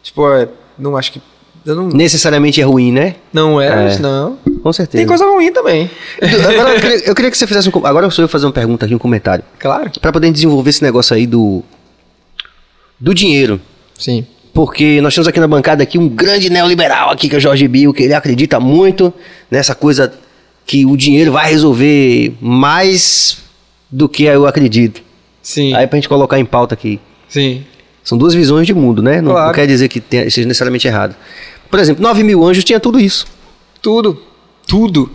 Tipo, é, não acho que. Não, Necessariamente é ruim, né? não é, É. não. Com certeza. Tem coisa ruim também. Agora eu queria, eu queria que você fizesse um. Agora eu sou eu fazer uma pergunta aqui, um comentário. Claro. Pra poder desenvolver esse negócio aí do. Do dinheiro. Sim. Porque nós temos aqui na bancada aqui um grande neoliberal aqui, que é o Jorge Bill, que ele acredita muito nessa coisa que o dinheiro vai resolver mais do que eu acredito. Sim. Aí pra gente colocar em pauta aqui. Sim. São duas visões de mundo, né? Não, Claro. não quer dizer que tenha- seja necessariamente errado. Por exemplo, 9 mil anjos tinha tudo isso. Tudo. Tudo.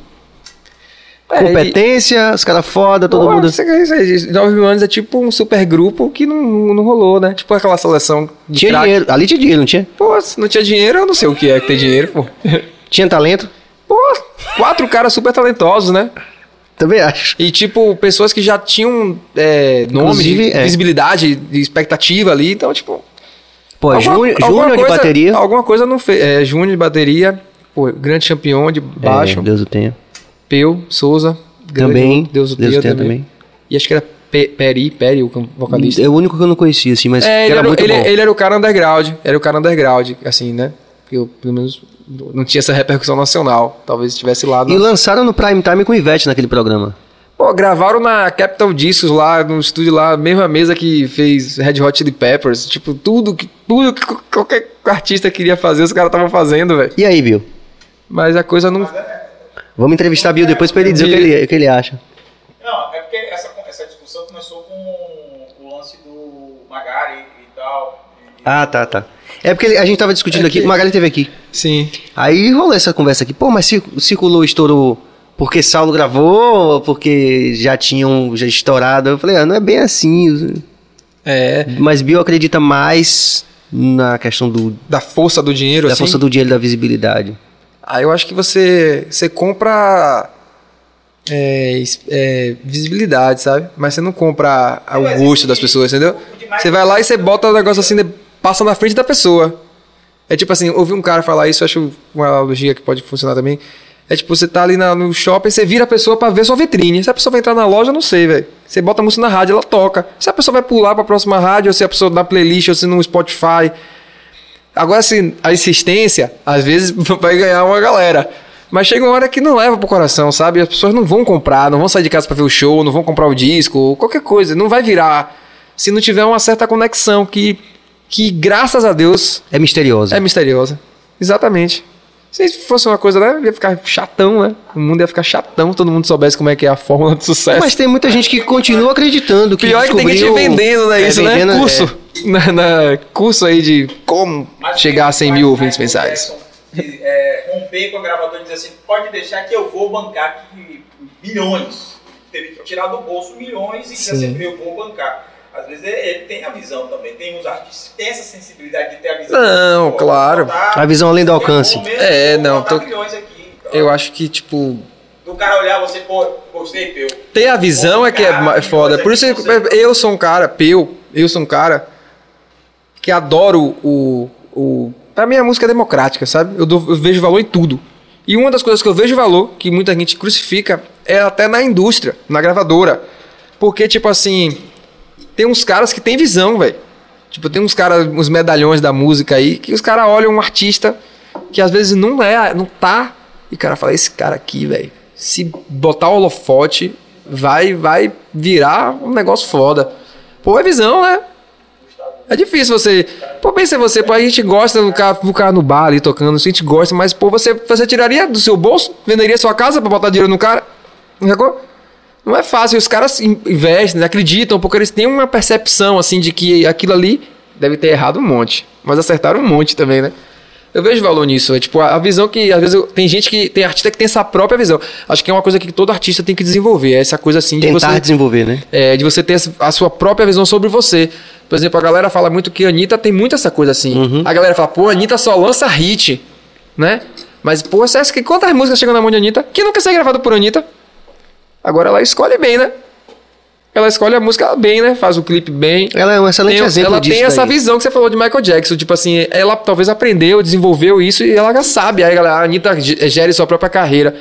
É, Competência, os caras foda, todo Pô, mundo. Isso, isso, isso, 9 mil anos é tipo um super grupo que não, não rolou, né? Tipo aquela seleção de Tinha craque. dinheiro. Ali tinha dinheiro, não tinha? Pô, se não tinha dinheiro, eu não sei o que é que tem dinheiro, pô. Tinha talento? Pô, quatro caras super talentosos, né? Também acho. E, tipo, pessoas que já tinham é, nome, de é. visibilidade, de expectativa ali. Então, tipo. Pô, alguma- Júnior alguma Júnior de coisa- bateria. Alguma coisa não fez. É, Júnior de bateria, pô, grande campeão de baixo. É, Deus o tenha. Peu, Souza. Também. Deus o Deus tenha o tenha também. também. E acho que era Pe- Peri, Peri, o vocalista. É o único que eu não conhecia, assim, mas É, ele era era, muito ele, bom. ele era o cara underground. Era o cara underground, assim, né? Eu, pelo menos, não tinha essa repercussão nacional. Talvez estivesse lá. E lançaram no Prime Time com o Ivete naquele programa. Pô, gravaram na Capital Discos lá, no estúdio lá, mesma mesa que fez Red Hot Chili Peppers. Tipo, tudo que, tudo que qualquer artista queria fazer, os caras estavam fazendo, velho. E aí, Bill? Mas a coisa não. Vamos entrevistar Bill depois pra ele dizer o que ele, o que ele acha. Não, é porque essa, essa discussão começou com o lance do Magari e tal. E- Ah, tá, tá. É porque ele- a gente tava discutindo É aqui, que- o Magali teve aqui. Sim. Aí rolou essa conversa aqui. Pô, mas cir- circulou, estourou porque Saulo gravou, ou porque já tinham já estourado. Eu falei, ah, não é bem assim. É. Mas Bill acredita mais na questão do, Da força do dinheiro, da assim. força do dinheiro e da visibilidade. Aí eu acho que você, você compra é, é, visibilidade, sabe? Mas você não compra a- o gosto das pessoas, entendeu? Você vai lá e você bota o negócio assim, de- passa na frente da pessoa. É tipo assim, ouvi um cara falar isso, acho uma analogia que pode funcionar também. É tipo, você tá ali na- no shopping, você vira a pessoa pra ver sua vitrine. Se a pessoa vai entrar na loja, não sei, velho. Você bota a música na rádio, ela toca. Se a pessoa vai pular pra próxima rádio, ou se a pessoa na playlist, ou se no Spotify. Agora, assim, a insistência, às vezes vai ganhar uma galera. Mas chega uma hora que não leva pro coração, sabe? As pessoas não vão comprar, não vão sair de casa pra ver o show, não vão comprar o disco, qualquer coisa. Não vai virar se não tiver uma certa conexão que, que graças a Deus, É misteriosa. é misteriosa. Exatamente. Se fosse uma coisa, né? Ia ficar chatão, né? O mundo ia ficar chatão, todo mundo soubesse como é que é a fórmula de sucesso. Mas tem muita gente que continua acreditando que Pior é que tem gente descobriu- vendendo, né? É, Isso, vendendo, né? Curso. Na, na- curso aí de como Mas chegar a o que 100 faz mil ouvintes mensais. É, romper com a gravadora e dizer assim, pode deixar que eu vou bancar aqui milhões. Teve que tirar do bolso milhões e dizer Sim. assim, eu vou bancar. Às vezes ele ele tem a visão também, tem uns artistas que têm essa sensibilidade de ter a visão. Não, claro. botar- A visão além do alcance. mesmo, É, não, tô- aqui. Então, Eu acho que, tipo, Do cara olhar você, pô, gostei, Peu. ter a visão é que é é foda. Por isso que eu sou um cara, eu, eu sou um cara que adoro o. o pra mim a música é democrática, sabe? Eu, dou- eu vejo valor em tudo. E uma das coisas que eu vejo valor, que muita gente crucifica, é até na indústria, na gravadora. Porque, tipo assim, tem uns caras que têm visão, velho. Tipo, tem uns caras, uns medalhões da música aí, que os caras olham um artista que às vezes não é, não tá. E o cara fala, esse cara aqui, velho, se botar o holofote, vai, vai virar um negócio foda. Pô, é visão, né? É difícil você. Pô, pensa você, pô, a gente gosta do cara, do cara no bar ali tocando, a gente gosta, mas, pô, você, você tiraria do seu bolso? Venderia sua casa pra botar dinheiro no cara? Sacou? Não é fácil, os caras in- investem, acreditam, porque eles têm uma percepção, assim, de que aquilo ali deve ter errado um monte. Mas acertaram um monte também, né? Eu vejo valor nisso, é tipo, a visão que, às vezes, eu- tem gente que, tem artista que tem essa própria visão. Acho que é uma coisa que todo artista tem que desenvolver, é essa coisa assim de Tentar você desenvolver, né? é, de você ter a sua própria visão sobre você. Por exemplo, a galera fala muito que a Anitta tem muito essa coisa assim. Uhum. A galera fala, pô, a Anitta só lança hit, né? Mas, pô, você acha que quantas músicas chegam na mão de Anitta que quer ser gravado por Anitta? Agora ela escolhe bem, né? Ela escolhe a música bem, né? Faz o clipe bem. Ela é um excelente Tem- exemplo ela disso. tem essa daí. visão que você falou de Michael Jackson. Tipo assim, ela talvez aprendeu, desenvolveu isso e ela já sabe. Aí a Anitta ge- gere sua própria carreira.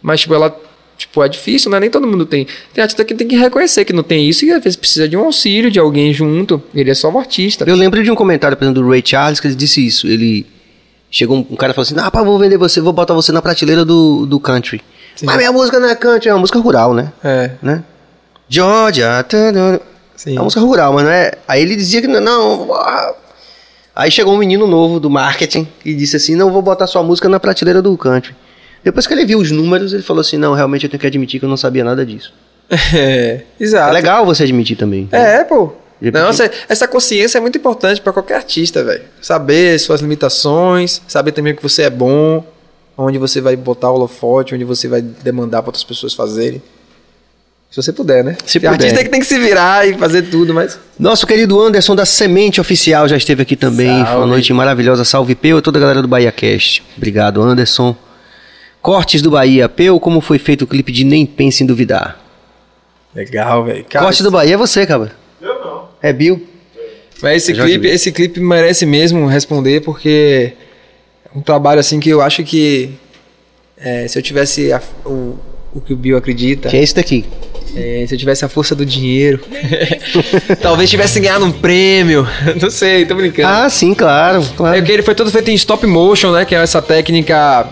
Mas, tipo, ela. Tipo, é difícil, né? Nem todo mundo tem. Tem artista que tem que reconhecer que não tem isso e às vezes precisa de um auxílio de alguém junto. Ele é só um artista. Eu lembro de um comentário, por exemplo, do Ray Charles, que ele disse isso. Ele. Chegou um, um cara e falou assim: Ah, pá, vou vender você, vou botar você na prateleira do, do country. Sim. Mas minha música não é country, é uma música rural, né? É, né? Georgia. tadã. sim. É uma música rural, mas não é. Aí ele dizia que não. não. Aí chegou um menino novo do marketing e disse assim: Não, vou botar sua música na prateleira do country. Depois que ele viu os números, ele falou assim: Não, realmente eu tenho que admitir que eu não sabia nada disso. É, exato. É legal você admitir também. É, pô. Não, essa, essa consciência é muito importante pra qualquer artista, velho. Saber suas limitações, saber também que você é bom, onde você vai botar o holofote, onde você vai demandar pra outras pessoas fazerem. Se você puder, né? Se Tem puder. artista que tem que se virar e fazer tudo, mas. Nosso querido Anderson da Semente Oficial já esteve aqui também. Salve. Foi uma noite maravilhosa. Salve Peu e toda a galera do Bahia Cast. Obrigado, Anderson. Cortes do Bahia. Peu, como foi feito o clipe de Nem Pense em Duvidar? Legal, velho. Corte do Bahia é você, cara. Eu não. É Bill. Mas esse Jorge clipe, esse clipe merece mesmo responder, porque é um trabalho assim que eu acho que é, se eu tivesse a- o, o que o Bill acredita, Que é esse daqui. É, se eu tivesse a força do dinheiro, talvez tivesse ganhado um prêmio. Não sei, tô brincando. Ah, sim, claro. claro. É porque ele foi todo feito em stop motion, né? Que é essa técnica.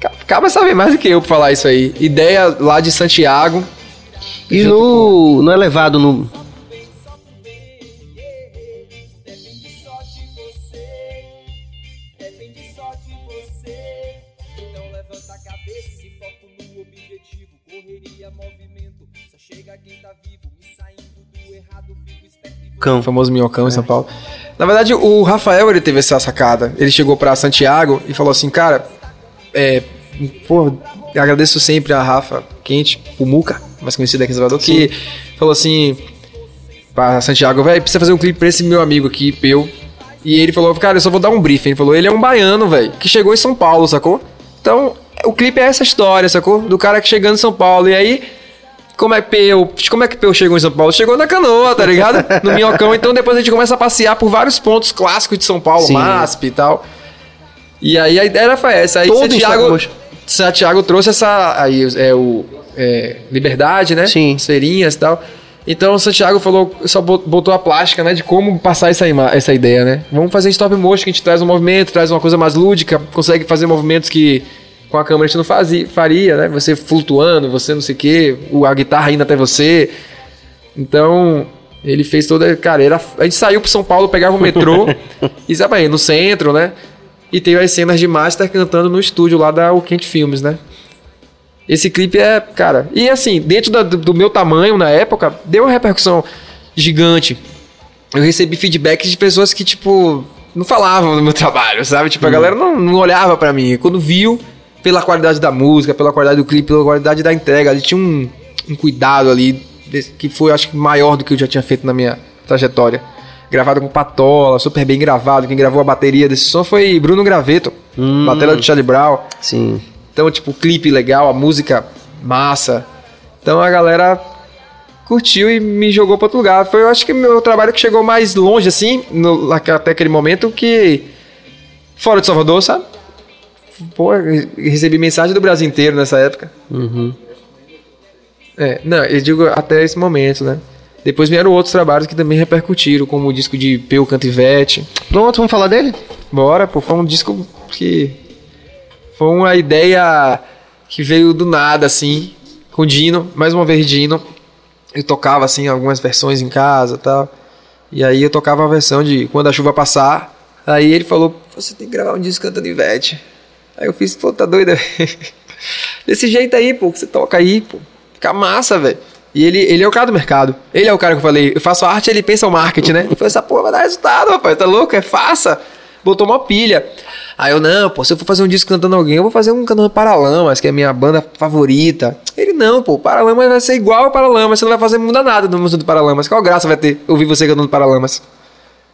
Ca- Acaba saber mais do que eu pra falar isso aí. Ideia lá de Santiago. E no, no elevado, no. Vou O famoso minhocão em São Paulo. Na verdade, o Rafael ele teve essa sacada. Ele chegou pra Santiago e falou assim, cara, é, pô, agradeço sempre a Rafa Quente, o Muca, mais conhecido aqui em Salvador, que falou assim pra Santiago, velho, precisa fazer um clipe pra esse meu amigo aqui, Peu. E ele falou, cara, eu só vou dar um briefing. Ele falou, ele é um baiano, velho, que chegou em São Paulo, sacou? Então, o clipe é essa história, sacou? Do cara que chegando em São Paulo. E aí, como é que Peu, como é que Peu chegou em São Paulo? Chegou na canoa, tá ligado? No Minhocão. Então depois a gente começa a passear por vários pontos clássicos de São Paulo, Sim. MASP e tal. E aí a ideia foi essa. Aí Todo Santiago. Santiago trouxe essa. Aí é o. é, liberdade, né? Sim. Esferinhas e tal. Então o Santiago falou, só bot- botou a plástica, né? De como passar essa, essa ideia, né? Vamos fazer stop motion, que a gente traz um movimento, traz uma coisa mais lúdica, consegue fazer movimentos que com a câmera a gente não fazia, faria, né? Você flutuando, você não sei o quê, a guitarra indo até você. Então, ele fez toda. Cara, era, a gente saiu pro São Paulo, pegava o metrô e sabe aí, no centro, né? E teve as cenas de Master cantando no estúdio lá da O Quente Filmes, né? Esse clipe é, cara. E assim, dentro da- do, meu tamanho na época, deu uma repercussão gigante. Eu recebi feedback de pessoas que, tipo, não falavam do meu trabalho, sabe? Tipo, a galera não, não olhava pra mim. Quando viu, pela qualidade da música, pela qualidade do clipe, pela qualidade da entrega, ali tinha um, um cuidado ali que foi, acho que, maior do que eu já tinha feito na minha trajetória. Gravado com patola, super bem gravado. Quem gravou a bateria desse som foi Bruno Graveto, bateria do Charlie Brown. Sim. Então, tipo, o clipe legal, a música massa. Então a galera curtiu e me jogou pra outro lugar. Foi, eu acho que meu trabalho que chegou mais longe, assim, no- até aquele momento, que. Fora de Salvador, sabe? Pô, recebi mensagem do Brasil inteiro nessa época. É, não, eu digo até esse momento, né? Depois vieram outros trabalhos que também repercutiram, como o disco de Peu Cantivete. Pronto, vamos falar dele? Bora, pô, foi um disco que foi uma ideia que veio do nada, assim, com o Dino, mais uma vez Dino. Eu tocava, assim, algumas versões em casa e tal. E aí eu tocava a versão de Quando a Chuva Passar. Aí ele falou, você tem que gravar um disco cantando Ivete. Aí eu fiz, pô, tá doido? Desse jeito aí, pô, que você toca aí, pô. Fica massa, velho. E ele, ele é o cara do mercado. Ele é o cara que eu falei, eu faço arte, ele pensa o marketing, né? Ele falou, essa porra vai dar resultado, rapaz, tá louco? É faça. Botou uma pilha. Aí eu, não, pô, se eu for fazer um disco cantando alguém, eu vou fazer um cantando Paralamas, que é a minha banda favorita. Ele, não, pô, Paralamas vai ser igual ao Paralamas, você não vai fazer muda nada no música do Paralamas. Qual graça vai ter ouvir você cantando Paralamas?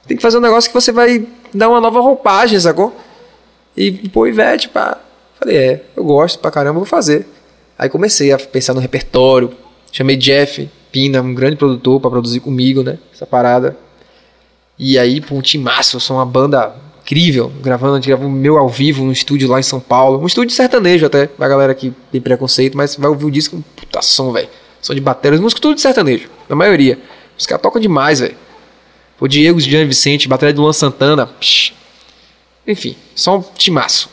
Tem que fazer um negócio que você vai dar uma nova roupagem, sacou? E, pô, Ivete, pá. Falei, é, eu gosto pra caramba, vou fazer. Aí comecei a pensar no repertório. Chamei Jeff Pina, um grande produtor, pra produzir comigo, né? Essa parada. E aí, pô, um timaço, eu sou uma banda incrível, gravando, a gente gravou meu ao vivo num estúdio lá em São Paulo. Um estúdio sertanejo até, pra galera que tem preconceito, mas vai ouvir o disco, um puta som, velho. Som de bateria, os músicos tudo de sertanejo, na maioria. Os caras tocam demais, velho. O Diego, Gianni Vicente, bateria do Luan Santana. psh. Enfim, só um timaço.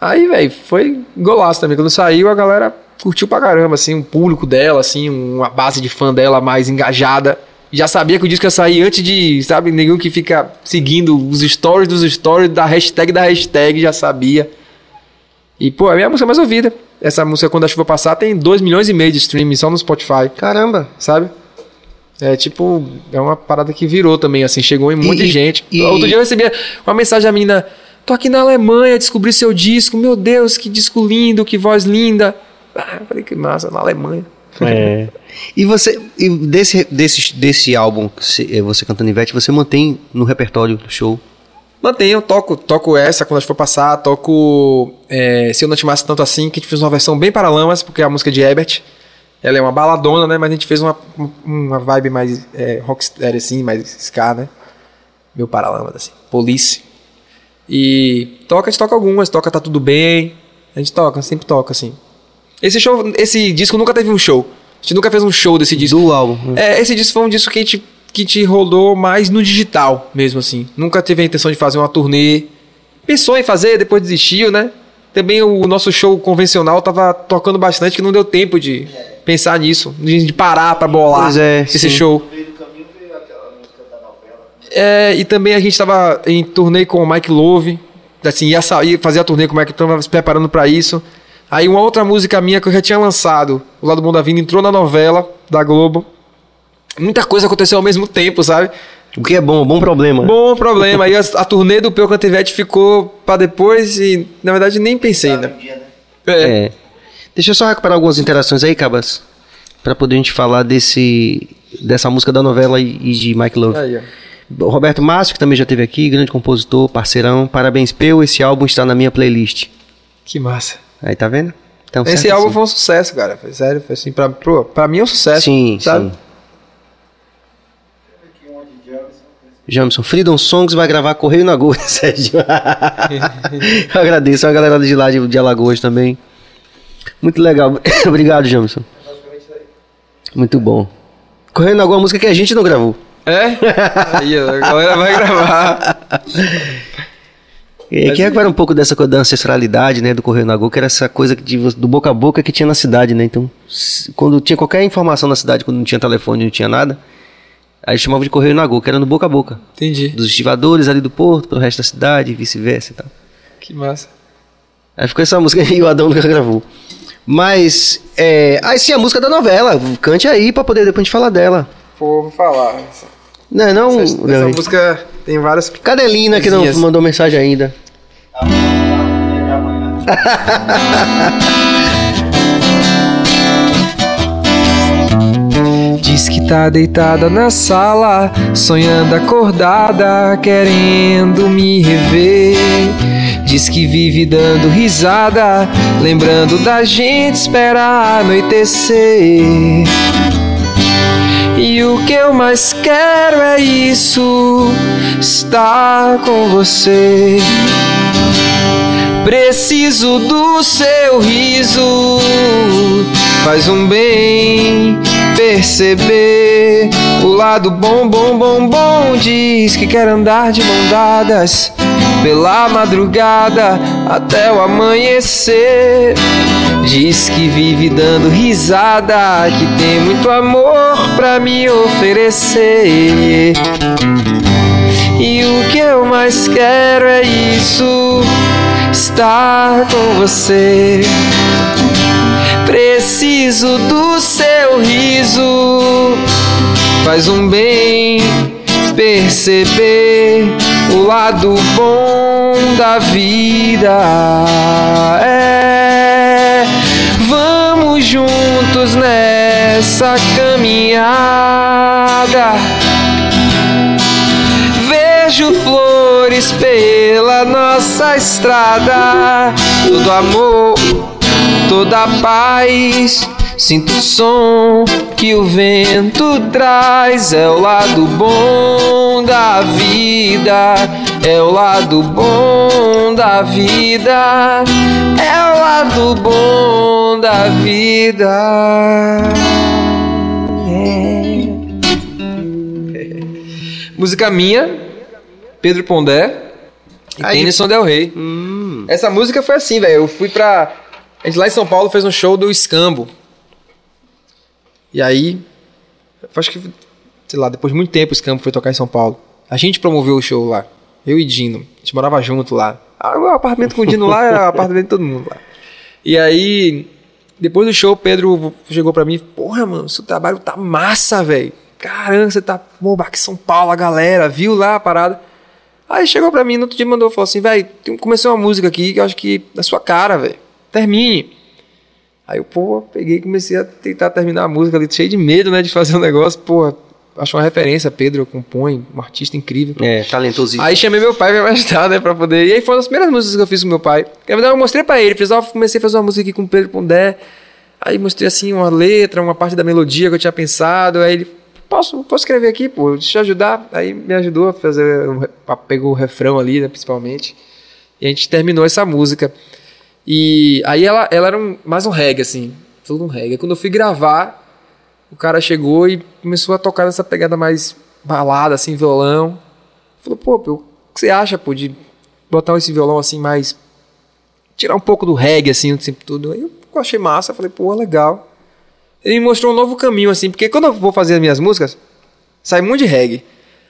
Aí, velho, foi golaço também. Quando saiu, a galera curtiu pra caramba, assim, um público dela, assim, uma base de fã dela mais engajada. Já sabia que o disco ia sair antes de, sabe, nenhum que fica seguindo os stories dos stories, da hashtag da hashtag, já sabia. E, pô, é a minha música mais ouvida. Essa música, Quando a Chuva Passar, tem 2 milhões e meio de streaming só no Spotify Caramba. sabe? É tipo, é uma parada que virou também, assim, chegou em muita E- gente. e- Outro dia eu recebi uma mensagem da menina: tô aqui na Alemanha, descobri seu disco, meu Deus, que disco lindo, que voz linda. Ah, eu falei que massa, na Alemanha. É. E você, e desse, desse, desse álbum, que você, eh, você cantando Ivete, você mantém no repertório do show? Mantenho, toco, toco essa quando a gente for passar, toco é, Se Eu Não Te Amasse Tanto Assim, que a gente fez uma versão bem paralamas, porque é a música de Herbert. Ela é uma baladona, né? Mas a gente fez uma, uma vibe mais é, rockstar, assim, mais ska, né? Meu paralamas, assim. Police. E toca, a gente toca algumas, toca Tá Tudo Bem. A gente toca, sempre toca, assim. Esse show, esse disco nunca teve um show. A gente nunca fez um show desse disco. Do álbum. É, esse disco foi um disco que a gente, que te rodou mais no digital mesmo, assim. Nunca teve a intenção de fazer uma turnê. Pensou em fazer, depois desistiu, né? Também o nosso show convencional tava tocando bastante, que não deu tempo de pensar nisso, de parar pra bolar é, esse sim. show. É, e também a gente tava em turnê com o Mike Love, assim, ia sair, fazer a turnê com o Mike, tava se preparando pra isso. Aí uma outra música minha que eu já tinha lançado, O Lado Bom da Vida, entrou na novela da Globo. Muita coisa aconteceu ao mesmo tempo, sabe? O que é bom, bom problema. Bom problema. Aí a, a turnê do Peu Cantivete ficou pra depois e, na verdade, nem pensei, né? É. É. Deixa eu só recuperar algumas interações aí, Cabas. Pra poder a gente falar desse, dessa música da novela e, e de Mike Love. Aí, ó. Roberto Márcio, que também já esteve aqui, grande compositor, parceirão. Parabéns, Peu, esse álbum está na minha playlist. Que massa. Aí tá vendo? Então, Esse álbum assim. foi um sucesso, cara. Foi sério. Foi assim, pra, pro- pra mim é um sucesso. Sim, sabe? sim. Jamison, Freedom Songs vai gravar Correio na Goa, Sérgio. Eu agradeço a galera de lá de, de Alagoas também. Muito legal. Obrigado, Jamison. Muito bom. Correio na Goa é uma música que a gente não gravou. É? Aí, a galera vai gravar. E que era um pouco dessa coisa da ancestralidade, né, do Correio na Goa, que era essa coisa de- do boca a boca que tinha na cidade, né? Então, quando tinha qualquer informação na cidade, quando não tinha telefone, não tinha nada, aí chamava de Correio na Goa, que era no boca a boca. Entendi. Dos estivadores ali do porto, pro resto da cidade, vice-versa e tal. Que massa. Aí ficou essa música e o Adão nunca gravou. Mas, é. Aí sim, a música da novela. Cante aí pra poder depois a gente falar dela. Pô, vou falar. Essa, Não, é não. essa Leandro? música tem várias. Cadê Lina que não mandou mensagem ainda? Diz que tá deitada na sala, sonhando acordada, querendo me rever. Diz que vive dando risada, lembrando da gente esperar anoitecer. E o que eu mais quero é isso, estar com você. Preciso do seu riso, faz um bem perceber o lado bom, bom, bom, bom. Diz que quer andar de mão dadas pela madrugada até o amanhecer. Diz que vive dando risada, que tem muito amor pra me oferecer. E o que eu mais quero é isso, estar com você. Preciso do seu riso, faz um bem perceber o lado bom da vida. É, vamos juntos nessa caminhada. Vejo flores pela nossa estrada, todo amor, toda paz. Sinto o som que o vento traz, é o lado bom da vida, é o lado bom da vida, é o lado bom da vida. Música minha, Pedro Pondé e Aí. Tennyson Del Rey. Hum. Essa música foi assim, velho. Eu fui pra. A gente lá em São Paulo fez um show do Escambo. E aí. Acho que, sei lá, depois de muito tempo o Escambo foi tocar em São Paulo. A gente promoveu o show lá. Eu e Dino. A gente morava junto lá. Ah, o apartamento com o Dino lá era o apartamento de todo mundo lá. E aí, depois do show, Pedro chegou pra mim Porra, mano, seu trabalho tá massa, velho. Caramba, você tá. Pô, aqui São Paulo, a galera, viu lá a parada. Aí chegou pra mim, no outro dia mandou, falou assim, velho, comecei uma música aqui que eu acho que é sua cara, velho. Termine. Aí eu, pô, peguei e comecei a tentar terminar a música ali, cheio de medo, né, de fazer um negócio. Pô, acho uma referência, Pedro compõe, um artista incrível. É, talentosíssimo. Aí chamei meu pai pra me ajudar, né, pra poder... E aí foi uma das primeiras músicas que eu fiz com meu pai. Na verdade, eu mostrei pra ele, fiz, ó, comecei a fazer uma música aqui com o Pedro Pondé. Aí mostrei, assim, uma letra, uma parte da melodia que eu tinha pensado. Aí ele, posso, posso escrever aqui, pô, deixa eu ajudar. Aí me ajudou a fazer, pegou o refrão ali, né, principalmente. E a gente terminou essa música. E aí ela, ela era um- mais um reggae, assim, tudo um reggae. Quando eu fui gravar, o cara chegou e começou a tocar nessa pegada mais balada, assim, violão. Falou, pô, pô, o que você acha, pô, de botar esse violão assim mais. tirar um pouco do reggae, assim, sempre tudo. Aí eu achei massa, falei, pô, legal. Ele me mostrou um novo caminho, assim, porque quando eu vou fazer as minhas músicas, sai muito de reggae.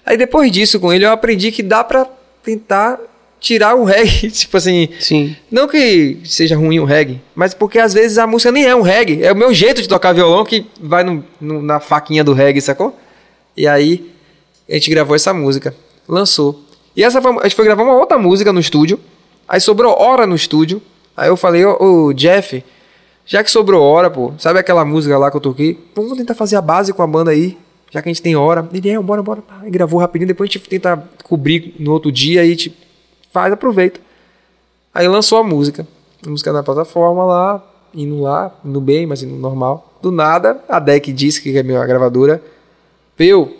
Aí depois disso, com ele, eu aprendi que dá pra tentar tirar o reggae, tipo assim. Sim. Não que seja ruim o reggae, mas porque às vezes a música nem é um reggae. É o meu jeito de tocar violão que vai no- no- na faquinha do reggae, sacou? E aí a gente gravou essa música, lançou. E essa foi, a gente foi gravar uma outra música no estúdio. Aí sobrou hora no estúdio. Aí eu falei, ô, ô, Jeff, já que sobrou hora, pô, sabe aquela música lá que eu toquei? Vamos tentar fazer a base com a banda aí, já que a gente tem hora. Ele, é, bora, bora. Aí gravou rapidinho, depois a gente tenta cobrir no outro dia e gente faz, aproveita. Aí lançou a música. A música na plataforma lá, indo lá, indo bem, mas indo normal. Do nada, a Deck disse que é a minha gravadora. Peu,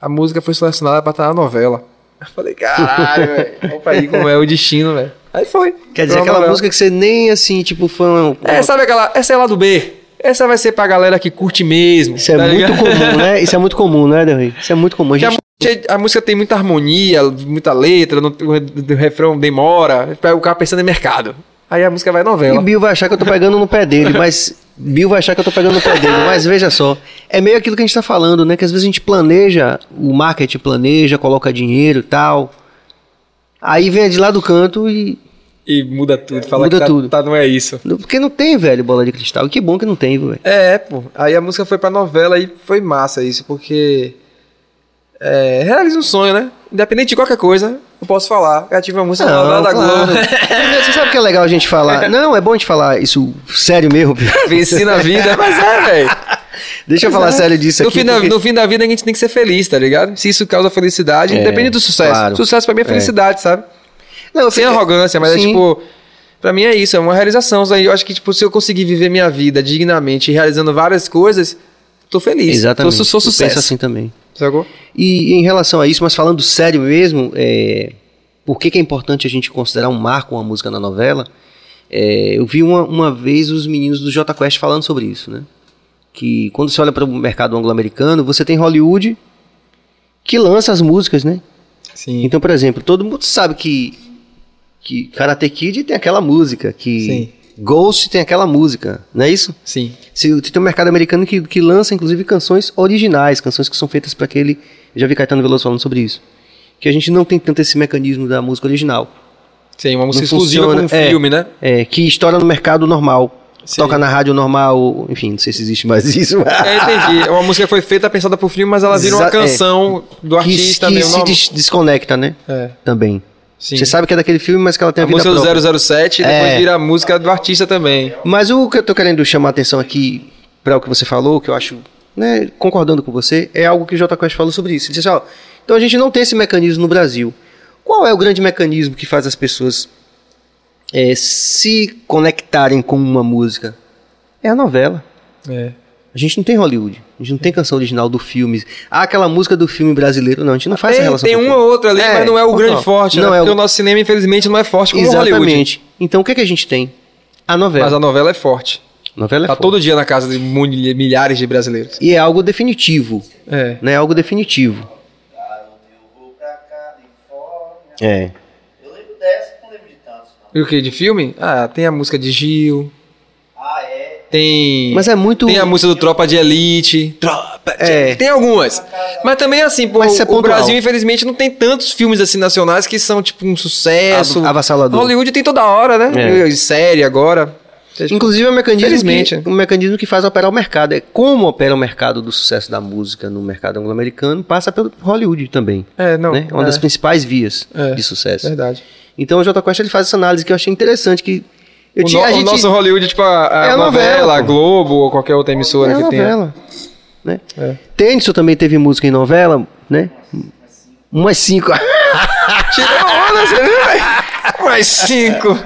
a música foi selecionada pra estar na novela. Eu falei, caralho, velho. Opa aí como é o destino, velho. Aí foi. Quer dizer, aquela novela. música que você nem assim, tipo, uma... É, sabe aquela. Essa é lá do B. Essa vai ser pra galera que curte mesmo. Isso é tá muito ligado? comum, né? Isso é muito comum, né, Del Rey? Isso é muito comum. A a, gente... a música tem muita harmonia, muita letra, no, o, refrão demora, pega o cara pensando em mercado. Aí a música vai E novela. Bill vai achar que eu tô pegando no pé dele, mas... Bill vai achar que eu tô pegando no pé dele, mas veja só. É meio aquilo que a gente tá falando, né? Que às vezes a gente planeja, o marketing planeja, coloca dinheiro e tal. Aí vem de lá do canto e... E muda tudo, fala Muda que tá, tudo. tá- não é isso. Porque não tem, velho, bola de cristal. E que bom que não tem, velho. É, pô. Aí a música foi pra novela e foi massa isso, porque. É, realiza um sonho, né? Independente de qualquer coisa, eu posso falar. Eu tive uma música novela da claro. Globo. Você sabe que é legal a gente falar? Não, é bom a gente falar isso sério mesmo. Venci na vida, mas é, velho. Deixa eu falar sério disso No aqui. fim, da, porque- no fim da vida a gente tem que ser feliz, tá ligado? Se isso causa felicidade, É, independente do sucesso. claro. Sucesso pra mim é felicidade, sabe? Não, eu Sem fico- arrogância, mas é Sim. tipo. Pra mim é isso, é uma realização. Eu acho que, tipo, se eu conseguir viver minha vida dignamente e realizando várias coisas, tô feliz. Exatamente. Sou, sou Eu sucesso. penso assim também. Sacou? E em relação a isso, mas falando sério mesmo, é, por que, que é importante a gente considerar um marco uma música na novela? É, eu vi uma, uma vez os meninos do J Quest falando sobre isso, né? Que quando você olha para o mercado anglo-americano, você tem Hollywood que lança as músicas, né? Sim. Então, por exemplo, todo mundo sabe que, que Karate Kid tem aquela música, que Sim. Ghost tem aquela música, não é isso? Sim. Se, tem um mercado americano que, que lança, inclusive, canções originais, canções que são feitas para aquele. Eu já vi Caetano Veloso falando sobre isso. Que a gente não tem tanto esse mecanismo da música original. Sim, uma música Não exclusiva funciona, com um é. filme, né? É, que estoura no mercado normal. Sim. Toca na rádio normal, enfim, não sei se existe mais isso. É, entendi. É uma música que foi feita pensada pro filme, mas ela vira uma é. canção do que artista que mesmo. se des- desconecta, né? É, Também. Sim. Você sabe que é daquele filme, mas que ela tem a, a vida música própria. do 007 e depois É. vira a música do artista também. Mas o que eu tô querendo chamar a atenção aqui para o que você falou, que eu acho, né, concordando com você, é algo que o J Quest falou sobre isso. Ele disse assim, ó, então a gente não tem esse mecanismo no Brasil. Qual é o grande mecanismo que faz as pessoas é, se conectarem com uma música? É a novela. É. A gente não tem Hollywood. A gente não tem canção original do filme. Ah, aquela música do filme brasileiro. Não, a gente não faz essa Tem, relação tem com o uma ou outra ali, É, mas não é o não. grande forte, Não né? é o- Porque o nosso cinema, infelizmente, não é forte como o Hollywood. Exatamente. Então o que, que a gente tem? A novela. Mas a novela é forte. novela é tá forte. todo dia na casa de milhares de brasileiros. E é algo definitivo. É. né? Algo definitivo. É. Eu lembro dessa, não lembro de tantos, não. E o que? De filme? Ah, tem a música de Gil, é? Tem. Mas é muito. Tem a música do Tropa de Elite. Tropa de É. Tem algumas. Mas também, assim, pô, Mas é o. Brasil, infelizmente, não tem tantos filmes assim nacionais que são, tipo, um sucesso. Av- avassalador. Hollywood tem toda hora, né? É. Série agora. Inclusive é um mecanismo, que, um mecanismo que faz operar o mercado. É como opera o mercado do sucesso da música no mercado anglo-americano, passa pelo Hollywood também. É, não. né? É uma é, das principais vias É. de sucesso. Verdade. Então o J Quest ele faz essa análise que eu achei interessante. Que eu o, no- a o gente, nosso Hollywood, tipo, a, a É a novela, novela, a. Globo ou qualquer outra emissora é que uma tenha. novela. Né? É. Tennyson também teve música em novela, né? Umas cinco. Tirou onda, você viu, velho? Mais cinco.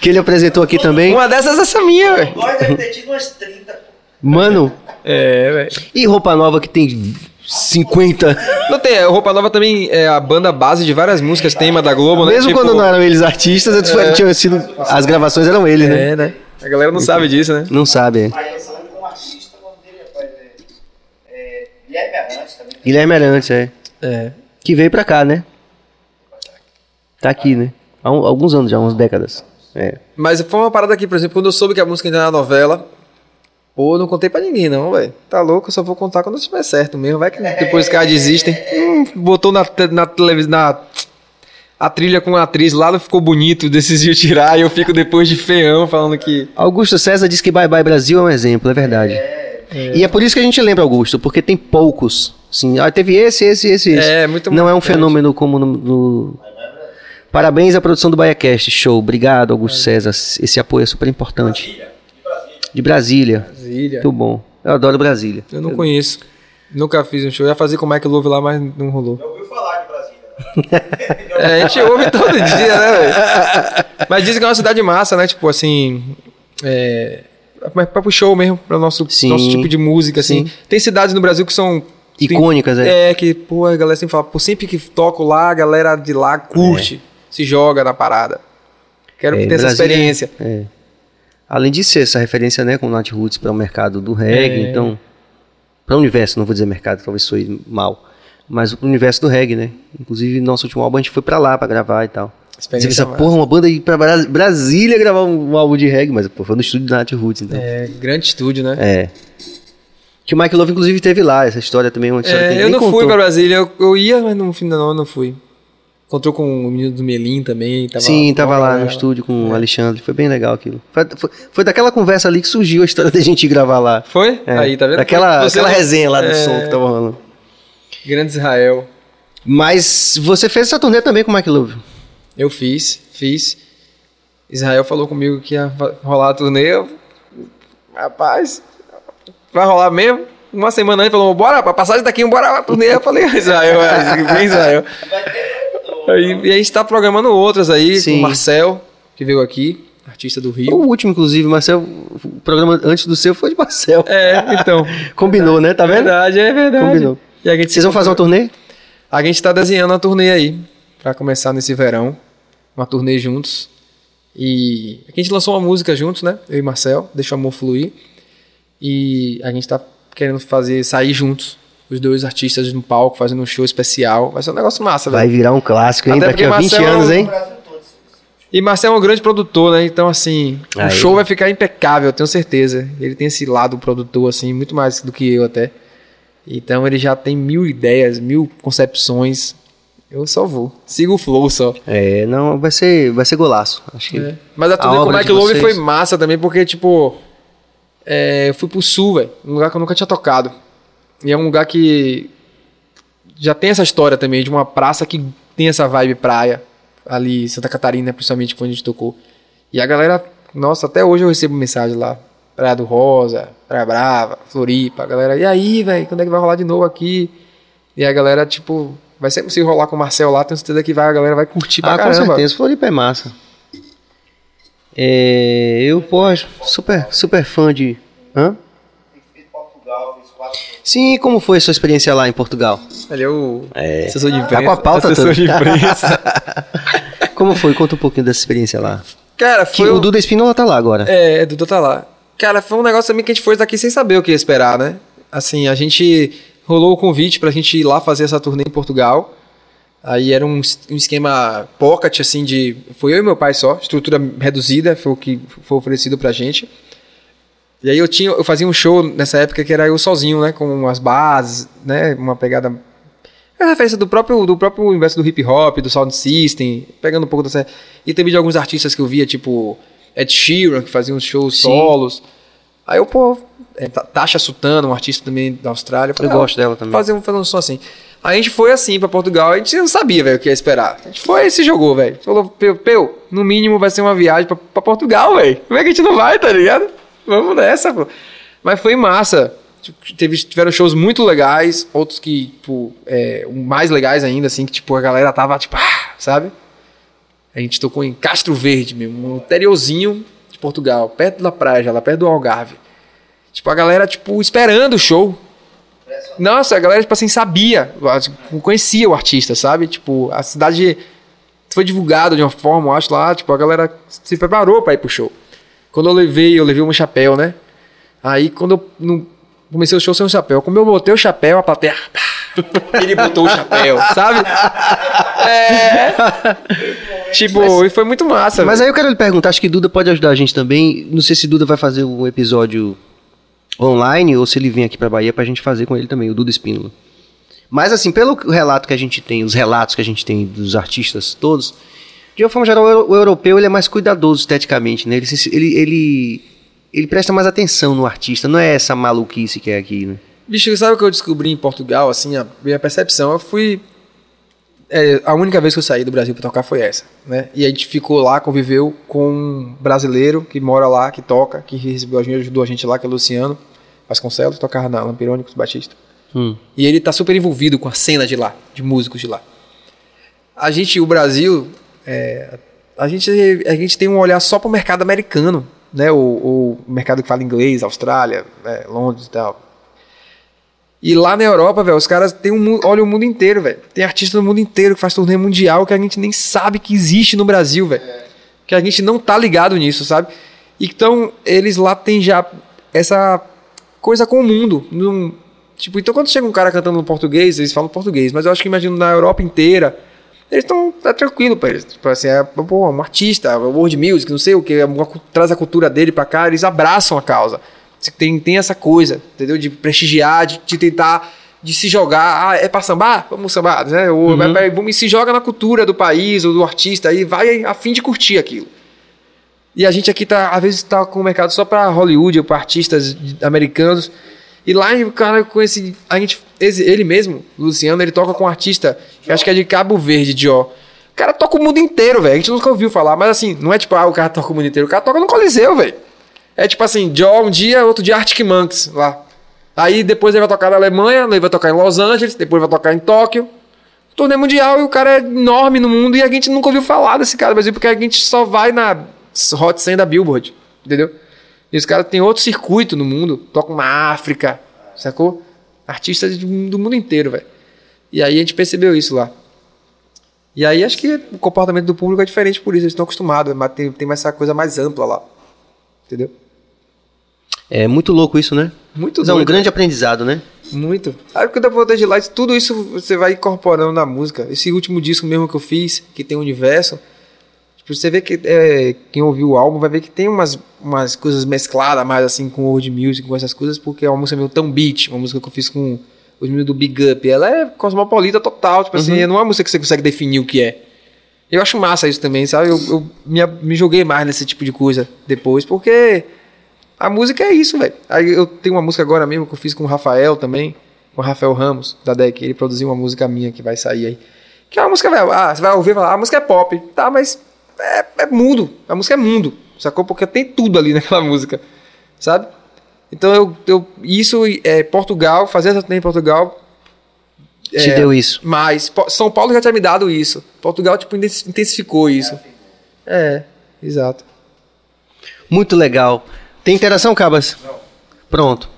que ele apresentou aqui também. Uma dessas é essa minha, velho. Nós deve ter tido umas 30. pô. Mano, É, velho. e roupa nova que tem 50. Não tem, a Roupa Nova também é a banda base de várias músicas, tema da Globo, né? Mesmo Tipo- quando não eram eles artistas, eles foram- tinham sido. As gravações eram eles, né? É, né? A galera não sabe disso, né? Não sabe. é. Rapaz, é... é Guilherme Arantes também. Guilherme Arantes, é. É. Que veio pra cá, né? Tá aqui, né? Há um- alguns anos já, umas décadas. É. Mas foi uma parada aqui, por exemplo, quando eu soube que a música ainda era novela, pô, não contei pra ninguém, não, velho. Tá louco, eu só vou contar quando estiver certo mesmo. Vai que depois os caras desistem. Hum, botou na, na televisão. Na, a trilha com a atriz lá não ficou bonito, decidiu tirar e eu fico depois de feião falando que. Augusto César diz que Bye Bye Brasil é um exemplo, é verdade. E é por isso que a gente lembra Augusto, porque tem poucos. Sim, ah, teve esse, esse, esse, esse. É, muito Não é um fenômeno como no, no- Parabéns à produção do BaiaCast. Show. Obrigado, Augusto César. Esse apoio é super importante. De Brasília. Brasília. Muito bom. Eu adoro Brasília. Eu não conheço. Nunca fiz um show. Eu ia fazer com o Mike Love lá, mas não rolou. Já ouviu falar de Brasília? né? É, a gente ouve todo dia, né, velho? Mas dizem que é uma cidade massa, né? Tipo assim. É. Mas pra pro show mesmo, para nosso, Sim. nosso tipo de música, assim. Sim. Tem cidades no Brasil que são. Icônicas, é. É, que, pô, a galera sempre fala, pô, sempre que toco lá, a galera de lá curte, se joga na parada. Quero É, ter essa Brasília- experiência. É. Além de ser essa referência, né, com o Nat Roots para o mercado do reggae, É. então, para o universo, não vou dizer mercado, talvez soe mal, mas o universo do reggae, né? Inclusive, nosso último álbum a gente foi para lá para gravar e tal. Você pensa, porra, uma banda ir pra Bra- Brasília gravar um, um álbum de reggae, mas pô, foi no estúdio do Nat Roots, então. É, grande estúdio, né? É. Que o Mike Love, inclusive, teve lá. Essa história também uma história É, que ele eu não contou. fui pra Brasília, eu, eu ia, mas no fim não, eu não fui. Encontrou com o menino do Melim também. Tava Sim, tava lá no estúdio com É. o Alexandre. Foi bem legal aquilo. Foi, foi, foi daquela conversa ali que surgiu a história da gente ir gravar lá. Foi? É, Aí, tá vendo? Daquela Você aquela não- resenha lá do É, som que tava rolando. Grande Israel. Mas você fez essa turnê também com o Mike Love. Eu fiz, fiz. Israel falou comigo que ia rolar a turnê. Eu, Rapaz, vai rolar mesmo? Uma semana antes falou, bora, pra passagem daqui, bora pra turnê. Eu falei, Israel, é, vem Israel. Aí, e a gente tá programando outras aí, Sim. com o Marcel, que veio aqui, artista do Rio. O último, inclusive, Marcel. O programa antes do seu foi de Marcel. É, então. Combinou, né? Tá vendo? verdade, é verdade. Combinou. E a gente Vocês vão fazer uma turnê? A gente tá desenhando uma turnê aí, pra começar nesse verão. Uma turnê juntos. E aqui a gente lançou uma música juntos, né? Eu e Marcel, Deixa o Amor Fluir. E a gente tá querendo fazer, sair juntos. Os dois artistas no palco, fazendo um show especial. Vai ser um negócio massa, Vai velho. virar um clássico, hein? Até Daqui a porque 20 Marcel- anos, O hein? E Marcel é um grande produtor, né? Então, assim, Aí. o show vai ficar impecável, eu tenho certeza. Ele tem esse lado produtor, assim, muito mais do que eu até. Então ele já tem mil ideias, mil concepções. Eu só vou. Sigo o flow só. É, não, vai ser, vai ser golaço. Acho que. Mas a turnê com o Mike Love foi massa também, porque, tipo, é, eu fui pro sul, velho, um lugar que eu nunca tinha tocado. E é um lugar que já tem essa história também, de uma praça que tem essa vibe praia, ali em Santa Catarina, principalmente quando a gente tocou. E a galera, nossa, até hoje eu recebo mensagem lá. Praia do Rosa, Praia Brava, Floripa, a galera, e aí, velho, quando é que vai rolar de novo aqui? E a galera, tipo, vai sempre se rolar com o Marcel lá, tenho certeza que vai, a galera vai curtir pra Ah, com caramba. certeza. Floripa é massa. É, eu, pô, super, super fã de. Hã? Fiz Portugal, fiz quatro. Sim, como foi a sua experiência lá em Portugal? Ele é o É. assessor de Tá imprensa. com a pauta assessor toda. de imprensa. Como foi? Conta um pouquinho dessa experiência lá. Cara, Que foi. o um- Duda Espinola tá lá agora. É, Duda tá lá. Cara, foi um negócio também que a gente foi daqui sem saber o que esperar, né? Assim, a gente rolou o convite pra gente ir lá fazer essa turnê em Portugal. Aí era um, um esquema pocket, assim, de. Foi eu e meu pai só, estrutura reduzida, foi o que foi oferecido pra gente. E aí eu tinha, eu fazia um show nessa época que era eu sozinho, né? Com as bases, né? Uma pegada. É a referência do próprio, do próprio universo do hip hop, do sound system, pegando um pouco dessa. E teve de alguns artistas que eu via, tipo Ed Sheeran, que fazia uns shows Sim. solos. Aí eu, pô, é, Ta- Tasha Sutano, um artista também da Austrália. Eu falei, gosto dela também. Fazer um, fazer um som assim. Aí a gente foi assim pra Portugal, a gente não sabia, velho, o que ia esperar. A gente foi e se jogou, velho. Falou, Peu, Peu, no mínimo vai ser uma viagem pra Portugal, velho. Como é que a gente não vai, tá ligado? Vamos nessa, pô. Mas foi massa. Teve, tiveram shows muito legais, outros que, tipo, é, mais legais ainda, assim, que, tipo, a galera tava, tipo, ah, sabe? A gente tocou em Castro Verde mesmo, um interiorzinho de Portugal, perto da praia, lá perto do Algarve. Tipo, a galera, tipo, esperando o show. Nossa, a galera, tipo assim, sabia, tipo, conhecia o artista, sabe? Tipo, a cidade foi divulgada de uma forma, eu acho lá, tipo, a galera se preparou pra ir pro show. Quando eu levei, eu levei um chapéu, né? Aí, quando eu não, comecei o show sem o chapéu, como eu botei o chapéu, a plateia... Ele botou o chapéu, sabe? É. Tipo, e foi muito massa. Mas velho. aí eu quero lhe perguntar, acho que Duda pode ajudar a gente também. Não sei se Duda vai fazer um episódio online ou se ele vem aqui pra Bahia pra gente fazer com ele também, o Duda Espínola. Mas assim, pelo relato que a gente tem, os relatos que a gente tem dos artistas todos, de uma forma geral, o euro- o europeu ele é mais cuidadoso esteticamente, né? Ele, ele, ele, ele presta mais atenção no artista, não é essa maluquice que é aqui, né? Bicho, sabe o que eu descobri em Portugal, assim, a minha percepção? Eu fui. é, a única vez que eu saí do Brasil pra tocar foi essa, né? E a gente ficou lá, conviveu com um brasileiro que mora lá, que toca, que recebeu a gente, ajudou a gente lá, que é o Luciano Vasconcelos, tocava na Lampirônicos Batista. Hum. E ele tá super envolvido com a cena de lá, de músicos de lá. A gente, o Brasil, é, a gente, a gente tem um olhar só pro mercado americano, né? O, o mercado que fala inglês, Austrália, né? Londres e tal. E lá na Europa, velho, os caras têm um, olham o mundo inteiro, velho. Tem artista do mundo inteiro que faz turnê mundial que a gente nem sabe que existe no Brasil, velho. Que a gente não tá ligado nisso, sabe? Então, eles lá têm já essa coisa com o mundo. Num- tipo, então quando chega um cara cantando no português, eles falam português, mas eu acho que imagino na Europa inteira, eles estão tá tranquilo pra eles. Tipo assim, é pô, um artista, world music, não sei o que, é traz a cultura dele pra cá, eles abraçam a causa. Tem, tem essa coisa, entendeu? De prestigiar, de, de tentar, de se jogar. Ah, é pra sambar? Vamos sambar, né? Ou vai pra- vamos, se joga na cultura do país ou do artista e vai a fim de curtir aquilo. E a gente aqui tá, às vezes, tá com o mercado só pra Hollywood ou pra artistas americanos. E lá o cara com esse. A gente, ele mesmo, Luciano, ele toca com um artista, que acho que é de Cabo Verde, de ó. O cara toca o mundo inteiro, velho. A gente nunca ouviu falar, mas assim, não é tipo, ah, o cara toca o mundo inteiro. O cara toca no Coliseu, velho. É tipo assim, Jó um dia, outro dia Arctic Monkeys lá. Aí depois ele vai tocar na Alemanha, ele vai tocar em Los Angeles, depois vai tocar em Tóquio. Turnê mundial e o cara é enorme no mundo e a gente nunca ouviu falar desse cara no Brasil, porque a gente só vai na Hot 100 da Billboard, entendeu? E os caras têm outro circuito no mundo, tocam na África, sacou? Artistas do mundo inteiro, velho. E aí a gente percebeu isso lá. E aí acho que o comportamento do público é diferente por isso, eles estão acostumados, mas tem, tem essa coisa mais ampla lá. Entendeu? É muito louco isso, né? Muito Mas é um grande aprendizado, né? Muito. Aí quando eu voltei de Lights, tudo isso você vai incorporando na música. Esse último disco mesmo que eu fiz, que tem o universo, você vê que é, quem ouviu o álbum vai ver que tem umas, umas coisas mescladas mais assim com world music, com essas coisas, porque é uma música meio tão beat, uma música que eu fiz com os meninos do Big Up. Ela é cosmopolita total, tipo assim, não é uma música que você consegue definir o que é. Eu acho massa isso também, sabe? Eu, eu me, me joguei mais nesse tipo de coisa depois, porque a música é isso, velho. Aí eu tenho uma música agora mesmo que eu fiz com o Rafael também, com o Rafael Ramos, da DEC. Ele produziu uma música minha que vai sair aí. Que é uma música, velho. Ah, você vai ouvir e falar, ah, a música é pop. Tá, mas é, é mundo. A música é mundo. Sacou? Porque tem tudo ali naquela música. Sabe? Então eu. eu isso é Portugal, fazer essa turnê em Portugal. Te é, deu isso. Mas São Paulo já tinha me dado isso. Portugal, tipo, intensi- intensificou isso. É, exato. Muito legal. Tem interação, Cabas? Não. Pronto.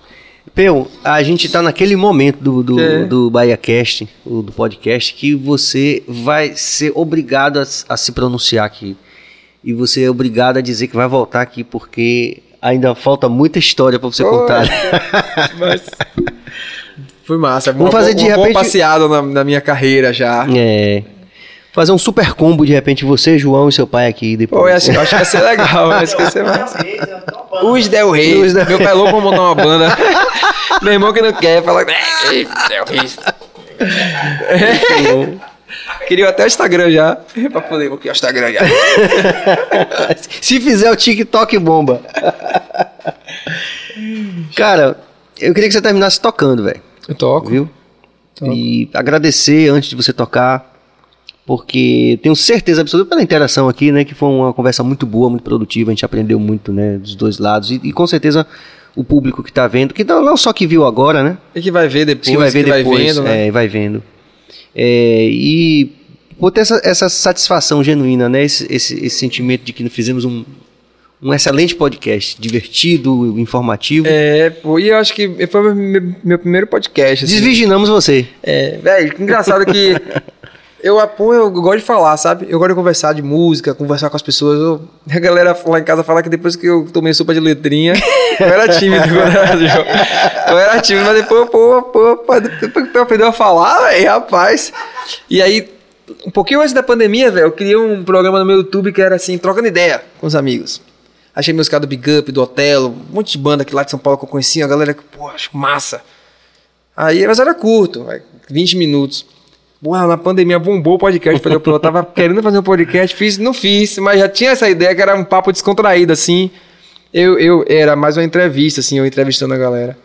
Peu, a gente tá naquele momento do, do, É. do BahiaCast, do podcast, que você vai ser obrigado a, a se pronunciar aqui. E você é obrigado a dizer que vai voltar aqui, porque ainda falta muita história pra você contar. Mas. Foi massa. Vamos Uma fazer boa- de uma boa repente- passeada na, na minha carreira já. É. Fazer um super combo, de repente, você, João e seu pai aqui depois. Pô, eu acho, eu acho que vai ser legal. Acho que vai ser massa. Os Del Rey. Os Del Meu pai é louco pra montar uma banda. Meu irmão que não quer, fala. "Ei, Del Rey. Queria até o Instagram já. pra poder. O Instagram já. Se fizer o TikTok bomba. Cara, eu queria que você terminasse tocando, velho. Eu toco. Viu? Toco. E agradecer antes de você tocar, porque tenho certeza absoluta pela interação aqui, né, que foi uma conversa muito boa, muito produtiva, a gente aprendeu muito, né, dos dois lados e, e com certeza o público que tá vendo, que não, só que viu agora, né, E que vai ver depois. que vai ver depois, vendo, né? é, vai vendo. É, e por ter essa, essa satisfação genuína, né, esse, esse, esse sentimento de que fizemos um, um excelente podcast, divertido, informativo. É, pô, e eu acho que foi meu, meu primeiro podcast. assim. Desvirginamos você. É, velho, que engraçado que eu, pô, eu gosto de falar, sabe? Eu gosto de conversar de música, conversar com as pessoas. Eu- a galera lá em casa fala que depois que eu tomei sopa de letrinha, eu era tímido quando era. Eu era tímido, mas depois, pô, pô, pô, depois que eu aprendi a falar, velho, rapaz. E aí, um pouquinho antes da pandemia, velho, eu criei um programa no meu YouTube que era assim, trocando ideia com os amigos. Achei meus caras do Big Up, do Otelo, um monte de banda aqui lá de São Paulo que eu conhecia, a galera que, pô, acho massa. Aí, mas era curto, vai, 20 minutos. Porra, na pandemia bombou o podcast. Falei, eu tava querendo fazer um podcast, fiz, não fiz, mas já tinha essa ideia que era um papo descontraído, assim. Eu, eu era mais uma entrevista, assim, eu entrevistando a galera.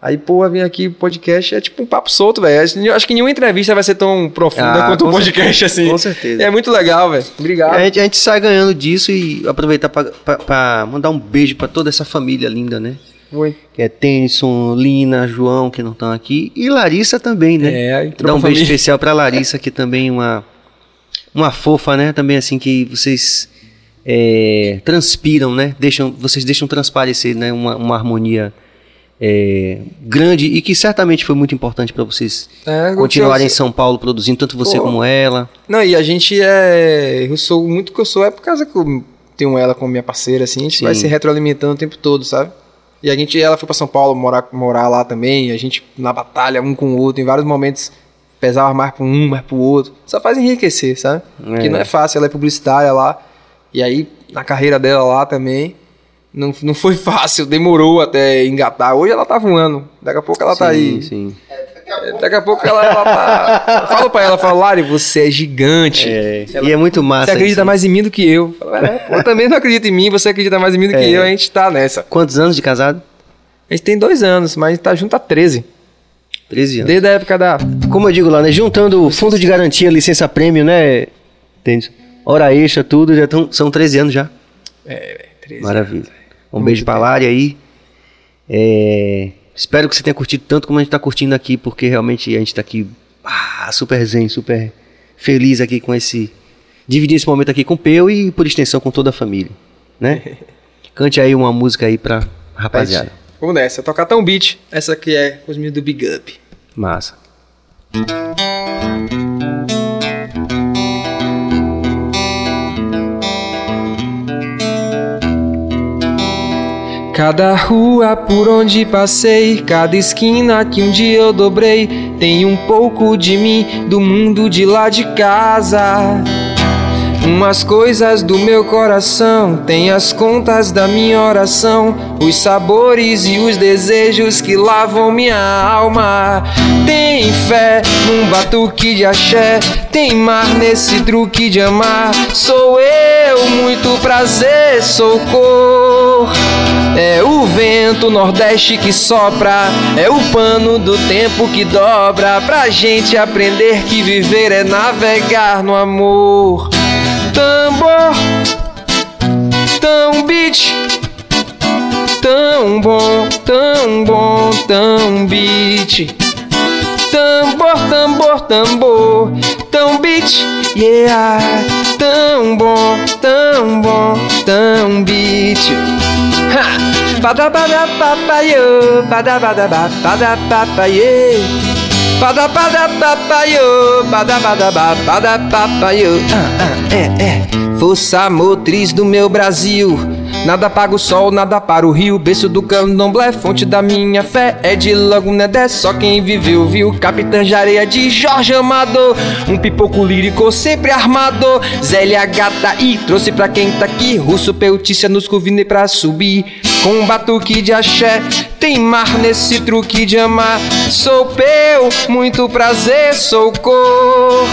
Aí, pô, vim aqui, podcast é tipo um papo solto, velho. Acho- que nenhuma entrevista vai ser tão profunda Ah, quanto um podcast, assim. com certeza. É muito legal, velho. Obrigado. A gente, a gente sai ganhando disso e aproveitar para mandar um beijo para toda essa família linda, né? Foi. Que é Tennyson, Lina, João, que não estão aqui, e Larissa também, né? É, Dá um beijo especial para Larissa, que também é uma, uma fofa, né? Também assim que vocês é, transpiram, né? Deixam, vocês deixam transparecer, né? Uma, uma harmonia é, grande e que certamente foi muito importante para vocês É, continuarem em eu- São Paulo produzindo, tanto você Pô. como ela. Não, e a gente é. Eu sou muito que eu sou, é por causa que eu tenho ela como minha parceira, assim, a gente Sim. vai se retroalimentando o tempo todo, sabe? E a gente, ela foi pra São Paulo morar, morar lá também, a gente na batalha um com o outro, em vários momentos pesava mais pra um, mais pro outro. Só faz enriquecer, sabe? Porque não é fácil, ela é publicitária lá. E aí, na carreira dela lá também, não, não foi fácil, demorou até engatar. Hoje ela tá voando, daqui a pouco ela tá aí. Sim. Daqui a pouco ela, ela tá. Falo pra ela, falo, Lari, você é gigante. É, e é muito massa. Você acredita isso. mais em mim do que eu. Eu "É, eu também não acredito em mim, você acredita mais em mim do que É. eu, a gente tá nessa. Quantos anos de casado? A gente tem dois anos, mas a gente tá junto há 13. 13 anos. Desde a época da. Como eu digo lá, né? Juntando o fundo de garantia, licença prêmio, né? Entende? Hora extra, tudo, já tão, são 13 anos já. É, 13. Maravilha. Um beijo pra Lari aí. É, espero que você tenha curtido tanto como a gente tá curtindo aqui, porque realmente a gente tá aqui ah, super zen, super feliz aqui com esse. Dividir esse momento aqui com o Peu e, por extensão, com toda a família. Né? Cante aí uma música aí pra rapaziada. Vamos nessa, tocar tão beat. Essa aqui é os meninos do Big Up. Massa. Cada rua por onde passei, cada esquina que um dia eu dobrei, tem um pouco de mim do mundo de lá de casa. Umas coisas do meu coração, tem as contas da minha oração, os sabores e os desejos que lavam minha alma. Tem fé num batuque de axé, tem mar nesse truque de amar. Sou eu, muito prazer, sou cor. É o vento nordeste que sopra, é o pano do tempo que dobra. Pra gente aprender que viver é navegar no amor. Tambor, tão beat, tão bom, tão bom, tão beat. Tambor, tambor, tambor, tão beat, yeah, tão bom, tão bom, tão beat. Ha! Bada bada papa yo, bada bada ba, bada papa ye. Bada bada papa yo, bada bada ba, bada papa yo. Ah, ah, é, é. Força motriz do meu Brasil. Nada paga o sol, nada para o rio. Berço do candomblé, fonte da minha fé. É de logo Nedé, só quem viveu viu. Capitã de areia de Jorge Amador. Um pipoco lírico sempre armador. Zélia Gata e trouxe pra quem tá aqui. Russo Peutícia nos convidei pra subir. Com um batuque de axé. Tem mar nesse truque de amar. Sou peu, muito prazer, sou cor.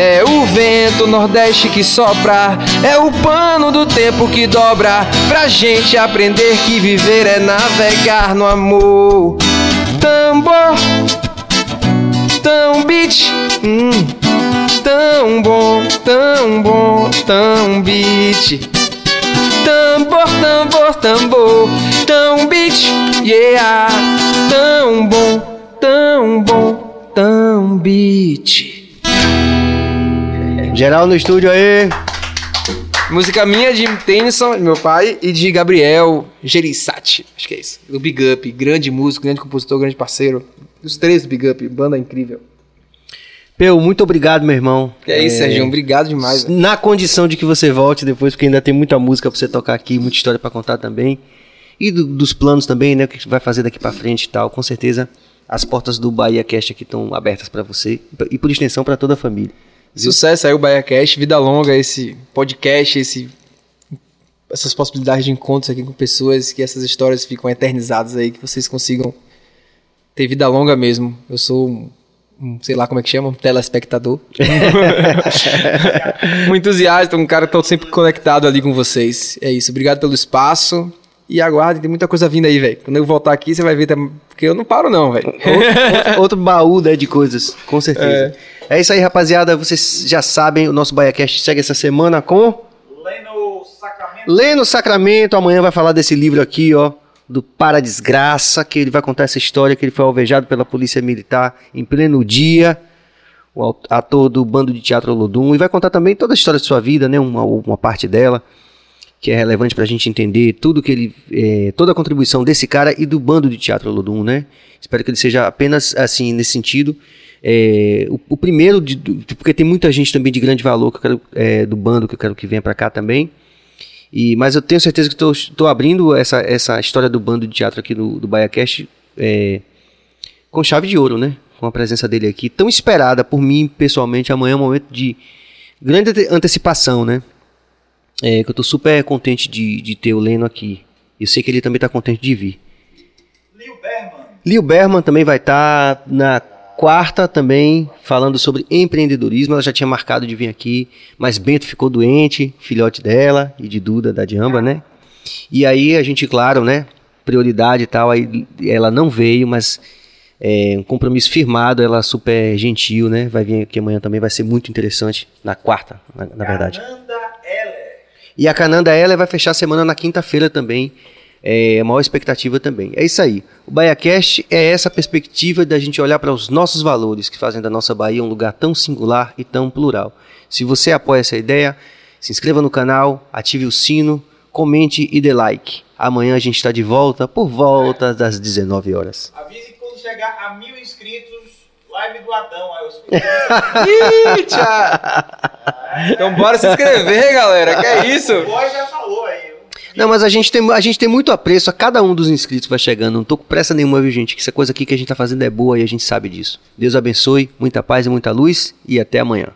É o vento nordeste que sopra, é o pano do tempo que dobra. Pra gente aprender que viver é navegar no amor. Tambor, tão beat, hum, tão bom, tão bom, tão beat. Tambor, tambor, tambor, tão beat, yeah, tão bom, tão bom, tão beat. Geral no estúdio aí. Música minha de Tennyson, meu pai, e de Gabriel Gerissati. Acho que é isso. Do Big Up. Grande músico, grande compositor, grande parceiro. Os três do Big Up. Banda incrível. Peu, muito obrigado, meu irmão. Que é isso, Serginho. Obrigado demais. velho. Na condição de que você volte depois, porque ainda tem muita música pra você tocar aqui, muita história pra contar também. E do- dos planos também, né? O que vai fazer daqui pra frente e tal. Com certeza, as portas do Bahia Cast aqui estão abertas pra você e, por extensão, pra toda a família. Sucesso aí o BaiaCast. Vida longa, esse podcast, esse, essas possibilidades de encontros aqui com pessoas, que essas histórias ficam eternizadas aí, que vocês consigam ter vida longa mesmo. Eu sou um, um, sei lá como é que chama, um telespectador. um entusiasta, um cara que tá sempre conectado ali com vocês. É isso. Obrigado pelo espaço. E aguarde, tem muita coisa vindo aí, velho. Quando eu voltar aqui, você vai ver. Porque eu não paro, não, velho. outro, outro baú né, de coisas, com certeza. É. isso aí, rapaziada. Vocês já sabem, o nosso BaiaCast segue essa semana com Leno Sacramento. Leno Sacramento. Amanhã vai falar desse livro aqui, ó. Do Para Desgraça, que ele vai contar essa história que ele foi alvejado pela polícia militar em pleno dia. o ator do bando de teatro Olodum, e vai contar também toda a história de sua vida, né? Uma, uma parte dela, que é relevante pra gente entender tudo que ele. é, toda a contribuição desse cara e do bando de teatro Olodum, né? Espero que ele seja apenas assim, nesse sentido. É, o, o primeiro, de- porque tem muita gente também de grande valor que eu quero, é, do bando que eu quero que venha pra cá também. E, mas eu tenho certeza que estou abrindo essa, essa história do bando de teatro aqui do, do BaiaCast é, com chave de ouro, né? Com a presença dele aqui, tão esperada por mim pessoalmente. Amanhã é um momento de grande ante- antecipação, né? É, que eu tô super contente de, de ter o Leno aqui. Eu sei que ele também tá contente de vir. Lil Berman. Lil Berman também vai estar na quarta também, falando sobre empreendedorismo. Ela já tinha marcado de vir aqui, mas Bento ficou doente, filhote dela e de Duda, da Diamba, né? E aí a gente, claro, né? Prioridade e tal, aí ela não veio, mas é um compromisso firmado, ela super gentil, né? Vai vir aqui amanhã também, vai ser muito interessante, na quarta, na, na verdade. Ananda. E a Cananda ela vai fechar a semana na quinta-feira também. É a maior expectativa também. É isso aí. O BaiaCast é essa perspectiva da gente olhar para os nossos valores que fazem da nossa Bahia um lugar tão singular e tão plural. Se você apoia essa ideia, se inscreva no canal, ative o sino, comente e dê like. Amanhã a gente está de volta por volta das 19 horas. Avise quando chegar a mil inscritos, live do Adão. Aí os Ih, tchau. Então bora se inscrever, galera. Que é isso? O boy já falou aí. Não, mas a gente, tem, a gente tem muito apreço a cada um dos inscritos que vai chegando. Não tô com pressa nenhuma, viu, gente? Que essa coisa aqui que a gente tá fazendo é boa e a gente sabe disso. Deus abençoe, muita paz e muita luz e até amanhã.